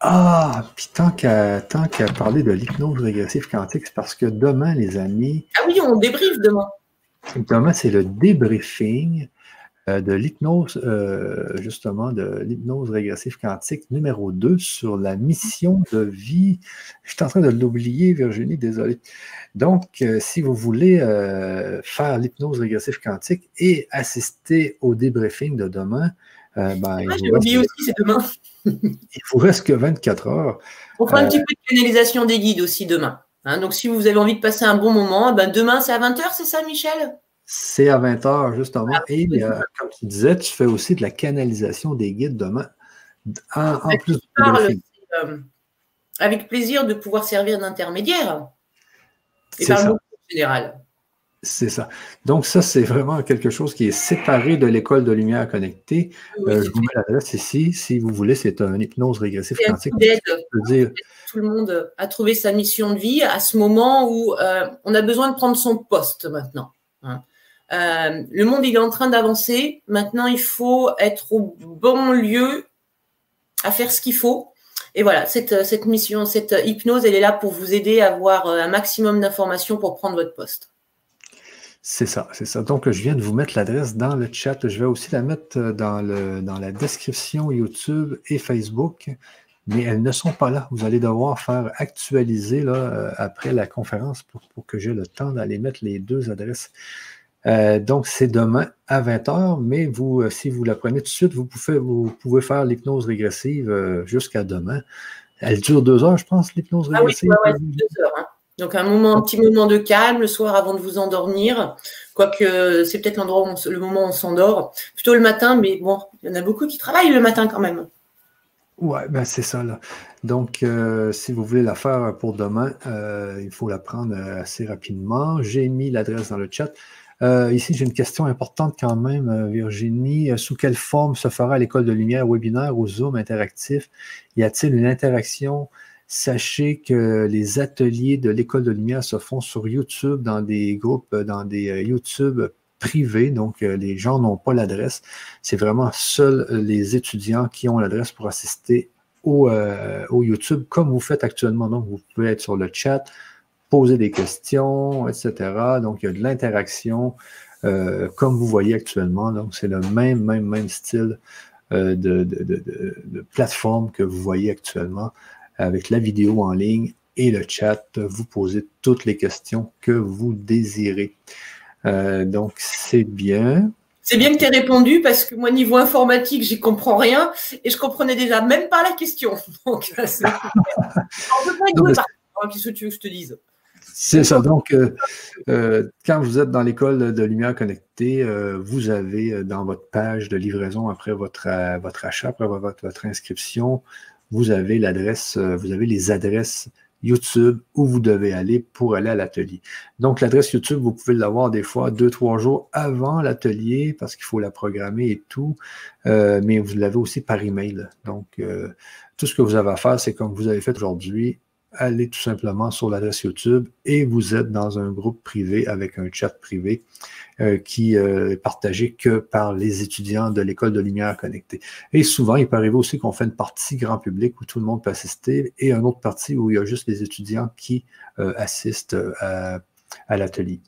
Ah, puis tant qu'à parler de l'hypnose régressive quantique, c'est parce que demain, les amis. Ah oui, on débriefe demain. Demain, c'est le débriefing euh, de l'hypnose, euh, justement, de l'hypnose régressive quantique numéro 2 sur la mission de vie. Je suis en train de l'oublier, Virginie, désolé. Donc, euh, si vous voulez faire l'hypnose régressive quantique et assister au débriefing de demain, ben, ah, j'ai oublié aussi, c'est demain. Il vous reste que 24 heures. On fera un petit peu de canalisation des guides aussi demain. Hein. donc, si vous avez envie de passer un bon moment, ben demain, c'est à 20h, c'est ça, Michel? C'est à 20h, justement. Ah, Et euh, comme tu disais, tu fais aussi de la canalisation des guides demain. En, plus euh, avec plaisir de pouvoir servir d'intermédiaire. Et par le général. C'est ça. Donc, ça, c'est vraiment quelque chose qui est séparé de l'école de lumière connectée. Euh, je vous mets l'adresse ici. Si vous voulez, c'est un hypnose régressif quantique. Dire... Tout le monde a trouvé sa mission de vie à ce moment où euh, on a besoin de prendre son poste maintenant. Hein. Euh, le monde, il est en train d'avancer. Maintenant, il faut être au bon lieu à faire ce qu'il faut. Et voilà, cette, cette mission, cette hypnose, elle est là pour vous aider à avoir un maximum d'informations pour prendre votre poste. C'est ça, c'est ça. Donc, je viens de vous mettre l'adresse dans le chat. Je vais aussi la mettre euh, dans, le, dans la description YouTube et Facebook, mais elles ne sont pas là. Vous allez devoir faire actualiser là, euh, après la conférence pour, que j'ai le temps d'aller mettre les deux adresses. Euh, donc, c'est demain à 20h, mais vous, si vous la prenez tout de suite, vous pouvez, vous pouvez faire l'hypnose régressive jusqu'à demain. Elle dure deux heures, je pense, l'hypnose régressive? Ah oui, deux heures. Hein. Donc un moment, un petit moment de calme le soir avant de vous endormir. Quoique c'est peut-être l'endroit où le moment où on s'endort. Plutôt le matin, mais bon, il y en a beaucoup qui travaillent le matin quand même. Ouais, ben c'est ça là. Donc, euh, si vous voulez la faire pour demain, euh, il faut la prendre euh, assez rapidement. J'ai mis l'adresse dans le chat. ici, j'ai une question importante quand même, Virginie. Sous quelle forme se fera l'école de lumière webinaire ou Zoom interactif? Y a-t-il une interaction Sachez que les ateliers de l'école de lumière se font sur YouTube dans des groupes, dans des euh, YouTube privés, donc euh, les gens n'ont pas l'adresse. C'est vraiment seuls les étudiants qui ont l'adresse pour assister au, euh, YouTube, comme vous faites actuellement. Donc, vous pouvez être sur le chat, poser des questions, etc. Donc, il y a de l'interaction, comme vous voyez actuellement. Donc, c'est le même, même, même style de, plateforme que vous voyez actuellement avec la vidéo en ligne et le chat. Vous posez toutes les questions que vous désirez. Euh, donc, c'est bien. C'est bien que tu aies répondu parce que moi, niveau informatique, j'y comprends rien et je comprenais déjà même pas la question. Donc, c'est... On peut pas être Qu'est-ce que tu veux que je te dise? C'est ça. Donc, euh, euh, quand vous êtes dans l'école de lumière connectée, vous avez dans votre page de livraison après votre, votre achat, après votre, votre inscription, vous avez l'adresse, euh, vous avez les adresses YouTube où vous devez aller pour aller à l'atelier. Donc, l'adresse YouTube, vous pouvez l'avoir des fois deux, trois jours avant l'atelier parce qu'il faut la programmer et tout, euh, mais vous l'avez aussi par email. Donc, euh, tout ce que vous avez à faire, c'est comme vous avez fait aujourd'hui, allez tout simplement sur l'adresse YouTube et vous êtes dans un groupe privé avec un chat privé euh, qui euh, est partagé que par les étudiants de l'école de lumière connectée. Et souvent, il peut arriver aussi qu'on fait une partie grand public où tout le monde peut assister et une autre partie où il y a juste les étudiants qui euh, assistent à, à l'atelier.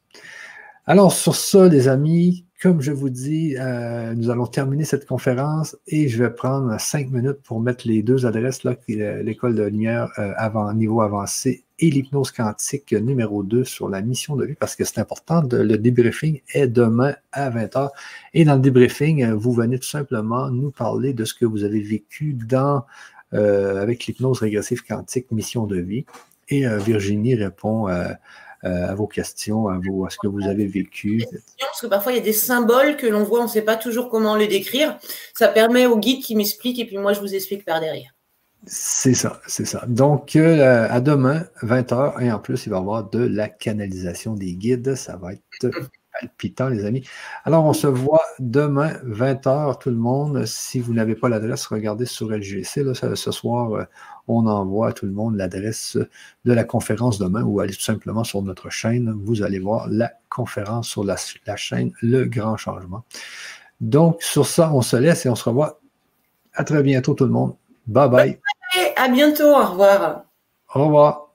Alors, sur ça, les amis, comme je vous dis, euh, nous allons terminer cette conférence et je vais prendre cinq minutes pour mettre les deux adresses, l'école de lumière euh, avant, niveau avancé et l'hypnose quantique numéro 2 sur la mission de vie, parce que c'est important. le débriefing est demain à 20h. Et dans le débriefing, euh, vous venez tout simplement nous parler de ce que vous avez vécu dans, avec l'hypnose régressive quantique mission de vie. Et Virginie répond à vos questions, à, vos, à ce que vous avez vécu. Parce que parfois, il y a des symboles que l'on voit, on ne sait pas toujours comment les décrire. Ça permet au guide qui m'explique et puis moi, je vous explique par derrière. C'est ça, c'est ça. Donc, euh, à demain, 20h, et en plus, il va y avoir de la canalisation des guides. Ça va être palpitant, les amis. Alors, on se voit demain, 20h, tout le monde. Si vous n'avez pas l'adresse, regardez sur LGC. Là, ce soir, euh, on envoie à tout le monde l'adresse de la conférence demain ou allez tout simplement sur notre chaîne. Vous allez voir la conférence sur la, chaîne Le Grand Changement. Donc, sur ça, on se laisse et on se revoit. À très bientôt, tout le monde. Bye bye. À bientôt. Au revoir. Au revoir.